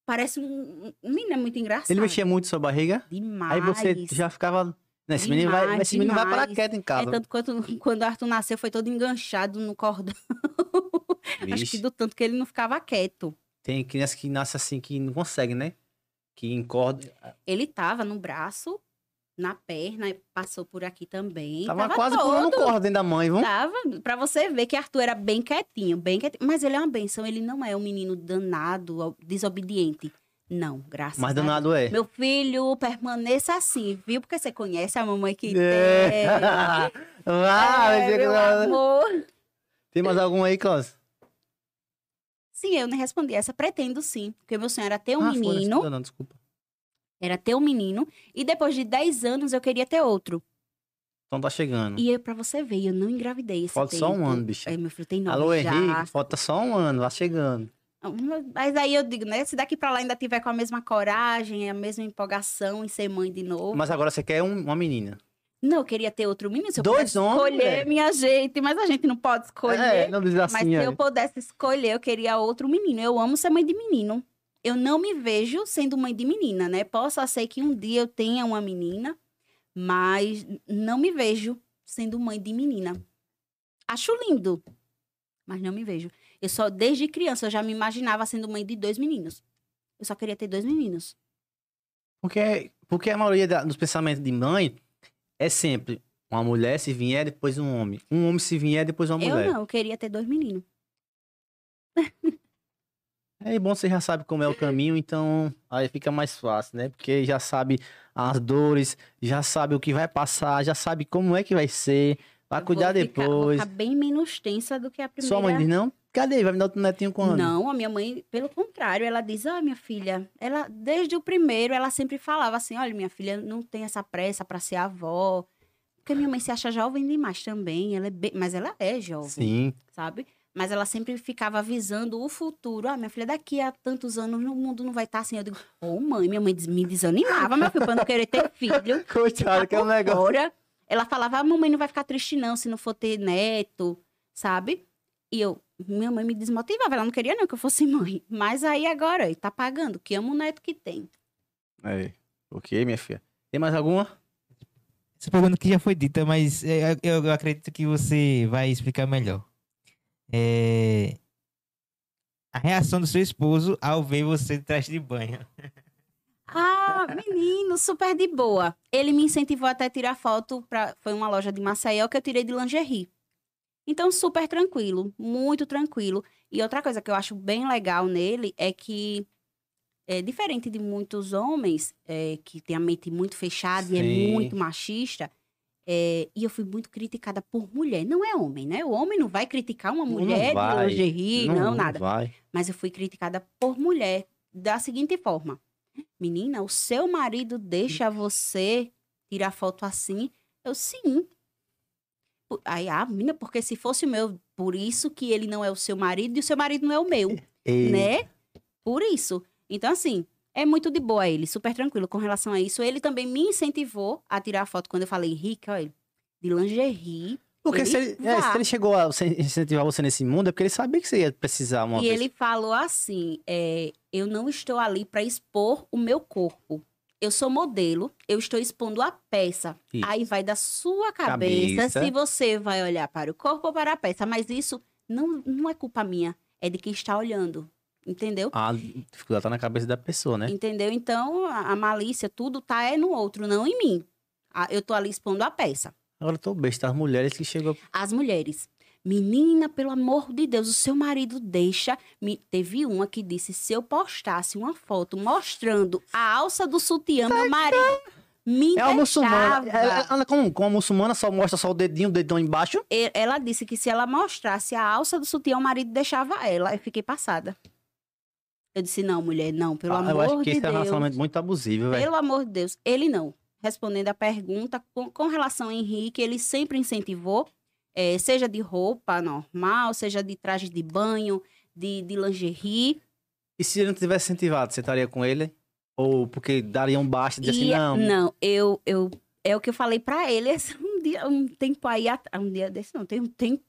Speaker 2: Parece um, um menino é muito engraçado.
Speaker 1: Ele mexia muito sua barriga.
Speaker 2: demais.
Speaker 1: Aí você já ficava. "Não, Esse menino vai,
Speaker 2: Demais,
Speaker 1: esse menino vai
Speaker 2: demais.
Speaker 1: quieto em
Speaker 2: É
Speaker 1: casa.
Speaker 2: tanto quanto quando o Arthur nasceu foi todo enganchado no cordão. (laughs) Acho que do tanto que ele não ficava quieto.
Speaker 1: tem criança que nasce assim que não consegue, né? Que encorda.
Speaker 2: Ele tava no braço, na perna, passou por aqui também.
Speaker 1: Tava,
Speaker 2: Tava
Speaker 1: quase
Speaker 2: todo.
Speaker 1: pulando corda dentro da mãe, viu?
Speaker 2: Tava, pra você ver que Arthur era bem quietinho, bem quietinho. Mas ele é uma benção, ele não é um menino danado, desobediente. Não, graças
Speaker 1: Mas
Speaker 2: a Deus.
Speaker 1: danado é.
Speaker 2: Meu filho, permaneça assim, viu? Porque você conhece a mamãe que (laughs)
Speaker 1: É.
Speaker 2: tem.
Speaker 1: Ah,
Speaker 2: É, meu amor.
Speaker 1: Tem mais algum aí, Klaus?
Speaker 2: Sim, eu nem respondi essa. Pretendo sim. Porque meu sonho era ter um
Speaker 1: ah,
Speaker 2: menino.
Speaker 1: Não, não, desculpa.
Speaker 2: Era ter um menino. E depois de 10 anos eu queria ter outro.
Speaker 1: Então tá chegando.
Speaker 2: E eu, pra você ver, eu não engravidei esse
Speaker 1: Falta só um
Speaker 2: tempo.
Speaker 1: ano, bicho.
Speaker 2: É, meu filho tem nove
Speaker 1: Alô,
Speaker 2: já.
Speaker 1: Henrique, falta só um ano, vai chegando.
Speaker 2: Mas aí eu digo, né? Se daqui pra lá ainda tiver com a mesma coragem, a mesma empolgação em ser mãe de novo.
Speaker 1: Mas agora você quer um- uma menina.
Speaker 2: Não, eu queria ter outro menino. Se eu
Speaker 1: Dois
Speaker 2: pudesse
Speaker 1: homens,
Speaker 2: escolher,
Speaker 1: mulher?
Speaker 2: minha gente. Mas a gente não pode escolher.
Speaker 1: É, não diz
Speaker 2: mas
Speaker 1: assim,
Speaker 2: se eu pudesse escolher, eu queria outro menino. Eu amo ser mãe de menino. Eu não me vejo sendo mãe de menina, né? Posso ser que um dia eu tenha uma menina, mas não me vejo sendo mãe de menina. Acho lindo, mas não me vejo. Eu só, desde criança, eu já me imaginava sendo mãe de dois meninos. Eu só queria ter dois meninos.
Speaker 1: Porque, porque a maioria da- dos pensamentos de mãe é sempre uma mulher se vier, depois um homem. Um homem se vier, depois uma mulher.
Speaker 2: Eu não, eu queria ter dois meninos. (laughs)
Speaker 1: É bom você já sabe como é o caminho, então aí fica mais fácil, né? Porque já sabe as dores, já sabe o que vai passar, já sabe como é que vai ser, vai
Speaker 2: Eu
Speaker 1: cuidar
Speaker 2: vou ficar- vou
Speaker 1: depois.
Speaker 2: ficar bem menos tensa do que a primeira.
Speaker 1: Sua mãe diz, não? Cadê? Vai me dar outro netinho quando?
Speaker 2: Não, a minha mãe, pelo contrário, ela diz: "Ah, minha filha, ela desde o primeiro ela sempre falava assim: "Olha, minha filha não tem essa pressa para ser avó". Porque minha mãe se acha jovem demais também, ela é bem, mas ela é jovem,
Speaker 1: Sim.
Speaker 2: sabe? Mas ela sempre ficava avisando o futuro. Ah, minha filha, daqui a tantos anos o mundo não vai estar assim. Eu digo: "Ô, mãe, minha mãe me desanimava, meu filho, para não querer ter filho". (laughs)
Speaker 1: Coitado, que é um negócio.
Speaker 2: Ela falava, a mamãe não vai ficar triste não se não for ter neto, sabe? E eu, minha mãe me desmotivava, ela não queria não que eu fosse mãe. Mas aí agora, tá pagando, que ama o neto que tem.
Speaker 1: É. Ok, minha filha. Tem mais alguma?
Speaker 3: Essa pergunta que já foi dita, mas é, eu, eu acredito que você vai explicar melhor. É, A reação do seu esposo ao ver você de traje de banho.
Speaker 2: Ah, (laughs) menino, super de boa. Ele me incentivou até a tirar foto pra. Foi uma loja de Maceió que eu tirei de lingerie. Então, super tranquilo, muito tranquilo. E outra coisa que eu acho bem legal nele é que, é diferente de muitos homens é, que têm a mente muito fechada e é
Speaker 1: Sim.
Speaker 2: muito machista, é, e eu fui muito criticada por mulher. Não é homem, né? O homem não vai criticar uma
Speaker 1: Não
Speaker 2: mulher de
Speaker 1: vai,
Speaker 2: lingerie, não, nada.
Speaker 1: vai.
Speaker 2: Mas eu fui criticada por mulher da seguinte forma: Menina, o seu marido deixa você tirar foto assim? Eu sim. Aí, ah, menina, porque se fosse o meu, por isso que ele não é o seu marido e o seu marido não é o meu, (laughs)
Speaker 1: E-
Speaker 2: né? Por isso. Então, assim, é muito de boa ele, super tranquilo com relação a isso. Ele também me incentivou a tirar foto quando eu falei, Henrique, olha, de lingerie.
Speaker 1: Porque
Speaker 2: Ele
Speaker 1: se ele, é, se ele chegou a incentivar você nesse mundo, é porque ele sabia que você ia precisar uma
Speaker 2: e
Speaker 1: vez.
Speaker 2: ele falou assim: é, eu não estou ali para expor o meu corpo. Eu sou modelo, eu estou expondo a peça.
Speaker 1: Isso.
Speaker 2: Aí vai da sua cabeça,
Speaker 1: Cabeça.
Speaker 2: se você vai olhar para o corpo ou para a peça. Mas isso não, não é culpa minha, é de quem está olhando. Entendeu?
Speaker 1: A dificuldade tá na cabeça da pessoa, né?
Speaker 2: Entendeu? Então, a, a malícia, tudo tá é no outro, não em mim. Eu tô ali expondo a peça.
Speaker 1: Agora eu tô besta, as mulheres que chegam.
Speaker 2: As mulheres. Menina, pelo amor de Deus, o seu marido deixa. Me... Teve uma que disse: se eu postasse uma foto mostrando a alça do sutiã, meu marido me
Speaker 1: É uma muçulmana. Ela anda como, como uma muçulmana, só mostra só o dedinho, o dedão embaixo.
Speaker 2: Ela disse que se ela mostrasse a alça do sutiã, o marido deixava ela. Eu fiquei passada. Eu disse: não, mulher, não, pelo
Speaker 1: Ah,
Speaker 2: amor
Speaker 1: eu acho que
Speaker 2: de
Speaker 1: esse é um
Speaker 2: Deus.
Speaker 1: relacionamento muito abusivo, velho.
Speaker 2: Pelo amor de Deus, ele não. Respondendo a pergunta, com, com relação ao Henrique, ele sempre incentivou, eh, seja de roupa normal, seja de traje de banho, de, de lingerie.
Speaker 1: E se ele não tivesse incentivado, você estaria com ele? Ou porque daria um basta e dizer assim,
Speaker 2: E-
Speaker 1: não,
Speaker 2: eu, eu, é o que eu falei pra ele esse- (laughs) um dia, um tempo aí, um dia desse não, tem um tempo,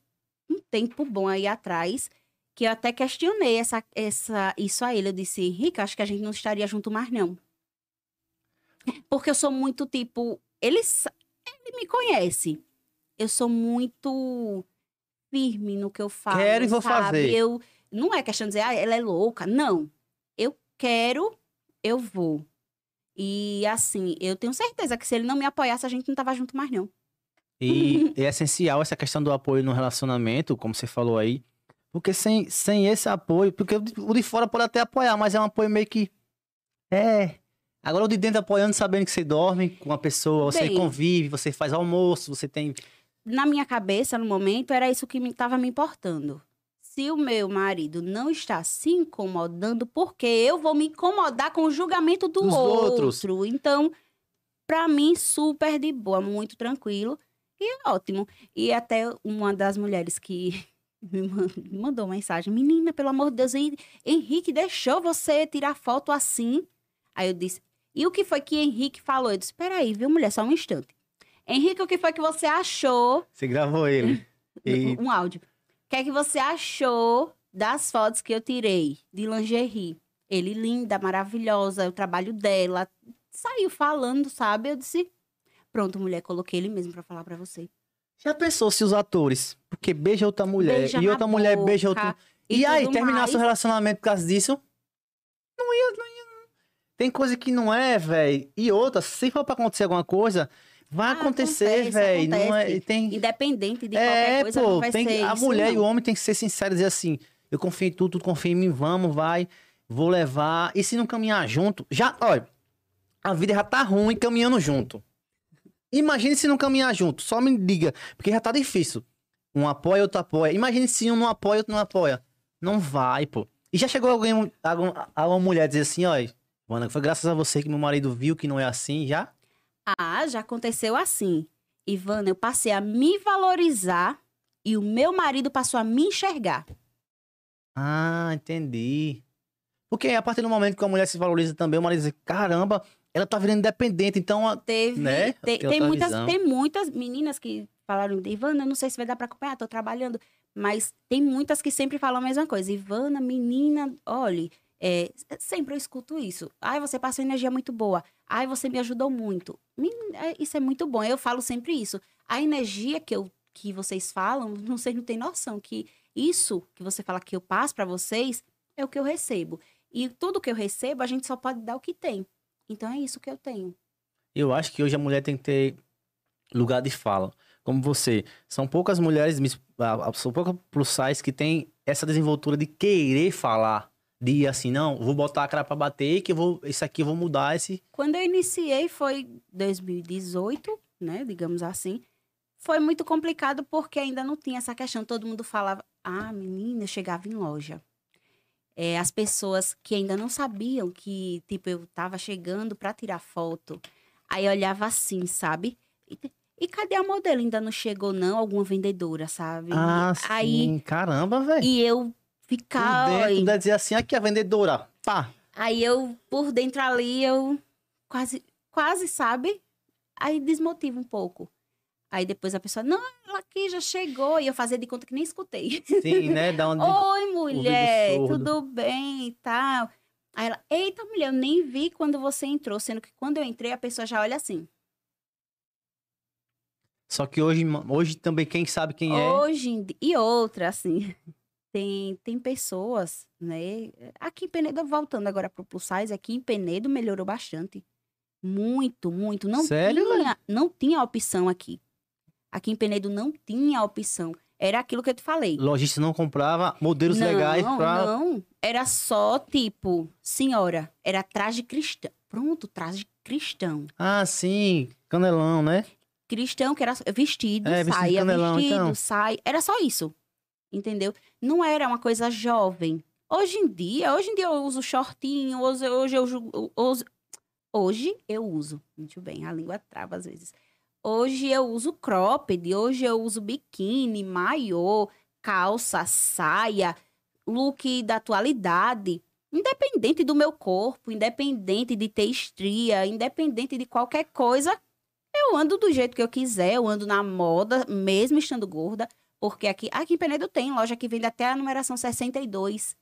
Speaker 2: um tempo bom aí atrás, que eu até questionei essa, essa, isso a ele. Eu disse, Henrique, acho que a gente não estaria junto mais, não. Porque eu sou muito, tipo, ele, ele me conhece. Eu sou muito firme no que eu falo.
Speaker 1: Quero e vou
Speaker 2: sabe?
Speaker 1: fazer.
Speaker 2: Eu, não é questão de dizer, ah, ela é louca. Não. Eu quero, eu vou. E assim, eu tenho certeza que se ele não me apoiasse, a gente não tava junto mais, não.
Speaker 1: E é essencial essa questão do apoio no relacionamento, como você falou aí. Porque sem, sem esse apoio, porque o de- fora pode até apoiar, mas é um apoio meio que. É. Agora o de dentro apoiando, sabendo que você dorme com a pessoa, você
Speaker 2: Bem.
Speaker 1: convive, você faz almoço, você tem.
Speaker 2: Na minha cabeça, no momento, era isso que me tava me importando. Se o meu marido não está se incomodando, porque eu vou me incomodar com o julgamento do
Speaker 1: Dos
Speaker 2: outro.
Speaker 1: outros.
Speaker 2: Então, pra mim, super de boa, muito tranquilo e ótimo. E até uma das mulheres que me man- me mandou mensagem: Menina, pelo amor de Deus, Hen- Henrique deixou você tirar foto assim? Aí eu disse: E o que foi que Henrique falou? Eu disse: Peraí, viu, mulher, só um instante. Henrique, o que foi que você achou
Speaker 1: Você gravou ele. (laughs) E
Speaker 2: um áudio. O que é que você achou das fotos que eu tirei de lingerie? Ele linda, maravilhosa, o trabalho dela. Saiu falando, sabe? Eu disse, pronto, mulher, coloquei ele mesmo pra falar pra você.
Speaker 1: Já pensou se os atores, porque beija outra mulher
Speaker 2: Beija
Speaker 1: e outra mulher
Speaker 2: boca
Speaker 1: beija outra. E, aí,
Speaker 2: tudo
Speaker 1: terminasse o
Speaker 2: mais.
Speaker 1: relacionamento por causa disso? Não ia, não ia. Tem coisa que não é, velho. E outra, se for pra acontecer alguma coisa, vai
Speaker 2: Ah,
Speaker 1: acontecer,
Speaker 2: acontece,
Speaker 1: velho. Não é, e tem.
Speaker 2: Independente de
Speaker 1: é,
Speaker 2: qualquer coisa,
Speaker 1: pô,
Speaker 2: não vai
Speaker 1: tem, a
Speaker 2: isso,
Speaker 1: mulher e
Speaker 2: não.
Speaker 1: o homem tem que ser sincero e dizer assim: eu confio em tudo, tu confia em mim, vamos, vai, vou levar. E se não caminhar junto, já, olha, a vida já tá ruim caminhando junto. Imagine se não caminhar junto, só me diga, porque já tá difícil. Um apoia, outro apoia. Imagine se um não apoia, outro não apoia. Não vai, pô. E já chegou alguém, algum, alguma mulher dizer assim, ó, Wanda, foi graças a você que meu marido viu que não é assim, já?
Speaker 2: Ah, já aconteceu assim. Ivana, eu passei a me valorizar e o meu marido passou a me enxergar.
Speaker 1: Ah, entendi. Porque a partir do momento que a mulher se valoriza também, o marido diz, caramba, ela tá virando independente, então...
Speaker 2: Teve,
Speaker 1: Né?
Speaker 2: tem,
Speaker 1: Tem
Speaker 2: muitas,
Speaker 1: visão.
Speaker 2: tem muitas meninas que falaram, Ivana, não sei se vai dar pra acompanhar, tô trabalhando. Mas tem muitas que sempre falam a mesma coisa. Ivana, menina, olhe, é, sempre eu escuto isso. Ai, você passou energia muito boa. Ai, você me ajudou muito. É, Isso é muito bom. Eu falo sempre isso. A energia que, eu, que vocês falam, (laughs) não sei, não tem noção que isso que você fala que eu passo pra vocês é o que eu recebo. E tudo que eu recebo, a gente só pode dar o que tem. Então é isso que eu tenho.
Speaker 1: Eu acho que hoje a mulher tem que ter lugar de fala. Como você. São poucas mulheres, são poucas plus size que têm essa desenvoltura de querer falar. De ir assim, não, vou botar a cara pra bater, que eu vou. Isso aqui eu vou mudar esse.
Speaker 2: Quando eu iniciei foi 2018, né, digamos assim. Foi muito complicado porque ainda não tinha essa questão. Todo mundo falava, ah, menina, eu chegava em loja. É, as pessoas que ainda não sabiam que, tipo, eu tava chegando pra tirar foto. Aí olhava assim, sabe? E, e cadê a modelo? Ainda não chegou, não? Alguma vendedora, sabe?
Speaker 1: Ah,
Speaker 2: Aí,
Speaker 1: sim. Caramba, velho.
Speaker 2: e eu
Speaker 1: Por
Speaker 2: ficava.
Speaker 1: dentro, deve dizer assim, aqui a vendedora. Pá.
Speaker 2: Aí eu, por dentro ali, eu quase, quase, sabe? Aí desmotiva um pouco. Aí depois a pessoa, não, ela aqui já chegou. E eu fazia de conta que nem escutei.
Speaker 1: Sim, né? Da (laughs) onde.
Speaker 2: Oi, mulher, tudo bem e tal. Aí ela, eita, mulher, eu nem vi quando você entrou. Sendo que quando eu entrei, a pessoa já olha assim.
Speaker 1: Só que hoje, hoje também quem sabe quem é.
Speaker 2: Hoje E outra, assim, (laughs) tem, tem pessoas, né? Aqui em Penedo, voltando agora pro plus size, aqui em Penedo melhorou bastante. Muito, muito. Não
Speaker 1: Sério,
Speaker 2: tinha, não tinha opção aqui. Aqui em Penedo não tinha opção. Era aquilo que eu te falei.
Speaker 1: Lojista não comprava modelos
Speaker 2: não,
Speaker 1: legais pra.
Speaker 2: não. Era só tipo, senhora, era traje cristão. Pronto, traje cristão.
Speaker 1: Ah, sim. Canelão, né?
Speaker 2: cristão, que era vestido,
Speaker 1: É, vestido
Speaker 2: saia,
Speaker 1: canelão,
Speaker 2: vestido,
Speaker 1: então.
Speaker 2: saia. Era só isso. Entendeu? Não era uma coisa jovem. Hoje em dia, hoje em dia eu uso shortinho, hoje, hoje eu hoje, hoje eu uso. Muito bem, a língua trava às vezes. Hoje eu uso cropped, hoje eu uso biquíni, maiô, calça, saia, look da atualidade. Independente do meu corpo, independente de ter estria, independente de qualquer coisa, eu ando do jeito que eu quiser, eu ando na moda, mesmo estando gorda, porque aqui, aqui em Penedo tem loja que vende até a numeração 62.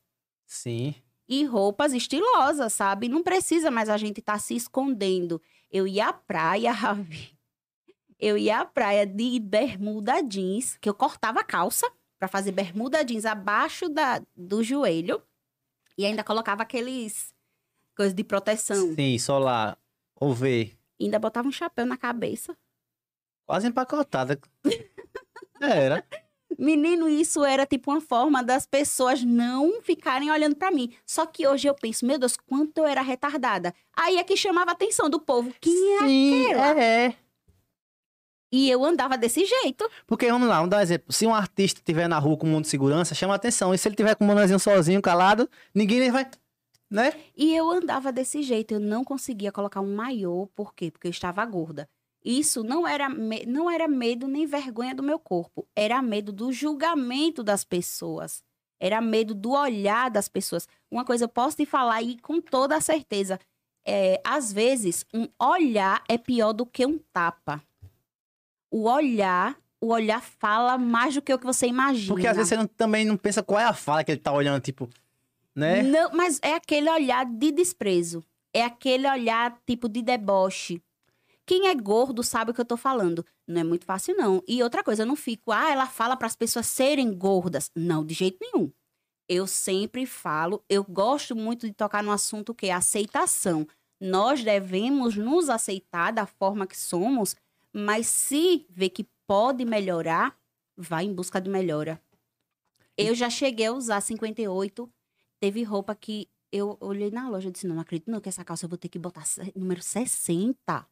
Speaker 1: Sim.
Speaker 2: E roupas estilosas, sabe? Não precisa mais a gente estar se escondendo. Eu ia à praia, (laughs) Ravi. Eu ia à praia de bermuda jeans, que eu cortava a calça para fazer bermuda jeans abaixo da, do joelho. E ainda colocava aqueles coisas de proteção.
Speaker 1: Sim, solar. Ou ver.
Speaker 2: Ainda botava um chapéu na cabeça.
Speaker 1: Quase empacotada. (laughs) Era.
Speaker 2: Menino, isso era tipo uma forma das pessoas não ficarem olhando pra mim. Só que hoje eu penso, meu Deus, quanto eu era retardada. Aí é que chamava a atenção do povo. Quem é?
Speaker 1: Sim,
Speaker 2: aquela?
Speaker 1: é.
Speaker 2: E eu andava desse jeito.
Speaker 1: Porque, vamos lá, vamos dar um exemplo. Se um artista estiver na rua com um monte de segurança, chama atenção. E se ele tiver com um bonezinho sozinho, calado, ninguém vai. Né?
Speaker 2: E eu andava desse jeito. Eu não conseguia colocar um maiô. Por quê? Porque eu estava gorda. Isso não era, me- não era medo nem vergonha do meu corpo. Era medo do julgamento das pessoas. Era medo do olhar das pessoas. Uma coisa eu posso te falar aí com toda a certeza. É, às vezes, um olhar é pior do que um tapa. O olhar, o olhar fala mais do que o que você imagina.
Speaker 1: Porque às vezes você não- também não pensa qual é a fala que ele tá olhando, tipo. Né?
Speaker 2: Não, mas é aquele olhar de desprezo. É aquele olhar tipo de deboche. Quem é gordo sabe o que eu tô falando. Não é muito fácil, não. E outra coisa, eu não fico, ah, ela fala para as pessoas serem gordas. Não, de jeito nenhum. Eu sempre falo, eu gosto muito de tocar no assunto que é aceitação. Nós devemos nos aceitar da forma que somos, mas se vê que pode melhorar, vai em busca de melhora. Eu já cheguei a usar 58 teve roupa que eu olhei na loja e disse, não, não acredito não que essa calça eu vou ter que botar número 60.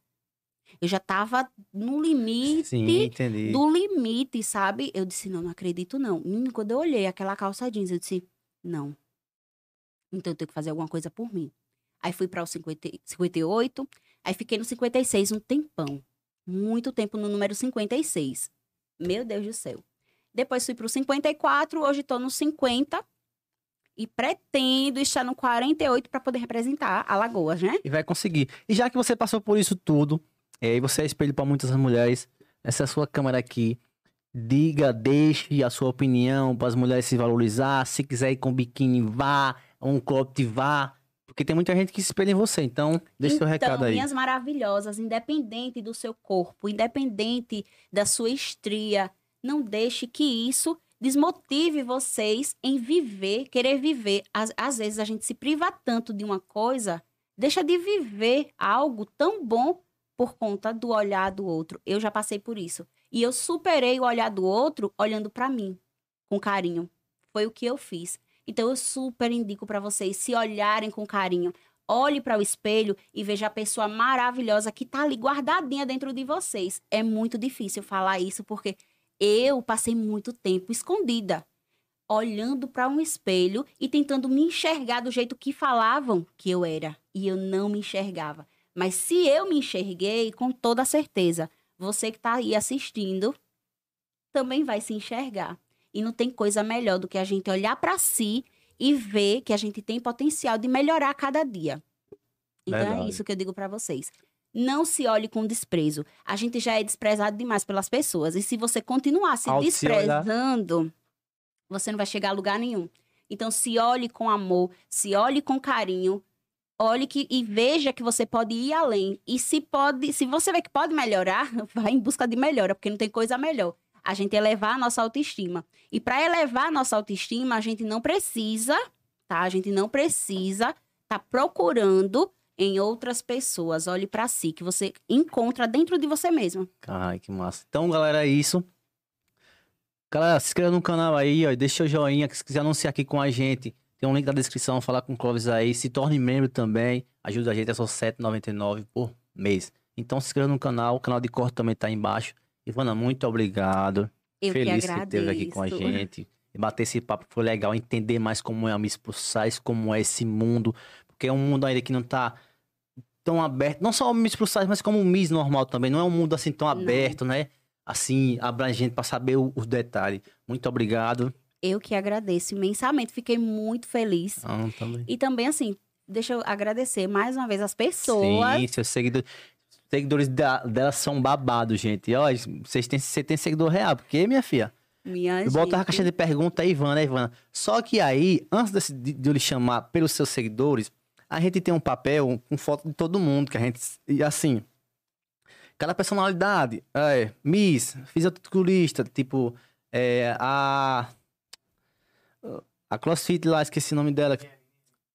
Speaker 2: Eu já tava no limite
Speaker 1: Sim,
Speaker 2: do limite, sabe? Eu disse, não, não acredito não. Menino, quando eu olhei aquela calça jeans, eu disse, não. Então eu tenho que fazer alguma coisa por mim. Aí fui para o 50 58, aí fiquei no 56 um tempão. Muito tempo no número 56. Meu Deus do céu. Depois fui pro 54, hoje tô no 50 e pretendo estar no 48 para poder representar Alagoas, né?
Speaker 1: E vai conseguir. E já que você passou por isso tudo, é, e você é espelho para muitas mulheres, essa sua câmera aqui. Diga, deixe a sua opinião para as mulheres se valorizar. Se quiser ir com biquíni, vá. Um cropped, vá. Porque tem muita gente que se espelha em você. Então, deixe seu recado
Speaker 2: então,
Speaker 1: aí.
Speaker 2: minhas maravilhosas, independente do seu corpo, independente da sua estria, não deixe que isso desmotive vocês em viver, querer viver. Às, às vezes a gente se priva tanto de uma coisa, deixa de viver algo tão bom por conta do olhar do outro. Eu já passei por isso. E eu superei o olhar do outro olhando para mim, com carinho. Foi o que eu fiz. Então eu super indico para vocês se olharem com carinho. Olhe para o espelho e veja a pessoa maravilhosa que tá ali guardadinha dentro de vocês. É muito difícil falar isso porque eu passei muito tempo escondida, olhando para um espelho e tentando me enxergar do jeito que falavam que eu era, e eu não me enxergava. Mas se eu me enxerguei, com toda certeza, você que está aí assistindo também vai se enxergar. E não tem coisa melhor do que a gente olhar para si e ver que a gente tem potencial de melhorar a cada dia. Então é
Speaker 1: Verdade.
Speaker 2: isso que eu digo para vocês. Não se olhe com desprezo. A gente já é desprezado demais pelas pessoas. E se você continuar se
Speaker 1: Ao se
Speaker 2: desprezando, você não vai chegar a lugar nenhum. Então se olhe com amor, se olhe com carinho, olhe que, e veja que você pode ir além. E se pode, se você vê que pode melhorar, (laughs) vai em busca de melhora, porque não tem coisa melhor. A gente elevar a nossa autoestima. E para elevar a nossa autoestima, a gente não precisa, tá? A gente não precisa tá procurando em outras pessoas. Olhe para si, que você encontra dentro de você mesmo.
Speaker 1: Ai, que massa. Então, galera, é isso. Galera, se inscreva no canal aí, ó. Deixa o joinha, que se quiser anunciar aqui com a gente, tem um link na descrição, falar com o Clóvis aí. Se torne membro também. Ajuda a gente, é só R$ 7,99 por mês. Então, se inscreva no canal. O canal de corte também tá aí embaixo. Ivana, muito obrigado.
Speaker 2: Eu
Speaker 1: Feliz
Speaker 2: que
Speaker 1: que esteve aqui com a gente. E bater esse papo foi legal, entender mais como é a Miss Plus Size, como é esse mundo. Porque é um mundo ainda que não tá tão aberto. Não só o Miss Plus Size, mas como o Miss normal também. Não é um mundo assim tão
Speaker 2: Não.
Speaker 1: aberto, né? Assim, abrangente pra saber os detalhes. Muito obrigado.
Speaker 2: Eu que agradeço imensamente. Fiquei muito feliz.
Speaker 1: Ah, também.
Speaker 2: E também, assim, deixa eu agradecer mais uma vez as pessoas.
Speaker 1: Sim, seus seguidores. Seguidores da- dela são babados, gente. E, Ó, vocês têm, você tem seguidor real. Porque, minha filha,
Speaker 2: Minha
Speaker 1: Eu boto a caixa de pergunta aí, Ivana, Ivana. Só que aí, antes de, de eu lhe chamar pelos seus seguidores, a gente tem um papel com foto de todo mundo, que a gente. E assim. Cada personalidade. É, Miss, fisiculturista, tipo. É, a. A CrossFit lá, esqueci o nome dela.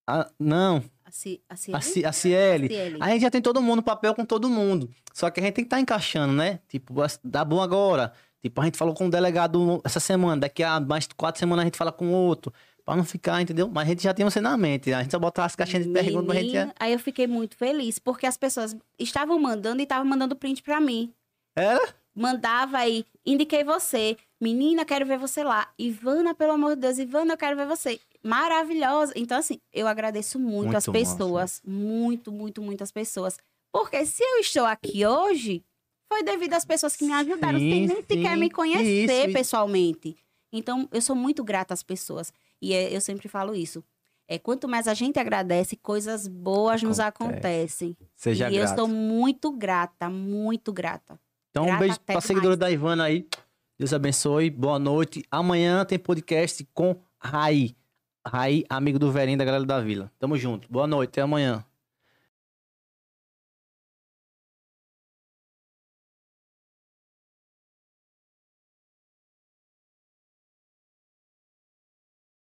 Speaker 1: A- não,
Speaker 2: A, Ci- a Ciele?
Speaker 1: a, Ci- a Ciele.
Speaker 2: Ciele.
Speaker 1: A gente já tem todo mundo, papel com todo mundo. Só que a gente tem que estar encaixando, né? Tipo, dá bom agora. Tipo, a gente falou com um delegado essa semana, daqui a mais quatro semanas a gente fala com outro. Pra não ficar, entendeu? Mas a gente já tem você na mente. A gente só botar as caixinhas de perguntas pra gente.
Speaker 2: Menina, Aí eu fiquei muito feliz, porque as pessoas estavam mandando e estavam mandando print pra mim.
Speaker 1: Era?
Speaker 2: Mandava aí, indiquei você. Menina, quero ver você lá. Ivana, pelo amor de Deus, Ivana, eu quero ver você. Maravilhosa. Então, assim, eu agradeço muito,
Speaker 1: Muito
Speaker 2: as
Speaker 1: massa.
Speaker 2: pessoas. Muito, muito, muitas pessoas. Porque se eu estou aqui hoje, foi devido às pessoas que me ajudaram,
Speaker 1: Sim,
Speaker 2: sem nem sequer me conhecer
Speaker 1: Isso,
Speaker 2: pessoalmente. Então, eu sou muito grata às pessoas. E é- eu sempre falo isso. É, quanto mais a gente agradece, coisas boas nos
Speaker 1: Acontece.
Speaker 2: acontecem.
Speaker 1: Seja
Speaker 2: e eu
Speaker 1: grato.
Speaker 2: estou muito grata, muito grata.
Speaker 1: Então, um
Speaker 2: grata
Speaker 1: beijo
Speaker 2: até
Speaker 1: pra
Speaker 2: demais.
Speaker 1: seguidora da Ivana aí. Deus abençoe. Boa noite. Amanhã tem podcast com Raí. Raí, amigo do velhinho da galera da vila. Tamo junto. Boa noite. Até amanhã.